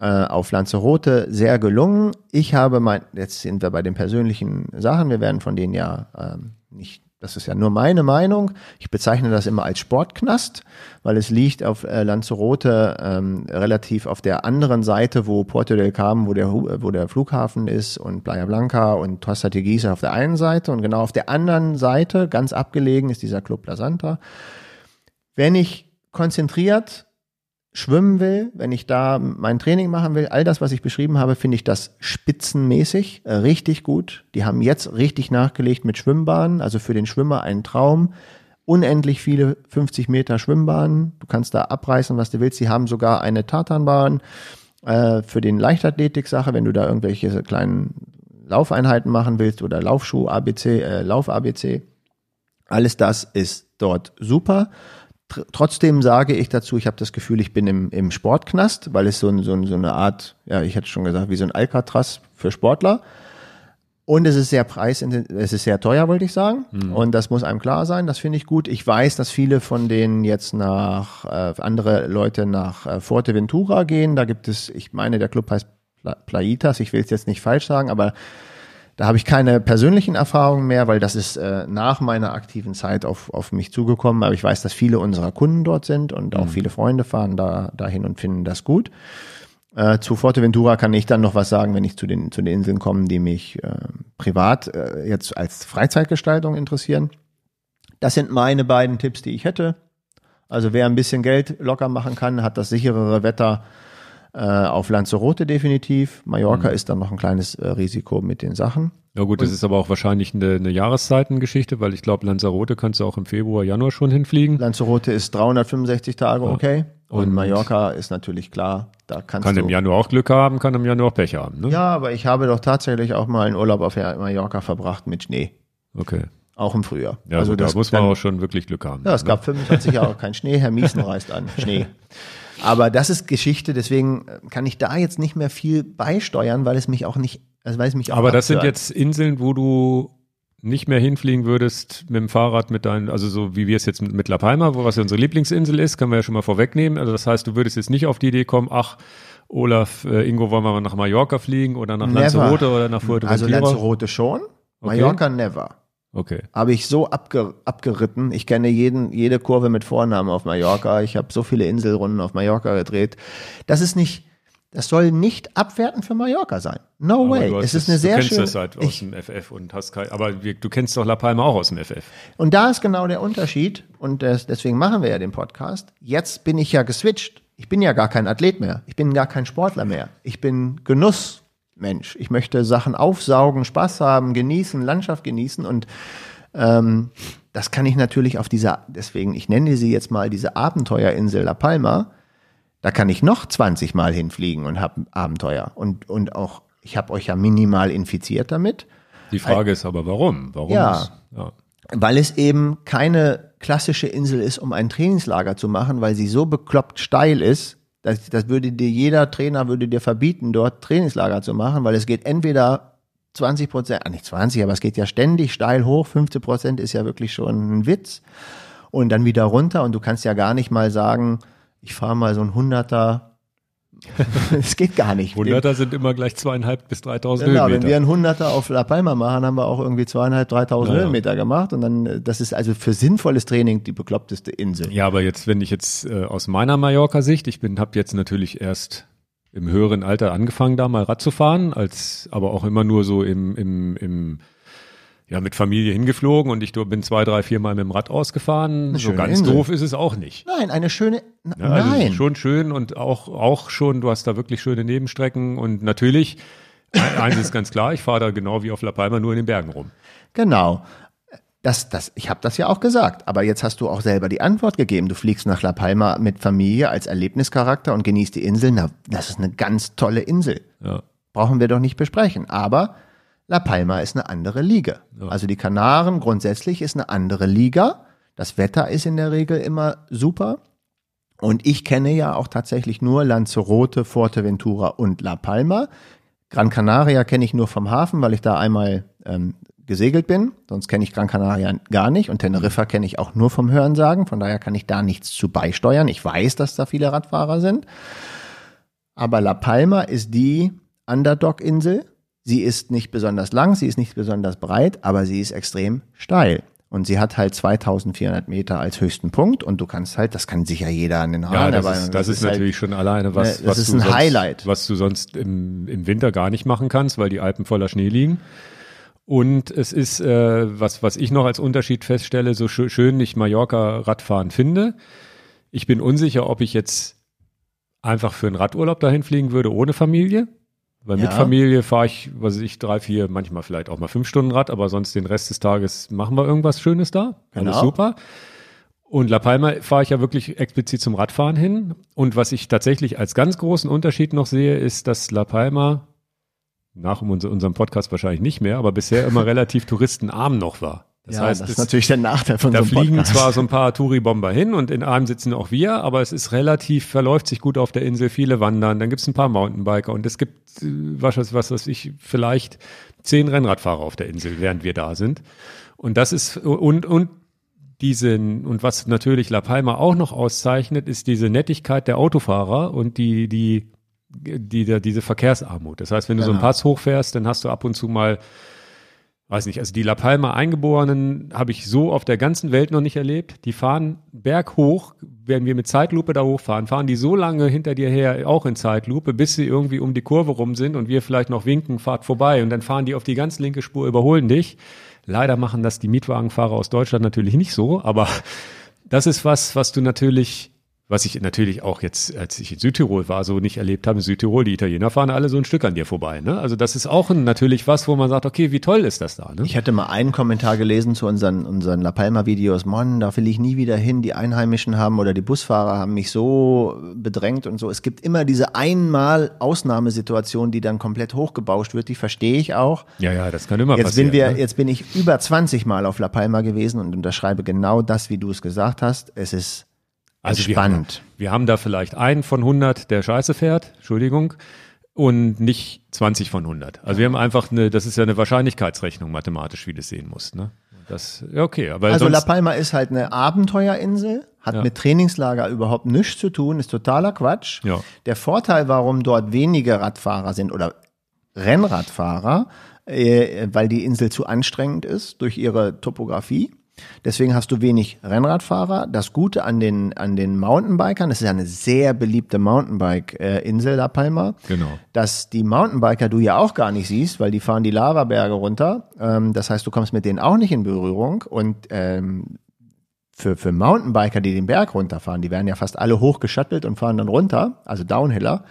äh, auf Lanzarote sehr gelungen. Ich habe mein, jetzt sind wir bei den persönlichen Sachen, wir werden von denen ja ähm, nicht, das ist ja nur meine Meinung. Ich bezeichne das immer als Sportknast, weil es liegt auf äh, Lanzarote ähm, relativ auf der anderen Seite, wo Puerto del Carmen, wo der, äh, wo der Flughafen ist und Playa Blanca und Costa Teguise auf der einen Seite und genau auf der anderen Seite, ganz abgelegen, ist dieser Club La Santa. Wenn ich konzentriert schwimmen will, wenn ich da mein Training machen will, all das, was ich beschrieben habe, finde ich das spitzenmäßig, äh, richtig gut. Die haben jetzt richtig nachgelegt mit Schwimmbahnen, also für den Schwimmer ein Traum. Unendlich viele 50 Meter Schwimmbahnen. Du kannst da abreißen, was du willst. Sie haben sogar eine Tartanbahn äh, für den Leichtathletik-Sache, wenn du da irgendwelche kleinen Laufeinheiten machen willst oder Laufschuh ABC, äh, Lauf ABC. Alles das ist dort super. Tr trotzdem sage ich dazu, ich habe das Gefühl, ich bin im, im Sportknast, weil es so, ein, so, ein, so eine Art, ja, ich hätte schon gesagt, wie so ein Alcatraz für Sportler. Und es ist sehr preisintensiv, es ist sehr teuer, wollte ich sagen. Und das muss einem klar sein, das finde ich gut. Ich weiß, dass viele von denen jetzt nach, äh, andere Leute nach äh, Fuerteventura gehen. Da gibt es, ich meine, der Club heißt Pla Playitas, ich will es jetzt nicht falsch sagen, aber da habe ich keine persönlichen Erfahrungen mehr, weil das ist äh, nach meiner aktiven Zeit auf, auf mich zugekommen. Aber ich weiß, dass viele unserer Kunden dort sind und auch viele Freunde fahren da dahin und finden das gut. Äh, zu Fuerteventura kann ich dann noch was sagen, wenn ich zu den, zu den Inseln komme, die mich äh, privat äh, jetzt als Freizeitgestaltung interessieren. Das sind meine beiden Tipps, die ich hätte. Also wer ein bisschen Geld locker machen kann, hat das sicherere Wetter äh, auf Lanzarote definitiv. Mallorca ist dann noch ein kleines äh, Risiko mit den Sachen. Ja gut, das ist aber auch wahrscheinlich eine, eine Jahreszeitengeschichte, weil ich glaube, Lanzarote kannst du auch im Februar, Januar schon hinfliegen. Lanzarote ist 365 Tage okay. Und, Und- Mallorca ist natürlich klar, da kannst Kann du. im Januar auch Glück haben, kann im Januar auch Pech haben. Ne? ja, aber ich habe doch tatsächlich auch mal einen Urlaub auf Mallorca verbracht mit Schnee. Okay. Auch im Frühjahr. Ja, also da muss man dann- auch schon wirklich Glück haben. Ja, es ne? gab 25 Jahre kein Schnee. Herr Miesen reist an. Schnee. Aber das ist Geschichte, deswegen äh, kann ich da jetzt nicht mehr viel beisteuern, weil es mich auch nicht, also weil es mich auch Aber das sind jetzt Inseln, wo du nicht mehr hinfliegen würdest mit dem Fahrrad mit deinen, also so wie wir es jetzt mit, mit La Palma, wo was ja unsere Lieblingsinsel ist, können wir ja schon mal vorwegnehmen. Also das heißt, du würdest jetzt nicht auf die Idee kommen, ach, Olaf, äh, Ingo, wollen wir mal nach Mallorca fliegen oder nach. Lanzarote oder nach Fuerteventura? Also Lanzarote schon, Mallorca never. Okay. Habe ich so abge, abgeritten. Ich kenne jeden, jede Kurve mit Vornamen auf Mallorca. Ich habe so viele Inselrunden auf Mallorca gedreht. Das ist nicht, das soll nicht abwertend für Mallorca sein. No Aber way. Es ist das- eine sehr Du kennst schöne. das halt aus ich, dem FF und hast kein, aber du kennst doch La Palma auch aus dem FF. Und da ist genau der Unterschied und das, deswegen machen wir ja den Podcast. Jetzt bin ich ja geswitcht. Ich bin ja gar kein Athlet mehr. Ich bin gar kein Sportler mehr. Ich bin Genussmensch. Ich möchte Sachen aufsaugen, Spaß haben, genießen, Landschaft genießen und ähm, das kann ich natürlich auf dieser, deswegen, ich nenne sie jetzt mal diese Abenteuerinsel La Palma. Da kann ich noch 20 Mal hinfliegen und habe Abenteuer. Und, und auch, ich habe euch ja minimal infiziert damit. Die Frage ist aber, warum? Warum? Ja. ist- ja. weil es eben keine klassische Insel ist, um ein Trainingslager zu machen, weil sie so bekloppt steil ist, dass, das würde dir jeder Trainer würde dir verbieten, dort Trainingslager zu machen, weil es geht entweder 20 Prozent, ah, nicht 20, aber es geht ja ständig steil hoch, 15 Prozent ist ja wirklich schon ein Witz. Und dann wieder runter. Und du kannst ja gar nicht mal sagen, ich fahre mal so ein Hunderter Es geht gar nicht. Hunderter sind immer gleich zweieinhalb bis 3000 Genau, Höhenmeter. wenn wir einen Hunderter auf La Palma machen, haben wir auch irgendwie zweieinhalb, dreitausend Ja, ja. Höhenmeter gemacht und dann, äh, das ist also für sinnvolles Training die bekloppteste Insel. Ja, aber jetzt, wenn ich jetzt äh, aus meiner Mallorca-Sicht, ich bin, habe jetzt natürlich erst im höheren Alter angefangen, da mal Rad zu fahren, als aber auch immer nur so im, im, im ja, mit Familie hingeflogen und ich bin zwei, drei, vier Mal mit dem Rad ausgefahren. So ganz Insel. doof ist es auch nicht. Nein, eine schöne, n- Ja, also nein. schon schön und auch, auch schon, du hast da wirklich schöne Nebenstrecken und natürlich, ein- eins ist ganz klar, ich fahre da genau wie auf La Palma nur in den Bergen rum. Genau. Das, das, ich habe das ja auch gesagt, aber jetzt hast du auch selber die Antwort gegeben. Du fliegst nach La Palma mit Familie als Erlebnischarakter und genießt die Insel. Na, das ist eine ganz tolle Insel. Ja. Brauchen wir doch nicht besprechen. Aber La Palma ist eine andere Liga. Also die Kanaren grundsätzlich ist eine andere Liga. Das Wetter ist in der Regel immer super. Und ich kenne ja auch tatsächlich nur Lanzarote, Fuerteventura und La Palma. Gran Canaria kenne ich nur vom Hafen, weil ich da einmal ähm, gesegelt bin. Sonst kenne ich Gran Canaria gar nicht. Und Teneriffa kenne ich auch nur vom Hörensagen. Von daher kann ich da nichts zu beisteuern. Ich weiß, dass da viele Radfahrer sind. Aber La Palma ist die Underdog-Insel. Sie ist nicht besonders lang, sie ist nicht besonders breit, aber sie ist extrem steil. Und sie hat halt 2400 Meter als höchsten Punkt und du kannst halt, das kann sicher jeder an den Ja, Haaren, das aber ist, das ist halt- natürlich schon alleine was, Ne, das was ist du ein sonst, Highlight. was du sonst im, im Winter gar nicht machen kannst, weil die Alpen voller Schnee liegen. Und es ist, äh, was, was ich noch als Unterschied feststelle, so schö schön ich Mallorca Radfahren finde. Ich bin unsicher, ob ich jetzt einfach für einen Radurlaub dahin fliegen würde ohne Familie. Weil mit Ja. Familie fahre ich, was weiß ich, drei, vier, manchmal vielleicht auch mal fünf Stunden Rad, aber sonst den Rest des Tages machen wir irgendwas Schönes da. Alles Genau. super. Und La Palma fahre ich ja wirklich explizit zum Radfahren hin. Und was ich tatsächlich als ganz großen Unterschied noch sehe, ist, dass La Palma nach unser- unserem Podcast wahrscheinlich nicht mehr, aber bisher immer relativ touristenarm noch war. Das ja, heißt, das ist natürlich der Nachteil von da so einem fliegen Podcast. zwar so ein paar Touri-Bomber hin und in einem sitzen auch wir, aber es ist relativ, verläuft sich gut auf der Insel, viele wandern, dann gibt es ein paar Mountainbiker und es gibt, äh, was, was, was weiß ich, vielleicht zehn Rennradfahrer auf der Insel, während wir da sind. Und das ist, und, und diesen, und was natürlich La Palma auch noch auszeichnet, ist diese Nettigkeit der Autofahrer und die, die, die, die diese Verkehrsarmut. Das heißt, wenn du so einen Genau. Pass hochfährst, dann hast du ab und zu mal weiß nicht, also die La Palma Eingeborenen habe ich so auf der ganzen Welt noch nicht erlebt. Die fahren berghoch, wenn wir mit Zeitlupe da hochfahren, fahren die so lange hinter dir her, auch in Zeitlupe, bis sie irgendwie um die Kurve rum sind und wir vielleicht noch winken, fahrt vorbei und dann fahren die auf die ganz linke Spur, überholen dich. Leider machen das die Mietwagenfahrer aus Deutschland natürlich nicht so, aber das ist was, was du natürlich, was ich natürlich auch jetzt, als ich in Südtirol war, so nicht erlebt habe. In Südtirol, die Italiener fahren alle so ein Stück an dir vorbei. Ne? Also das ist auch ein, natürlich was, wo man sagt, okay, wie toll ist das da? Ne? Ich hatte mal einen Kommentar gelesen zu unseren, unseren La Palma-Videos. Mann, da will ich nie wieder hin. Die Einheimischen haben oder die Busfahrer haben mich so bedrängt und so. Es gibt immer diese einmal Ausnahmesituation, die dann komplett hochgebauscht wird. Die verstehe ich auch. Ja, ja, das kann immer Jetzt passieren. bin wir, ne? jetzt bin ich über 20 Mal auf La Palma gewesen und unterschreibe genau das, wie du es gesagt hast. Es ist Also wir spannend. wir haben da vielleicht einen von 100, der Scheiße fährt, Entschuldigung, und nicht 20 von 100. Also wir haben einfach eine, das ist ja eine Wahrscheinlichkeitsrechnung mathematisch, wie du es sehen musst. Ne? Das, ja, okay, aber Also La Palma ist halt eine Abenteuerinsel, hat Ja. mit Trainingslager überhaupt nichts zu tun, ist totaler Quatsch. Ja. Der Vorteil, warum dort wenige Radfahrer sind oder Rennradfahrer, äh, weil die Insel zu anstrengend ist durch ihre Topografie. Deswegen hast du wenig Rennradfahrer. Das Gute an den, an den Mountainbikern, das ist ja eine sehr beliebte Mountainbike-Insel, La Palma, Genau. dass die Mountainbiker du ja auch gar nicht siehst, weil die fahren die Lavaberge runter. Ähm, das heißt, du kommst mit denen auch nicht in Berührung. Und ähm, für, für Mountainbiker, die den Berg runterfahren, die werden ja fast alle hochgeschattelt und fahren dann runter, also Downhiller.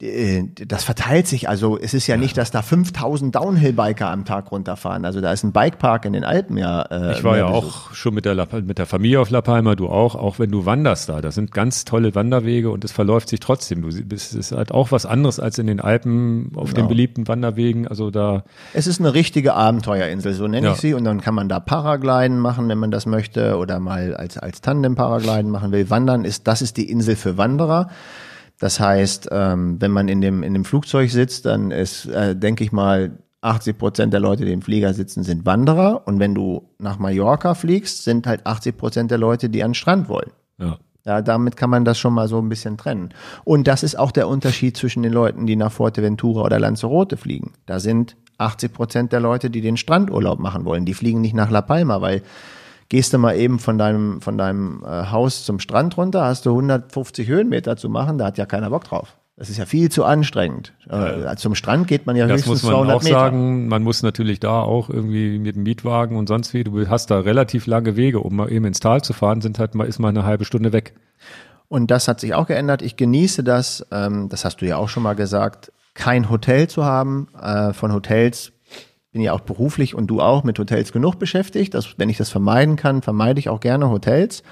Äh, Das verteilt sich, also es ist ja, nicht, dass da 5000 Downhill-Biker am Tag runterfahren. Also da ist ein Bikepark in den Alpen ja. Äh, ich war ja besucht. auch schon mit der, La, mit der Familie auf La Palma, du auch, auch wenn du wanderst da. Das sind ganz tolle Wanderwege und es verläuft sich trotzdem. Du bist, es ist halt auch was anderes als in den Alpen auf den Genau. beliebten Wanderwegen. Also da, Es ist eine richtige Abenteuerinsel, so nenne Ja. ich sie. Und dann kann man da Paragliden machen, wenn man das möchte, oder mal als, als Tandem-Paragliden machen will. Wandern ist, das ist die Insel für Wanderer. Das heißt, ähm, wenn man in dem, in dem Flugzeug sitzt, dann ist, äh, denke ich mal, 80 Prozent der Leute, die im Flieger sitzen, sind Wanderer. Und wenn du nach Mallorca fliegst, sind halt 80 Prozent der Leute, die an den Strand wollen. ja. Ja, damit kann man das schon mal so ein bisschen trennen. Und das ist auch der Unterschied zwischen den Leuten, die nach Fuerteventura oder Lanzarote fliegen. Da sind 80 Prozent der Leute, die den Strandurlaub machen wollen. Die fliegen nicht nach La Palma, weil gehst du mal eben von deinem, von deinem äh, Haus zum Strand runter, hast du 150 Höhenmeter zu machen, da hat ja keiner Bock drauf. Das ist ja viel zu anstrengend. Äh, zum Strand geht man ja Das höchstens muss man 200 auch Meter. sagen. Man muss natürlich da auch irgendwie mit dem Mietwagen und sonst wie. Du hast da relativ lange Wege, um mal eben ins Tal zu fahren, sind halt mal, ist mal eine halbe Stunde weg. Und das hat sich auch geändert. Ich genieße das, ähm, das hast du ja auch schon mal gesagt, kein Hotel zu haben. Äh, von Hotels bin ja auch beruflich und du auch mit Hotels genug beschäftigt. Das, wenn ich das vermeiden kann, vermeide ich auch gerne Hotels.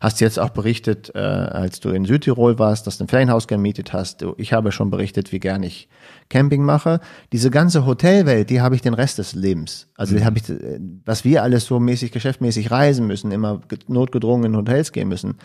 Hast jetzt auch berichtet, äh, als du in Südtirol warst, dass du ein Ferienhaus gemietet hast. Ich habe schon berichtet, wie gern ich Camping mache. Diese ganze Hotelwelt, die habe ich den Rest des Lebens. Also die habe ich, äh, was wir alles so mäßig, geschäftmäßig reisen müssen, immer ge- notgedrungen in Hotels gehen müssen.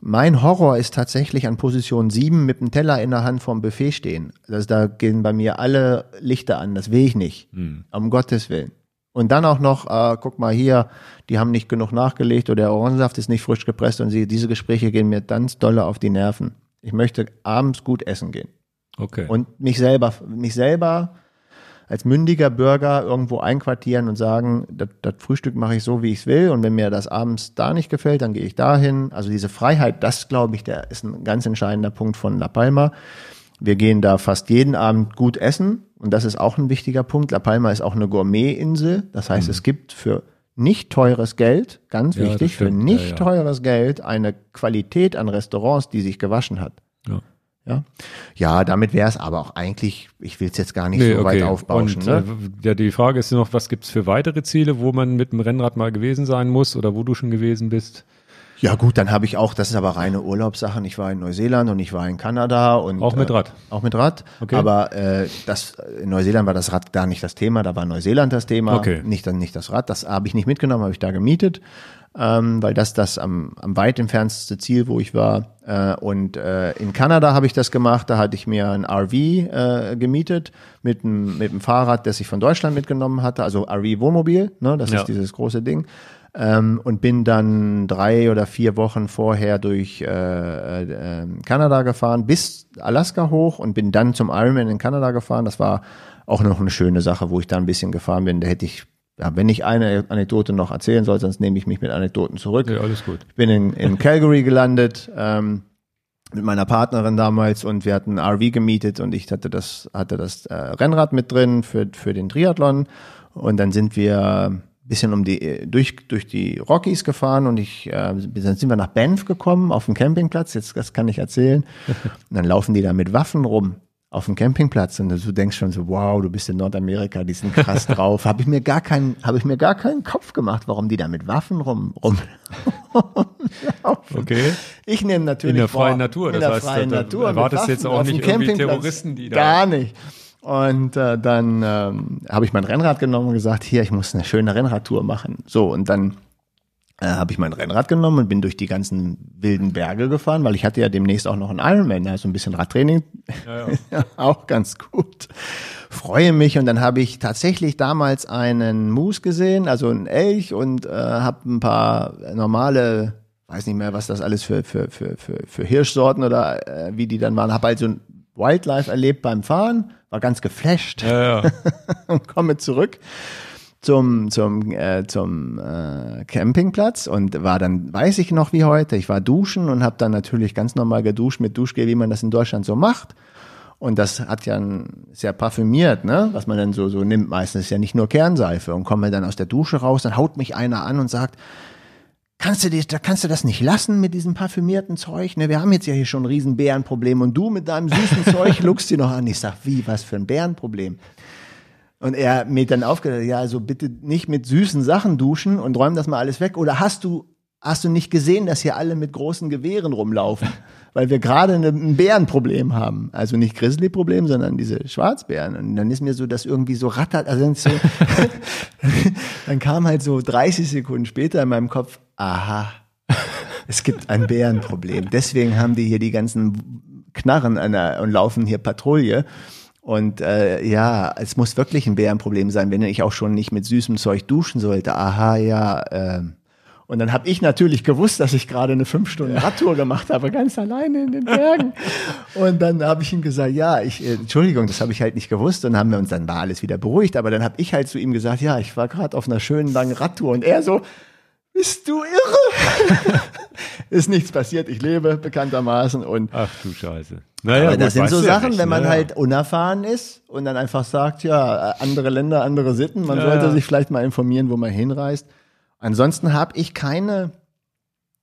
Mein Horror ist tatsächlich an Position 7 mit dem Teller in der Hand vorm Buffet stehen. Das, da gehen bei mir alle Lichter an. Das will ich nicht. Um Gottes Willen. Und dann auch noch, äh, guck mal hier, die haben nicht genug nachgelegt oder der Orangensaft ist nicht frisch gepresst und sie, diese Gespräche gehen mir ganz dolle auf die Nerven. Ich möchte abends gut essen gehen Okay. und mich selber, mich selber als mündiger Bürger irgendwo einquartieren und sagen, das, Frühstück mache ich so, wie ich es will und wenn mir das abends da nicht gefällt, dann gehe ich dahin. Also diese Freiheit, das glaube ich, der ist ein ganz entscheidender Punkt von La Palma. Wir gehen da fast jeden Abend gut essen und das ist auch ein wichtiger Punkt. La Palma ist auch eine Gourmet-Insel, das heißt, es gibt für nicht teures Geld, ganz Ja, wichtig, für nicht Ja, ja. teures Geld eine Qualität an Restaurants, die sich gewaschen hat. ja. Ja, ja damit wäre es aber auch eigentlich, ich will es jetzt gar nicht so weit aufbauschen. Und, ne? äh, ja, die Frage ist noch, was gibt's für weitere Ziele, wo man mit dem Rennrad mal gewesen sein muss oder wo du schon gewesen bist? Ja gut, dann habe ich auch, das ist aber reine Urlaubssachen. Ich war in Neuseeland und ich war in Kanada und Auch mit äh, Rad? Auch mit Rad. Okay. Aber äh, das in Neuseeland war das Rad gar nicht das Thema. Da war Neuseeland das Thema, Okay. nicht dann nicht das Rad. Das habe ich nicht mitgenommen, habe ich da gemietet, ähm, weil das das am, am weit entfernteste Ziel, wo ich war. Äh, und äh, in Kanada habe ich das gemacht. Da hatte ich mir ein RV äh, gemietet mit einem mit einem Fahrrad, das ich von Deutschland mitgenommen hatte. Also RV Wohnmobil, ne? Das Ja. ist dieses große Ding ähm, und bin dann drei oder vier Wochen vorher durch äh, äh, ähm, Kanada gefahren, bis Alaska hoch und bin dann zum Ironman in Kanada gefahren. Das war auch noch eine schöne Sache, wo ich da ein bisschen gefahren bin. Da hätte ich, ja, wenn ich eine Anekdote noch erzählen soll, sonst nehme ich mich mit Anekdoten zurück. Ja, alles gut. Ich bin in, in Calgary gelandet ähm, mit meiner Partnerin damals und wir hatten ein RV gemietet und ich hatte das hatte das äh, Rennrad mit drin für für den Triathlon und dann sind wir bisschen um die äh, durch durch die Rockies gefahren und ich äh, dann sind wir nach Banff gekommen auf dem Campingplatz jetzt das kann ich erzählen und dann laufen die da mit Waffen rum auf dem Campingplatz und du denkst schon so wow du bist in Nordamerika die sind krass drauf habe ich mir gar keinen habe ich mir gar keinen Kopf gemacht warum die da mit Waffen rum rum Okay. ich nehme natürlich In der freien vor, Natur, In das der heißt, freien Natur. erwartest jetzt auch nicht irgendwie. Terroristen, die da- Gar nicht. Und äh, dann ähm, habe ich mein Rennrad genommen und gesagt, hier, ich muss eine schöne Rennradtour machen. So, und dann äh, habe ich mein Rennrad genommen und bin durch die ganzen wilden Berge gefahren, weil ich hatte ja demnächst auch noch einen Ironman, also ein bisschen Radtraining, ja, auch ganz gut. Freue mich. Und dann habe ich tatsächlich damals einen Moose gesehen, also einen Elch und äh, habe ein paar normale, weiß nicht mehr, was das alles für für für für, für Hirschsorten oder äh, wie die dann waren, habe also ein Wildlife erlebt beim Fahren, war ganz geflasht Ja, ja. und komme zurück zum zum äh, zum äh, Campingplatz und war dann weiß ich noch wie heute ich war duschen und habe dann natürlich ganz normal geduscht mit Duschgel wie man das in Deutschland so macht. Und das hat ja ein, ja parfümiert ne was man dann so so nimmt meistens. Ist ja nicht nur Kernseife. Und komme dann aus der Dusche raus dann haut mich einer an und sagt Kannst du, dich, da kannst du das nicht lassen mit diesem parfümierten Zeug? Ne, wir haben jetzt ja hier schon ein riesen Bärenproblem und du mit deinem süßen Zeug luckst dir noch an. Ich sag, wie, was für ein Bärenproblem? Und er mir dann aufgehört, ja, also bitte nicht mit süßen Sachen duschen und räum das mal alles weg. Oder hast du, hast du nicht gesehen, dass hier alle mit großen Gewehren rumlaufen? Weil wir gerade eine- ein Bärenproblem haben. Also nicht Grizzly-Problem, sondern diese Schwarzbären. Und dann ist mir so, das irgendwie so rattert, also dann, so, dann kam halt so 30 Sekunden später in meinem Kopf, aha, es gibt ein Bärenproblem. Deswegen haben die hier die ganzen Knarren an der, und laufen hier Patrouille. Und äh, ja, es muss wirklich ein Bärenproblem sein, wenn ich auch schon nicht mit süßem Zeug duschen sollte. Aha, ja. ähm. Und dann habe ich natürlich gewusst, dass ich gerade eine fünf Stunden Radtour gemacht habe, ganz alleine in den Bergen. Und dann habe ich ihm gesagt, ja, ich, äh, Entschuldigung, das habe ich halt nicht gewusst. Und dann haben wir uns, dann war alles wieder beruhigt. Aber dann habe ich halt zu ihm gesagt, ja, ich war gerade auf einer schönen langen Radtour. Und er so, bist du irre? ist nichts passiert, ich lebe bekanntermaßen und. Ach du Scheiße. Naja, aber das sind so Sachen, nicht, wenn man ne? halt unerfahren ist und dann einfach sagt, ja, andere Länder, andere Sitten, man ja, sollte sich vielleicht mal informieren, wo man hinreist. Ansonsten habe ich keine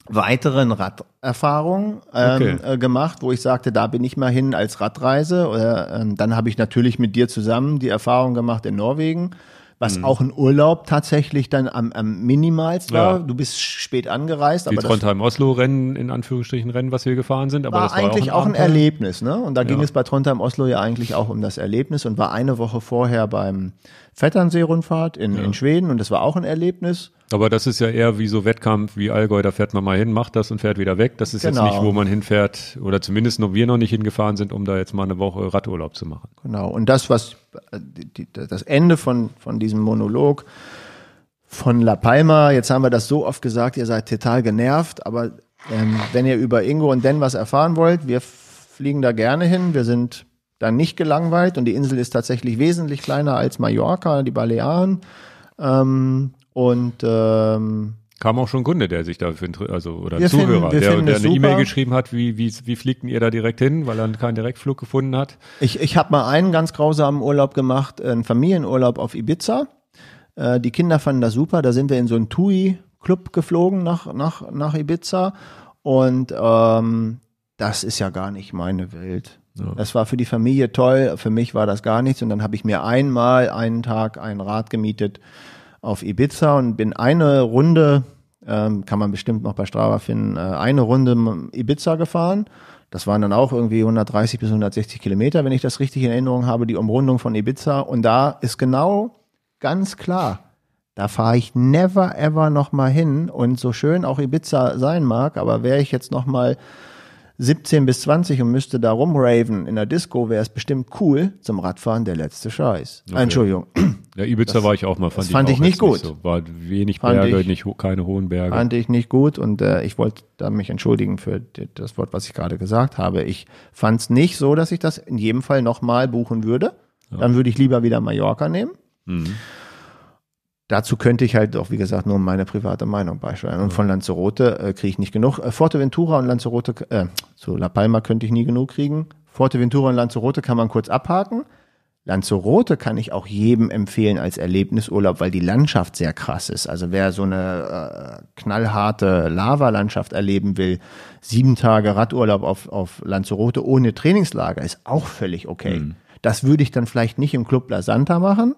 weiteren Raderfahrungen ähm, okay. äh, gemacht, wo ich sagte, da bin ich mal hin als Radreise. Oder, ähm, dann habe ich natürlich mit dir zusammen die Erfahrung gemacht in Norwegen was mhm. auch ein Urlaub tatsächlich dann am, am minimalst war. Ja. Du bist spät angereist. Die Trondheim-Oslo-Rennen, in Anführungsstrichen Rennen, was wir gefahren sind. Aber war das war eigentlich auch ein, auch ein Erlebnis. Ne? Und da ja. ging es bei Trondheim-Oslo ja eigentlich auch um das Erlebnis und war eine Woche vorher beim Vetternsee-Rundfahrt in, ja. in Schweden und das war auch ein Erlebnis. Aber das ist ja eher wie so Wettkampf wie Allgäu, da fährt man mal hin, macht das und fährt wieder weg. Das ist genau. jetzt nicht, wo man hinfährt oder zumindest noch wir noch nicht hingefahren sind, um da jetzt mal eine Woche Radurlaub zu machen. Genau. Und das, was die, das Ende von, von diesem Monolog von La Palma, jetzt haben wir das so oft gesagt, ihr seid total genervt, aber ähm, wenn ihr über Ingo und Den was erfahren wollt, wir fliegen da gerne hin. Wir sind dann nicht gelangweilt und die Insel ist tatsächlich wesentlich kleiner als Mallorca, die Balearen. Ähm, und ähm, kam auch schon ein Kunde, der sich dafür also oder ein Zuhörer, finden, der, der eine E-Mail geschrieben hat, wie, wie, wie fliegten ihr da direkt hin, weil er keinen Direktflug gefunden hat. Ich, ich habe mal einen ganz grausamen Urlaub gemacht, einen Familienurlaub auf Ibiza. Äh, die Kinder fanden das super. Da sind wir in so einen TUI-Club geflogen nach, nach, nach Ibiza. Und ähm, das ist ja gar nicht meine Welt. Ja. Das war für die Familie toll, für mich war das gar nichts. Und dann habe ich mir einmal einen Tag ein Rad gemietet auf Ibiza und bin eine Runde, ähm, kann man bestimmt noch bei Strava finden, äh, eine Runde Ibiza gefahren. Das waren dann auch irgendwie 130 bis 160 Kilometer, wenn ich das richtig in Erinnerung habe, die Umrundung von Ibiza. Und da ist genau ganz klar, da fahre ich never ever noch mal hin. Und so schön auch Ibiza sein mag, aber wäre ich jetzt noch mal 17 bis 20 und müsste da rumraven in der Disco, wäre es bestimmt cool zum Radfahren der letzte Scheiß. Okay. Entschuldigung. Ja, Ibiza das, war ich auch mal. Fand das fand ich, ich nicht gut. Nicht so. War wenig fand Berge, ich, nicht, keine hohen Berge. Fand ich nicht gut und äh, ich wollte da mich entschuldigen für das Wort, was ich gerade gesagt habe. Ich fand es nicht so, dass ich das in jedem Fall nochmal buchen würde. Ja. Dann würde ich lieber wieder Mallorca nehmen. Mhm. Dazu könnte ich halt auch, wie gesagt, nur meine private Meinung beisteuern. Und von Lanzarote äh, kriege ich nicht genug. Äh, Forteventura und Lanzarote, äh, zu La Palma könnte ich nie genug kriegen. Forteventura und Lanzarote kann man kurz abhaken. Lanzarote kann ich auch jedem empfehlen als Erlebnisurlaub, weil die Landschaft sehr krass ist. Also wer so eine äh, knallharte Lavalandschaft erleben will, sieben Tage Radurlaub auf, auf Lanzarote ohne Trainingslager ist auch völlig okay. Mhm. Das würde ich dann vielleicht nicht im Club La Santa machen,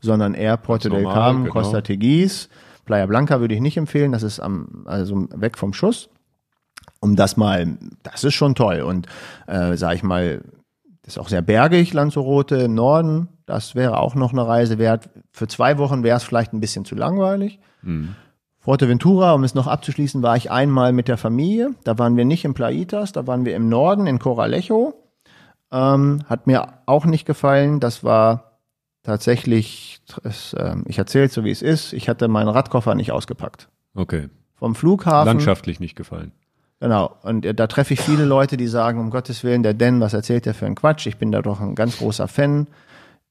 sondern eher Porto del Carmen, genau. Costa Teguis. Playa Blanca würde ich nicht empfehlen, das ist am, also weg vom Schuss. Um das mal, das ist schon toll. Und äh, sag ich mal, das ist auch sehr bergig, Lanzarote im Norden. Das wäre auch noch eine Reise wert. Für zwei Wochen wäre es vielleicht ein bisschen zu langweilig. Mhm. Fuerteventura, um es noch abzuschließen, war ich einmal mit der Familie. Da waren wir nicht in Plaitas, da waren wir im Norden in Coralejo. Ähm, hat mir auch nicht gefallen. Das war tatsächlich, es, äh, ich erzähle so wie es ist, ich hatte meinen Radkoffer nicht ausgepackt. Okay. Vom Flughafen. Landschaftlich nicht gefallen. Genau. Und äh, da treffe ich viele Leute, die sagen, um Gottes Willen, der Den, was erzählt der für einen Quatsch? Ich bin da doch ein ganz großer Fan.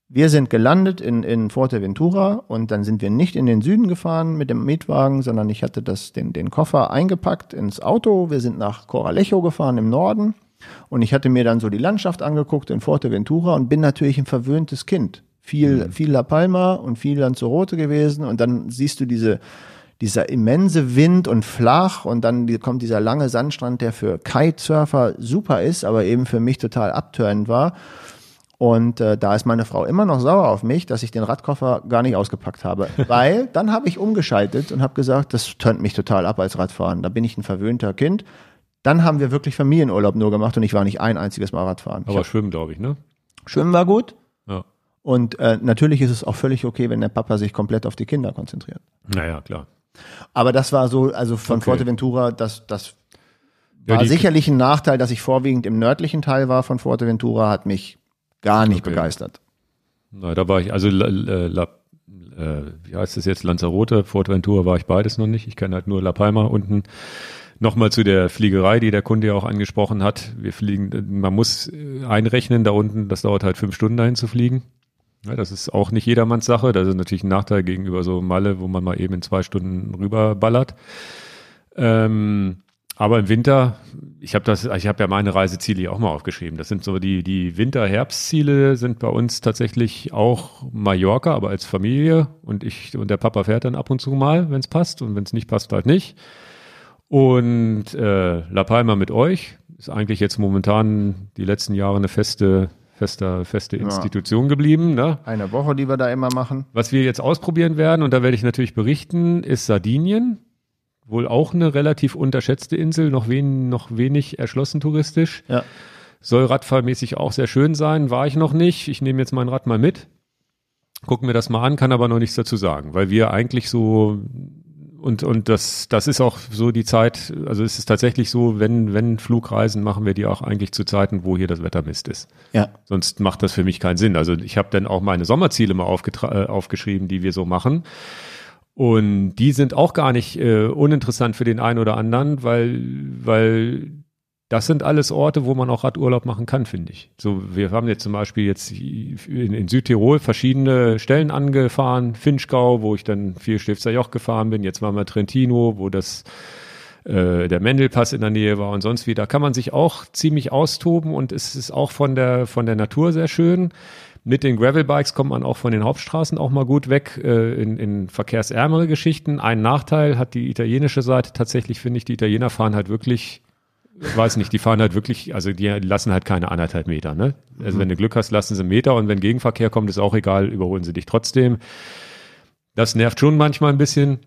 Wir sind gelandet in, in Fuerteventura und dann sind wir nicht in den Süden gefahren mit dem Mietwagen, sondern ich hatte das, den, den Koffer eingepackt ins Auto. Wir sind nach Coralejo gefahren im Norden und ich hatte mir dann so die Landschaft angeguckt in Fuerteventura und bin natürlich ein verwöhntes Kind viel, mhm. viel La Palma und viel Lanzarote gewesen und dann siehst du diese, dieser immense Wind und flach und dann kommt dieser lange Sandstrand, der für Kitesurfer super ist, aber eben für mich total abtörend war. Und äh, da ist meine Frau immer noch sauer auf mich, dass ich den Radkoffer gar nicht ausgepackt habe. Weil dann habe ich umgeschaltet und habe gesagt, das tönt mich total ab als Radfahren. Da bin ich ein verwöhnter Kind. Dann haben wir wirklich Familienurlaub nur gemacht und ich war nicht ein einziges Mal Radfahren. Aber Schwimmen, glaube ich, ne? Schwimmen war gut. Und äh, natürlich ist es auch völlig okay, wenn der Papa sich komplett auf die Kinder konzentriert. Naja, klar. Aber das war so, also von okay. Fuerteventura, das, das war ja, sicherlich ein Nachteil, dass ich vorwiegend im nördlichen Teil war von Fuerteventura, hat mich gar nicht okay. begeistert. Na, da war ich, also La, La, äh, wie heißt es jetzt, Lanzarote, Fortventura war ich beides noch nicht. Ich kenne halt nur La Palma unten. Nochmal zu der Fliegerei, die der Kunde ja auch angesprochen hat. Wir fliegen, man muss einrechnen da unten, das dauert halt fünf Stunden dahin zu fliegen. Ja, das ist auch nicht jedermanns Sache. Das ist natürlich ein Nachteil gegenüber so Malle, wo man mal eben in zwei Stunden rüberballert. Ähm, aber im Winter, ich habe das, ich habe ja meine Reiseziele auch mal aufgeschrieben. Das sind so die die Winter-Herbstziele sind bei uns tatsächlich auch Mallorca, aber als Familie und ich und der Papa fährt dann ab und zu mal, wenn es passt und wenn es nicht passt halt nicht. Und äh, La Palma mit euch ist eigentlich jetzt momentan die letzten Jahre eine feste fester, feste Institution geblieben. Ne? Eine Woche, die wir da immer machen. Was wir jetzt ausprobieren werden, und da werde ich natürlich berichten, ist Sardinien wohl auch eine relativ unterschätzte Insel, noch, wen, noch wenig erschlossen touristisch. Ja. Soll radfahrmäßig auch sehr schön sein, war ich noch nicht. Ich nehme jetzt mein Rad mal mit. Gucken mir das mal an, kann aber noch nichts dazu sagen, weil wir eigentlich so und und das das ist auch so die Zeit, also es ist tatsächlich so, wenn wenn Flugreisen machen wir die auch eigentlich zu Zeiten, wo hier das Wetter Mist ist. Ja. Sonst macht das für mich keinen Sinn. Also ich habe dann auch meine Sommerziele mal äh, aufgeschrieben, die wir so machen. Und die sind auch gar nicht äh, uninteressant für den einen oder anderen, weil, weil das sind alles Orte, wo man auch Radurlaub machen kann, finde ich. So, wir haben jetzt zum Beispiel jetzt in, in, Südtirol verschiedene Stellen angefahren, Finchgau, wo ich dann viel Stifter Joch gefahren bin. Jetzt waren wir Trentino, wo das äh, der Mendelpass in der Nähe war und sonst wie. Da kann man sich auch ziemlich austoben und es ist auch von der von der Natur sehr schön. Mit den Gravelbikes kommt man auch von den Hauptstraßen auch mal gut weg äh, in, in verkehrsärmere Geschichten. Ein Nachteil hat die italienische Seite tatsächlich, finde ich, die Italiener fahren halt wirklich, weiß nicht, die fahren halt wirklich, also die lassen halt keine anderthalb Meter. Ne? Also mhm. wenn du Glück hast, lassen sie einen Meter und wenn Gegenverkehr kommt, ist auch egal, überholen sie dich trotzdem. Das nervt schon manchmal ein bisschen.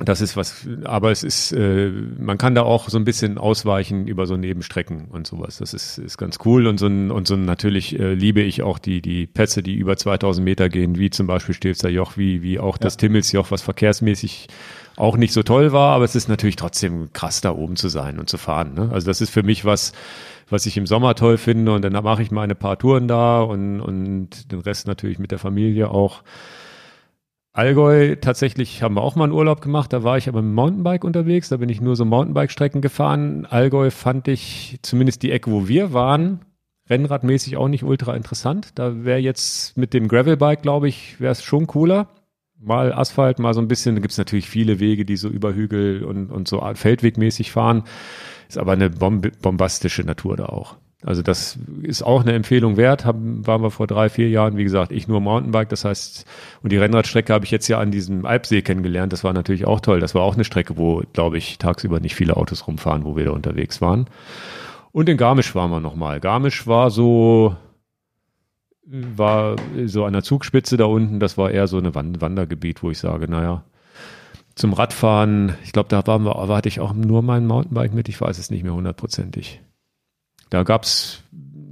Das ist was, aber es ist, äh, man kann da auch so ein bisschen ausweichen über so Nebenstrecken und sowas. Das ist, ist ganz cool und so ein, und so ein, natürlich äh, liebe ich auch die, die Pässe, die über 2000 Meter gehen, wie zum Beispiel Stilfser Joch, wie, wie auch ja. das Timmelsjoch, was verkehrsmäßig auch nicht so toll war, aber es ist natürlich trotzdem krass da oben zu sein und zu fahren. Ne? Also das ist für mich was, was ich im Sommer toll finde und dann mache ich meine paar Touren da und, und den Rest natürlich mit der Familie auch. Allgäu, tatsächlich haben wir auch mal einen Urlaub gemacht, da war ich aber mit dem Mountainbike unterwegs, da bin ich nur so Mountainbike-Strecken gefahren. Allgäu fand ich, zumindest die Ecke, wo wir waren, rennradmäßig auch nicht ultra interessant. Da wäre jetzt mit dem Gravelbike, glaube ich, wäre es schon cooler. Mal Asphalt, mal so ein bisschen, da gibt es natürlich viele Wege, die so über Hügel und, und so feldwegmäßig fahren. Ist aber eine bomb bombastische Natur da auch. Also das ist auch eine Empfehlung wert. Haben, waren wir vor drei, vier Jahren, wie gesagt, ich nur Mountainbike. Das heißt, und die Rennradstrecke habe ich jetzt ja an diesem Alpsee kennengelernt. Das war natürlich auch toll. Das war auch eine Strecke, wo, glaube ich, tagsüber nicht viele Autos rumfahren, wo wir da unterwegs waren. Und in Garmisch waren wir nochmal. Garmisch war so, war so an der Zugspitze da unten. Das war eher so ein Wandergebiet, wo ich sage, naja, zum Radfahren, ich glaube, da waren wir, aber hatte ich auch nur mein Mountainbike mit. Ich weiß es nicht mehr hundertprozentig. Da gab's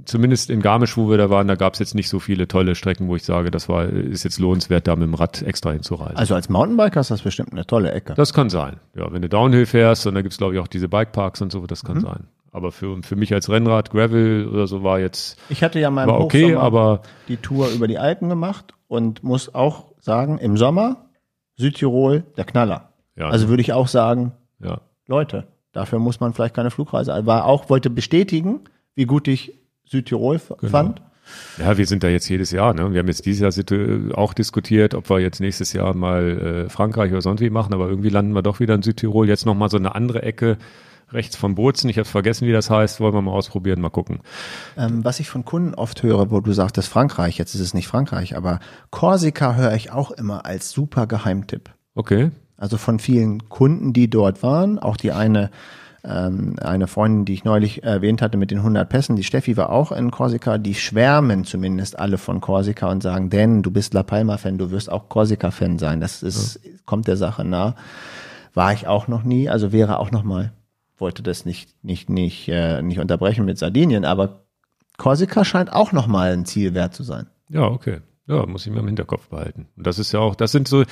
zumindest in Garmisch, wo wir da waren, da gab's jetzt nicht so viele tolle Strecken, wo ich sage, das war, ist jetzt lohnenswert, da mit dem Rad extra hinzureisen. Also als Mountainbiker ist das bestimmt eine tolle Ecke. Das kann sein. Ja, wenn du Downhill fährst, und da gibt's glaube ich auch diese Bikeparks und so, das kann mhm. sein. Aber für, für mich als Rennrad, Gravel oder so war jetzt. Ich hatte ja mal okay, aber die Tour über die Alpen gemacht und muss auch sagen, im Sommer Südtirol der Knaller. Ja, also würde ich auch sagen, ja. Leute, Dafür muss man vielleicht keine Flugreise. War auch, wollte bestätigen, wie gut ich Südtirol genau. fand. Ja, wir sind da jetzt jedes Jahr. Ne? Wir haben jetzt dieses Jahr auch diskutiert, ob wir jetzt nächstes Jahr mal äh, Frankreich oder sonst wie machen, aber irgendwie landen wir doch wieder in Südtirol. Jetzt nochmal so eine andere Ecke rechts von Bozen. Ich habe vergessen, wie das heißt. Wollen wir mal ausprobieren, mal gucken. Ähm, was ich von Kunden oft höre, wo du sagtest Frankreich, jetzt ist es nicht Frankreich, aber Korsika höre ich auch immer als super Geheimtipp. Okay. Also von vielen Kunden, die dort waren, auch die eine ähm, eine Freundin, die ich neulich erwähnt hatte mit den 100 Pässen, die Steffi war auch in Korsika, die schwärmen zumindest alle von Korsika und sagen, denn du bist La Palma-Fan, du wirst auch Korsika-Fan sein. Das ist, ja. kommt der Sache nah. War ich auch noch nie, also wäre auch noch mal, wollte das nicht, nicht, nicht, äh, nicht unterbrechen mit Sardinien, aber Korsika scheint auch noch mal ein Ziel wert zu sein. Ja, okay. Ja, muss ich mir im Hinterkopf behalten. Und das ist ja auch, das sind so,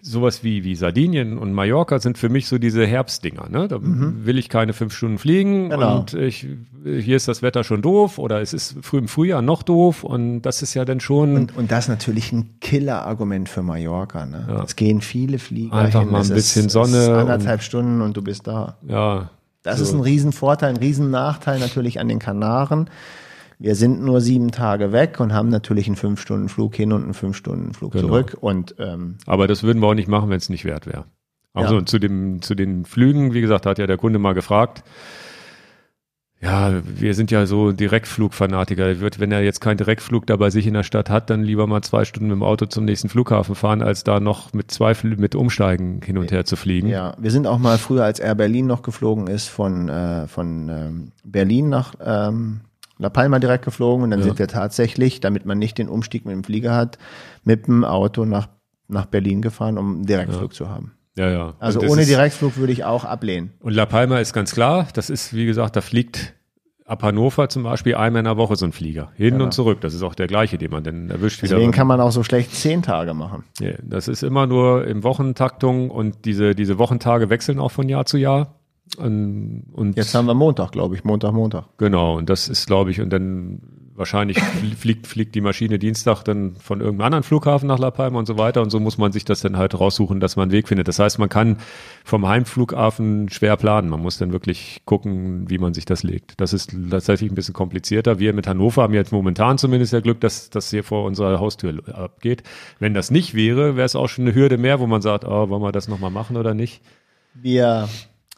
sowas wie, wie Sardinien und Mallorca sind für mich so diese Herbstdinger, ne? Da mhm. will ich keine fünf Stunden fliegen genau. und ich, hier ist das Wetter schon doof oder es ist früh im Frühjahr noch doof und das ist ja dann schon. Und, und das ist natürlich ein Killer-Argument für Mallorca, ne? Ja. Es gehen viele Flieger. Einfach hin. mal ein bisschen ist, Sonne. Ist anderthalb und, Stunden und du bist da. Ja. Das so. ist ein Riesenvorteil, ein Riesennachteil natürlich an den Kanaren wir sind nur sieben Tage weg und haben natürlich einen fünf Stunden Flug hin und einen fünf Stunden Flug genau. zurück. Und ähm, aber das würden wir auch nicht machen, wenn es nicht wert wäre. Also ja. zu dem zu den Flügen, wie gesagt, hat ja der Kunde mal gefragt. Ja, wir sind ja so Direktflugfanatiker. Wird, wenn er jetzt keinen Direktflug da bei sich in der Stadt hat, dann lieber mal zwei Stunden mit dem Auto zum nächsten Flughafen fahren, als da noch mit zwei mit Umsteigen hin und her zu fliegen. Ja, wir sind auch mal früher, als Air Berlin noch geflogen ist, von äh, von ähm, Berlin nach ähm, La Palma direkt geflogen und dann ja. sind wir tatsächlich, damit man nicht den Umstieg mit dem Flieger hat, mit dem Auto nach, nach Berlin gefahren, um einen Direktflug ja. zu haben. Ja, ja. Also ohne Direktflug würde ich auch ablehnen. Und La Palma ist ganz klar, das ist, wie gesagt, da fliegt ab Hannover zum Beispiel einmal in der Woche so ein Flieger. Hin ja. und zurück. Das ist auch der gleiche, den man dann erwischt wieder. Deswegen kann man auch so schlecht zehn Tage machen. Ja, das ist immer nur im Wochentaktung und diese, diese Wochentage wechseln auch von Jahr zu Jahr. Und jetzt haben wir Montag, glaube ich, Montag, Montag. Genau, und das ist, glaube ich, und dann wahrscheinlich fliegt, fliegt die Maschine Dienstag dann von irgendeinem anderen Flughafen nach La Palma und so weiter. Und so muss man sich das dann halt raussuchen, dass man einen Weg findet. Das heißt, man kann vom Heimflughafen schwer planen. Man muss dann wirklich gucken, wie man sich das legt. Das ist tatsächlich ein bisschen komplizierter. Wir mit Hannover haben jetzt momentan zumindest ja Glück, dass das hier vor unserer Haustür abgeht. Wenn das nicht wäre, wäre es auch schon eine Hürde mehr, wo man sagt, oh, wollen wir das nochmal machen oder nicht? Wir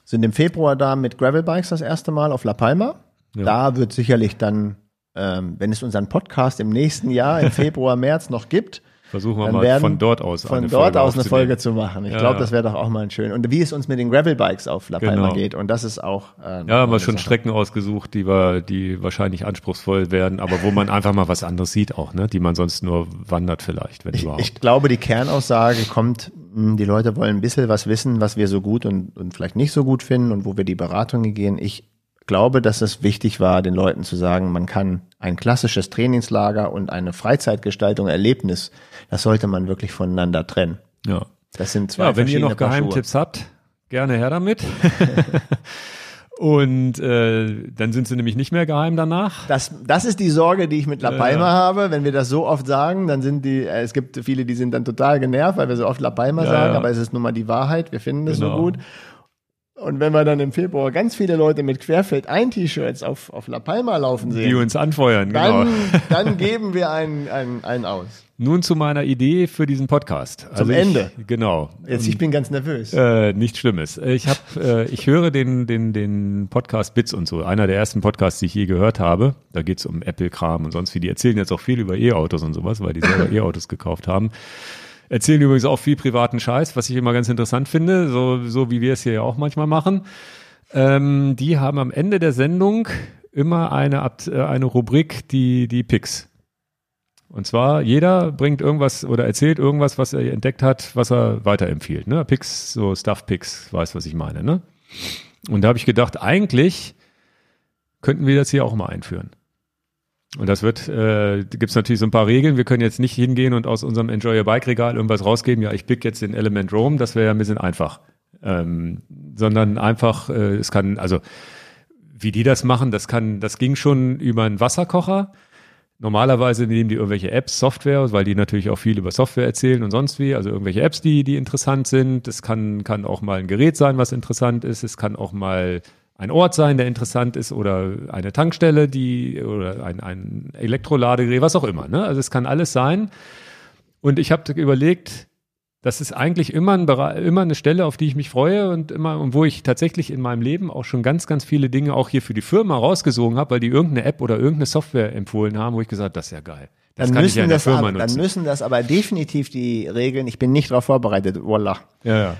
sind im Februar da mit Gravelbikes das erste Mal auf La Palma. Ja. Da wird sicherlich dann, ähm, wenn es unseren Podcast im nächsten Jahr, im Februar, März noch gibt, Versuchen wir mal von dort aus von eine dort Folge aus eine Folge zu machen. Ich ja, glaube, das wäre doch auch mal ein schön. Und wie es uns mit den Gravelbikes auf La Palma genau. geht. Und das ist auch. Äh, ja, haben wir schon Sache. Strecken ausgesucht, die wir, die wahrscheinlich anspruchsvoll werden, aber wo man einfach mal was anderes sieht auch, ne? Die man sonst nur wandert vielleicht, wenn ich, überhaupt. Ich glaube, die Kernaussage kommt, hm, die Leute wollen ein bisschen was wissen, was wir so gut und, und vielleicht nicht so gut finden und wo wir die Beratungen gehen. Ich glaube, dass es wichtig war, den Leuten zu sagen, man kann ein klassisches Trainingslager und eine Freizeitgestaltung, Erlebnis, das sollte man wirklich voneinander trennen. Ja. Das sind zwei ja, wenn ihr noch Geheimtipps habt, gerne her damit. Und äh, dann sind sie nämlich nicht mehr geheim danach. Das, das ist die Sorge, die ich mit La Palma ja. habe. Wenn wir das so oft sagen, dann sind die, äh, es gibt viele, die sind dann total genervt, weil wir so oft La Palma ja, sagen, ja. aber es ist nun mal die Wahrheit. Wir finden es genau. so gut. Und wenn wir dann im Februar ganz viele Leute mit Querfeld ein T-Shirts auf, auf La Palma laufen sehen, die uns anfeuern, dann, genau. dann geben wir einen, einen, einen aus. Nun zu meiner Idee für diesen Podcast. Zum also Ende. Ich, genau. Jetzt ich bin ganz nervös. Äh, nichts Schlimmes. Ich habe, äh, ich höre den den den Podcast Bits und so. Einer der ersten Podcasts, die ich je gehört habe. Da geht's um Apple-Kram und sonst wie. Die erzählen jetzt auch viel über E-Autos und sowas, weil die selber E-Autos gekauft haben. Erzählen übrigens auch viel privaten Scheiß, was ich immer ganz interessant finde, so, so wie wir es hier ja auch manchmal machen. Ähm, die haben am Ende der Sendung immer eine, äh, eine Rubrik, die, die Picks. Und zwar, jeder bringt irgendwas oder erzählt irgendwas, was er entdeckt hat, was er weiterempfiehlt. Ne? Picks, so Stuff-Picks, weiß, was ich meine. Ne? Und da habe ich gedacht, eigentlich könnten wir das hier auch mal einführen. Und das wird, äh, gibt es natürlich so ein paar Regeln. Wir können jetzt nicht hingehen und aus unserem Enjoy Your Bike Regal irgendwas rausgeben. Ja, ich pick jetzt den Element Rome. Das wäre ja ein bisschen einfach. Ähm, sondern einfach, äh, es kann, also wie die das machen, das kann, das ging schon über einen Wasserkocher. Normalerweise nehmen die irgendwelche Apps, Software, weil die natürlich auch viel über Software erzählen und sonst wie. Also irgendwelche Apps, die, die interessant sind. Es kann, kann auch mal ein Gerät sein, was interessant ist. Es kann auch mal ein Ort sein, der interessant ist oder eine Tankstelle, die oder ein, ein Elektroladegerät, was auch immer. Ne? Also es kann alles sein. Und ich habe überlegt, das ist eigentlich immer, ein immer eine Stelle, auf die ich mich freue und immer und wo ich tatsächlich in meinem Leben auch schon ganz, ganz viele Dinge auch hier für die Firma rausgesogen habe, weil die irgendeine App oder irgendeine Software empfohlen haben, wo ich gesagt, das ist ja geil. Das dann kann ich ja in der Firma ab, nutzen. Dann müssen das aber definitiv die Regeln. Ich bin nicht darauf vorbereitet. Voila. Ja, ja.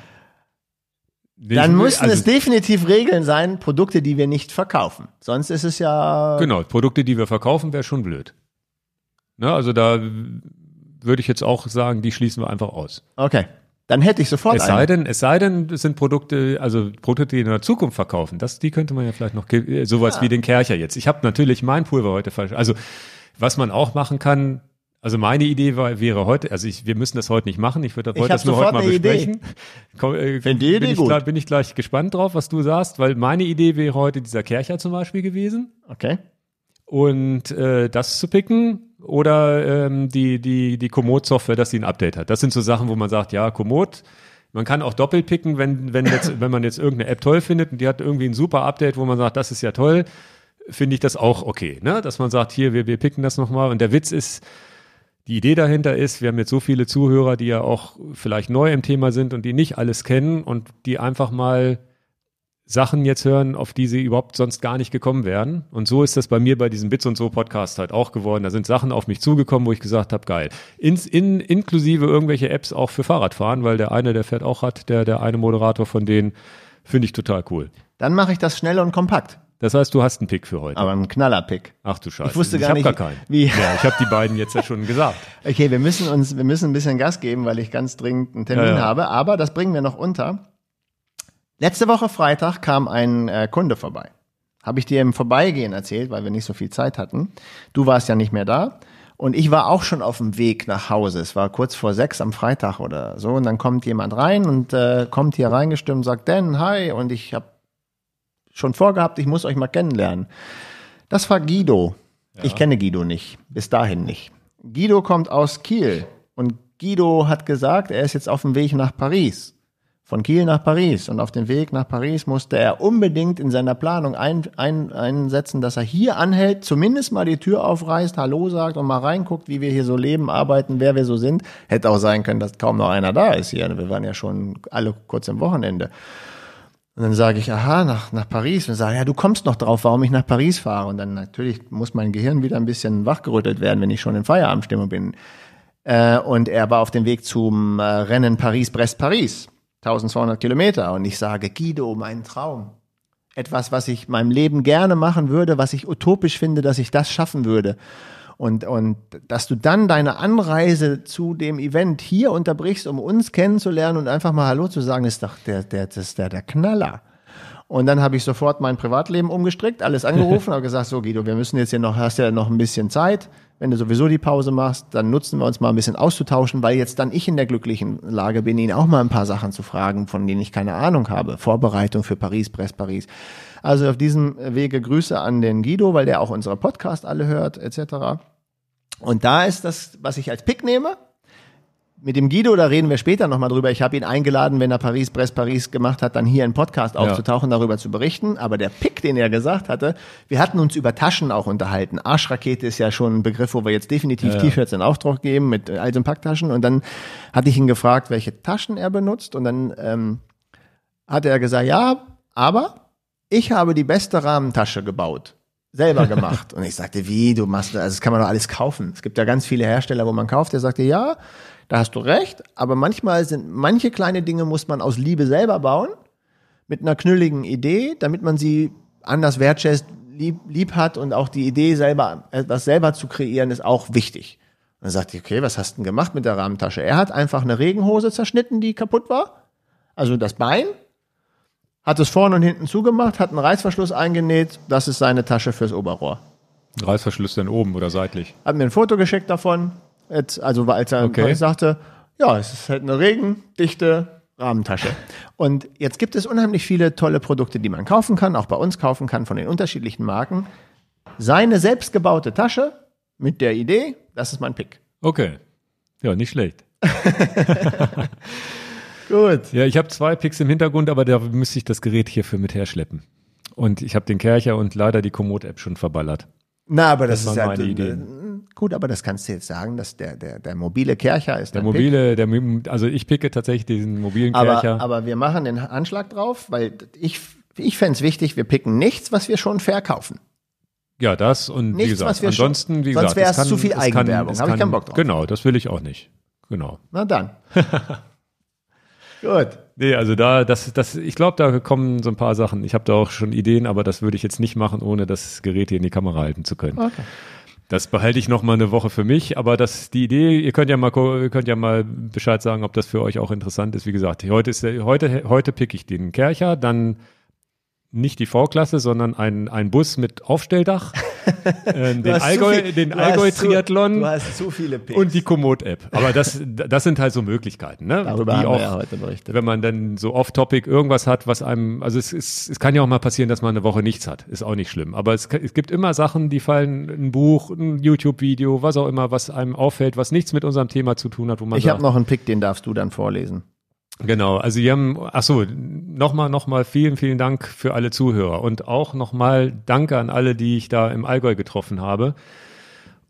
Dann müssen also, es definitiv Regeln sein, Produkte, die wir nicht verkaufen. Sonst ist es ja. Genau, Produkte, die wir verkaufen, wäre schon blöd. Ne, also da würde ich jetzt auch sagen, die schließen wir einfach aus. Okay. Dann hätte ich sofort es sei denn, es sei denn, es sind Produkte, also Produkte, die in der Zukunft verkaufen. Das, die könnte man ja vielleicht noch, sowas ja. wie den Kercher jetzt. Ich habe natürlich mein Pulver heute falsch. Also was man auch machen kann, Also meine Idee war, wäre heute, also ich, wir müssen das heute nicht machen, ich würde wollte das nur heute mal besprechen. Komm, äh, Find die Idee bin, ich gut. gleich, bin ich gleich gespannt drauf, was du sagst, weil meine Idee wäre heute dieser Kercher zum Beispiel gewesen Okay. und äh, das zu picken oder ähm, die, die, die Komoot-Software, dass sie ein Update hat. Das sind so Sachen, wo man sagt, ja, Komoot, man kann auch doppelt picken, wenn, wenn, jetzt, wenn man jetzt irgendeine App toll findet und die hat irgendwie ein super Update, wo man sagt, das ist ja toll, finde ich das auch okay, ne? dass man sagt, hier, wir, wir picken das nochmal. Und der Witz ist, die Idee dahinter ist, wir haben jetzt so viele Zuhörer, die ja auch vielleicht neu im Thema sind und die nicht alles kennen und die einfach mal Sachen jetzt hören, auf die sie überhaupt sonst gar nicht gekommen wären. Und so ist das bei mir bei diesem Bits und so Podcast halt auch geworden. Da sind Sachen auf mich zugekommen, wo ich gesagt habe, geil. Ins, in, inklusive irgendwelche Apps auch für Fahrradfahren, weil der eine, der fährt auch hat, der, der eine Moderator von denen, finde ich total cool. Dann mache ich das schnell und kompakt. Das heißt, du hast einen Pick für heute. Aber ein Knallerpick. Ach du Scheiße. Ich wusste gar hab nicht, gar keinen. wie- Ja, ich habe die beiden jetzt ja schon gesagt. Okay, wir müssen uns, wir müssen ein bisschen Gas geben, weil ich ganz dringend einen Termin Ja, ja. habe. Aber das bringen wir noch unter. Letzte Woche Freitag kam ein äh, Kunde vorbei. Habe ich dir im Vorbeigehen erzählt, weil wir nicht so viel Zeit hatten. Du warst ja nicht mehr da. Und ich war auch schon auf dem Weg nach Hause. Es war kurz vor sechs am Freitag oder so. Und dann kommt jemand rein und äh, kommt hier reingestimmt, sagt, Dan, hi. Und ich habe schon vorgehabt, ich muss euch mal kennenlernen. Das war Guido. Ich kenne Guido nicht. Bis dahin nicht. Guido kommt aus Kiel. Und Guido hat gesagt, er ist jetzt auf dem Weg nach Paris. Von Kiel nach Paris. Und auf dem Weg nach Paris musste er unbedingt in seiner Planung ein, ein, einsetzen, dass er hier anhält, zumindest mal die Tür aufreißt, Hallo sagt und mal reinguckt, wie wir hier so leben, arbeiten, wer wir so sind. Hätte auch sein können, dass kaum noch einer da ist hier. Wir waren ja schon alle kurz am Wochenende. Und dann sage ich, aha, nach, nach Paris. Und sage, ja, du kommst noch drauf, warum ich nach Paris fahre. Und dann natürlich muss mein Gehirn wieder ein bisschen wachgerüttelt werden, wenn ich schon in Feierabendstimmung bin. Äh, und er war auf dem Weg zum äh, Rennen Paris-Brest-Paris. 1200 Kilometer. Und ich sage, Guido, mein Traum. Etwas, was ich meinem Leben gerne machen würde, was ich utopisch finde, dass ich das schaffen würde. Und, und dass du dann deine Anreise zu dem Event hier unterbrichst, um uns kennenzulernen und einfach mal Hallo zu sagen, ist doch der, der, das ist der, der Knaller. Und dann habe ich sofort mein Privatleben umgestrickt, alles angerufen, habe gesagt, so Guido, wir müssen jetzt hier noch, hast ja noch ein bisschen Zeit. Wenn du sowieso die Pause machst, dann nutzen wir uns mal ein bisschen auszutauschen, weil jetzt dann ich in der glücklichen Lage bin, ihn auch mal ein paar Sachen zu fragen, von denen ich keine Ahnung habe. Vorbereitung für Paris, Brest, Paris. Also auf diesem Wege Grüße an den Guido, weil der auch unsere Podcast alle hört, etc. Und da ist das, was ich als Pick nehme. Mit dem Guido, da reden wir später nochmal drüber. Ich habe ihn eingeladen, wenn er Paris, Brest, Paris gemacht hat, dann hier im Podcast aufzutauchen, darüber zu berichten. Aber der Pick, den er gesagt hatte, wir hatten uns über Taschen auch unterhalten. Arschrakete ist ja schon ein Begriff, wo wir jetzt definitiv T-Shirts in Auftrag geben mit all so Packtaschen. Und dann hatte ich ihn gefragt, welche Taschen er benutzt. Und dann ähm, hat er gesagt, ja, aber ich habe die beste Rahmentasche gebaut. Selber gemacht. Und ich sagte, wie, du machst, also das kann man doch alles kaufen. Es gibt ja ganz viele Hersteller, wo man kauft. Er sagte, ja, da hast du recht, aber manchmal sind, manche kleine Dinge muss man aus Liebe selber bauen, mit einer knülligen Idee, damit man sie anders wertschätzt, lieb, lieb hat und auch die Idee selber, etwas selber zu kreieren, ist auch wichtig. Und dann sagte ich, okay, was hast du denn gemacht mit der Rahmentasche? Er hat einfach eine Regenhose zerschnitten, die kaputt war. Also das Bein, hat es vorne und hinten zugemacht, hat einen Reißverschluss eingenäht, das ist seine Tasche fürs Oberrohr. Reißverschluss dann oben oder seitlich. Hat mir ein Foto geschickt davon, jetzt, also als er Okay. sagte, ja, es ist halt eine regendichte Rahmentasche. Und jetzt gibt es unheimlich viele tolle Produkte, die man kaufen kann, auch bei uns kaufen kann, von den unterschiedlichen Marken. Seine selbstgebaute Tasche mit der Idee, das ist mein Pick. Okay. Ja, nicht schlecht. Gut. Ja, ich habe zwei Picks im Hintergrund, aber da müsste ich das Gerät hierfür mit herschleppen. Und ich habe den Kercher und leider die Komoot-App schon verballert. Na, aber das, Das ist ja meine Ideen. gut, aber das kannst du jetzt sagen, dass der, der, der mobile Kercher ist Der dein Pick. mobile, der, also ich picke tatsächlich diesen mobilen Kercher. Aber, aber wir machen den Anschlag drauf, weil ich, ich fände es wichtig, wir picken nichts, was wir schon verkaufen. ja, das und wie Nichts, gesagt, was wir schon- ansonsten, wie sonst gesagt, wär's es kann- zu viel es Eigenwerbung. es Hab ich keinen Bock drauf. Genau, das will ich auch nicht. Genau. Na dann. Gut. Nee, also da, das, das, ich glaube, da kommen so ein paar Sachen. Ich habe da auch schon Ideen, aber das würde ich jetzt nicht machen, ohne das Gerät hier in die Kamera halten zu können. Okay. Das behalte ich noch mal eine Woche für mich, aber das die Idee, ihr könnt ja mal ihr könnt ja mal Bescheid sagen, ob das für euch auch interessant ist. Wie gesagt, heute ist der, heute heute pick ich den Kercher, dann nicht die V-Klasse, sondern ein, ein Bus mit Aufstelldach den Allgäu, viel- den du hast zu- Allgäu-Triathlon Du hast zu viele Picks. und die Komoot-App. Aber das, das sind halt so Möglichkeiten, ne? Darüber die haben auch, wir ja heute berichtet. wenn man dann so off-topic irgendwas hat, was einem, also es, ist, es kann ja auch mal passieren, dass man eine Woche nichts hat. Ist auch nicht schlimm. Aber es, es gibt immer Sachen, die fallen, ein Buch, ein YouTube-Video, was auch immer, was einem auffällt, was nichts mit unserem Thema zu tun hat, wo man Ich habe noch einen Pick, den darfst du dann vorlesen. Genau, also wir haben, ach so, nochmal, nochmal vielen, vielen Dank für alle Zuhörer und auch nochmal Danke an alle, die ich da im Allgäu getroffen habe.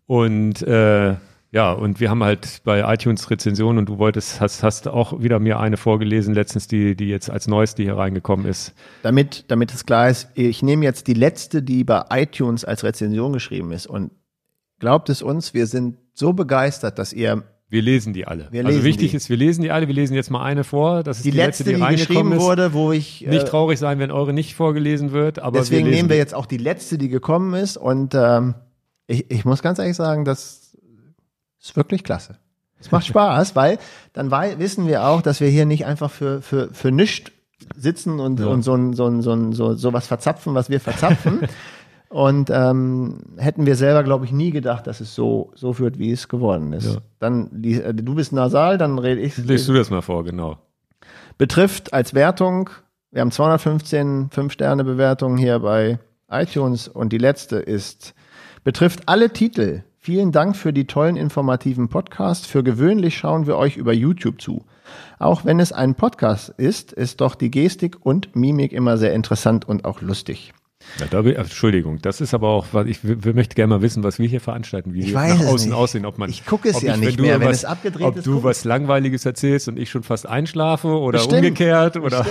Und äh, ja, und wir haben halt bei iTunes Rezensionen und du wolltest, hast, hast auch wieder mir eine vorgelesen letztens, die, die jetzt als neueste hier reingekommen ist. Damit, damit es klar ist, ich nehme jetzt die letzte, die bei iTunes als Rezension geschrieben ist. Und glaubt es uns, wir sind so begeistert, dass ihr Wir lesen die alle. Also lesen wichtig die. ist, wir lesen die alle. Wir lesen jetzt mal eine vor. Das ist die, letzte, die, reingekommen geschrieben ist. wurde, wo ich äh, Nicht traurig sein, wenn eure nicht vorgelesen wird, aber deswegen wir nehmen wir die. jetzt auch die letzte, die gekommen ist. Und ähm, ich, ich muss ganz ehrlich sagen, das ist wirklich klasse. Es macht Spaß, weil dann wei wissen wir auch, dass wir hier nicht einfach für, für, für nichts sitzen und, Ja. und so, ein, so, ein, so, ein, so, so was verzapfen, was wir verzapfen. und ähm, hätten wir selber, glaube ich, nie gedacht, dass es so, so wird, wie es geworden ist. Ja. Dann, äh, du bist nasal, dann rede ich. Lest du das mal vor, genau. Betrifft als Wertung, wir haben 215 5-Sterne-Bewertungen hier bei iTunes und die letzte ist, betrifft alle Titel. Vielen Dank für die tollen informativen Podcasts. Für gewöhnlich schauen wir euch über YouTube zu. Auch wenn es ein Podcast ist, ist doch die Gestik und Mimik immer sehr interessant und auch lustig. Ja, da, bin- Entschuldigung, das ist aber auch, was ich w- w- möchte gerne mal wissen, was wir hier veranstalten, wie Ich wir nach außen nicht. aussehen, ob man. Ich gucke es ob ja ich, nicht mehr, wenn was, es abgedreht ob ist, du guck was Langweiliges erzählst und ich schon fast einschlafe oder Bestimmt. umgekehrt oder.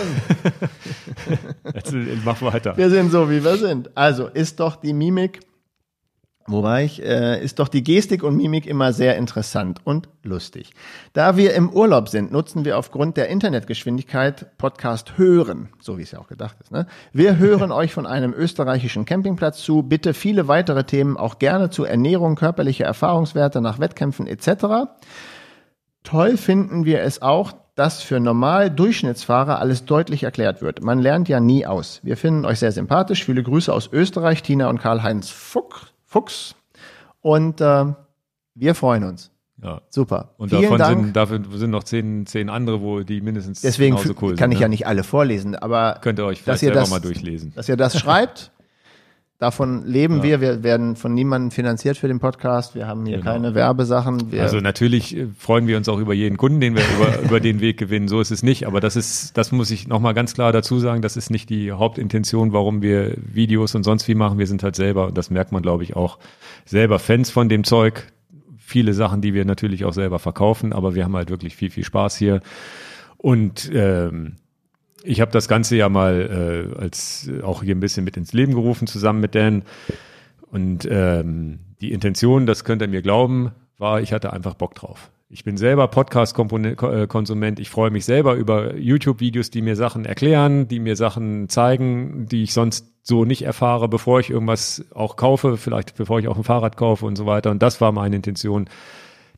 Also, mach weiter. Wir sind so, wie wir sind. Also ist doch die Mimik, wobei ich, äh, ist doch die Gestik und Mimik immer sehr interessant und lustig. Da wir im Urlaub sind, nutzen wir aufgrund der Internetgeschwindigkeit Podcast hören, so wie es ja auch gedacht ist. Ne? Wir hören euch von einem österreichischen Campingplatz zu. Bitte viele weitere Themen, auch gerne zu Ernährung, körperliche Erfahrungswerte nach Wettkämpfen etc. Toll finden wir es auch, dass für normal Durchschnittsfahrer alles deutlich erklärt wird. Man lernt ja nie aus. Wir finden euch sehr sympathisch. Viele Grüße aus Österreich, Tina und Karl-Heinz Fuck, Fuchs. Und äh, wir freuen uns. Ja. Super. Und Vielen davon Dank. sind, dafür sind noch zehn, zehn andere, wo die mindestens Deswegen genauso cool kann sind. ich ne? ja nicht alle vorlesen, aber Könnt ihr euch vielleicht selber das- mal durchlesen. dass ihr das schreibt. Davon leben Ja. wir. Wir werden von niemandem finanziert für den Podcast. Wir haben hier Genau. keine Werbesachen. Wir, Also natürlich äh, freuen wir uns auch über jeden Kunden, den wir über, über den Weg gewinnen. So ist es nicht. Aber das ist, das muss ich nochmal ganz klar dazu sagen. Das ist nicht die Hauptintention, warum wir Videos und sonst wie machen. Wir sind halt selber, und das merkt man, glaube ich, auch selber Fans von dem Zeug. Viele Sachen, die wir natürlich auch selber verkaufen, aber wir haben halt wirklich viel, viel Spaß hier. Und ähm, ich habe das Ganze ja mal äh, als äh, auch hier ein bisschen mit ins Leben gerufen, zusammen mit Dan. Und ähm, die Intention, das könnt ihr mir glauben, war, ich hatte einfach Bock drauf. Ich bin selber Podcast-Konsument. Ich freue mich selber über YouTube-Videos, die mir Sachen erklären, die mir Sachen zeigen, die ich sonst so nicht erfahre, bevor ich irgendwas auch kaufe, vielleicht bevor ich auch ein Fahrrad kaufe und so weiter. Und das war meine Intention,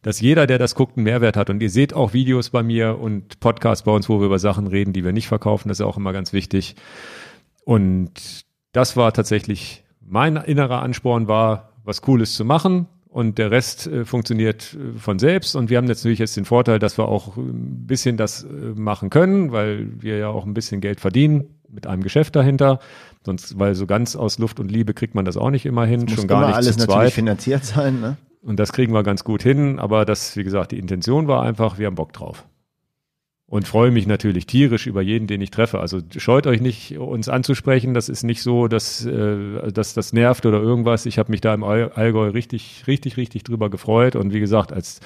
dass jeder, der das guckt, einen Mehrwert hat. Und ihr seht auch Videos bei mir und Podcasts bei uns, wo wir über Sachen reden, die wir nicht verkaufen. Das ist auch immer ganz wichtig. Und das war tatsächlich mein innerer Ansporn war, was Cooles zu machen. Und der Rest äh, funktioniert äh, von selbst. Und wir haben jetzt natürlich jetzt den Vorteil, dass wir auch ein bisschen das äh, machen können, weil wir ja auch ein bisschen Geld verdienen mit einem Geschäft dahinter. Sonst, weil so ganz aus Luft und Liebe kriegt man das auch nicht immer hin, schon gar immer nicht alles zu natürlich zweit. finanziert sein. Ne? Und das kriegen wir ganz gut hin. Aber das, wie gesagt, die Intention war einfach, wir haben Bock drauf. Und freue mich natürlich tierisch über jeden, den ich treffe. Also scheut euch nicht, uns anzusprechen. Das ist nicht so, dass, äh, dass das nervt oder irgendwas. Ich habe mich da im All- Allgäu richtig, richtig, richtig drüber gefreut. Und wie gesagt, als,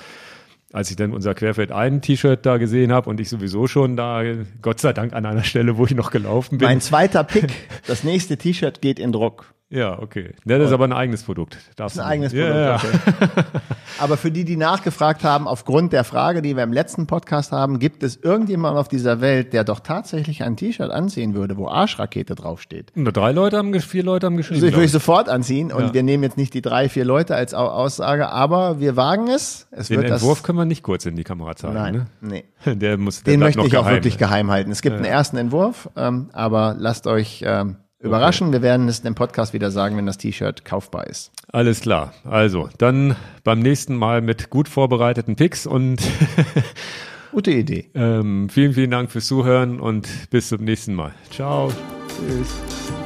als ich dann unser Querfeld ein T-Shirt da gesehen habe und ich sowieso schon da, Gott sei Dank an einer Stelle, wo ich noch gelaufen bin. Mein zweiter Pick, das nächste T-Shirt geht in Druck. Ja, okay. Ja, das ist aber ein eigenes Produkt. Darfst Das ist ein eigenes. Produkt. Ja. Okay. Aber für die, die nachgefragt haben, aufgrund der Frage, die wir im letzten Podcast haben, gibt es irgendjemanden auf dieser Welt, der doch tatsächlich ein T-Shirt anziehen würde, wo Arschrakete draufsteht? Nur drei Leute haben, vier Leute haben geschrieben. Also ich würde ich sofort anziehen und Ja. wir nehmen jetzt nicht die drei, vier Leute als Au- Aussage, aber wir wagen es. Es Den Entwurf können wir nicht kurz in die Kamera zeigen. Nein, nee. Ne? Der muss der Den möchte ich noch auch geheim. wirklich geheim halten. Es gibt einen ersten Entwurf, ähm, aber lasst euch ähm, überraschen. Wir werden es im Podcast wieder sagen, wenn das T-Shirt kaufbar ist. Alles klar. Also, dann beim nächsten Mal mit gut vorbereiteten Picks und Gute Idee. ähm, vielen, vielen Dank fürs Zuhören und bis zum nächsten Mal. Ciao. Tschüss.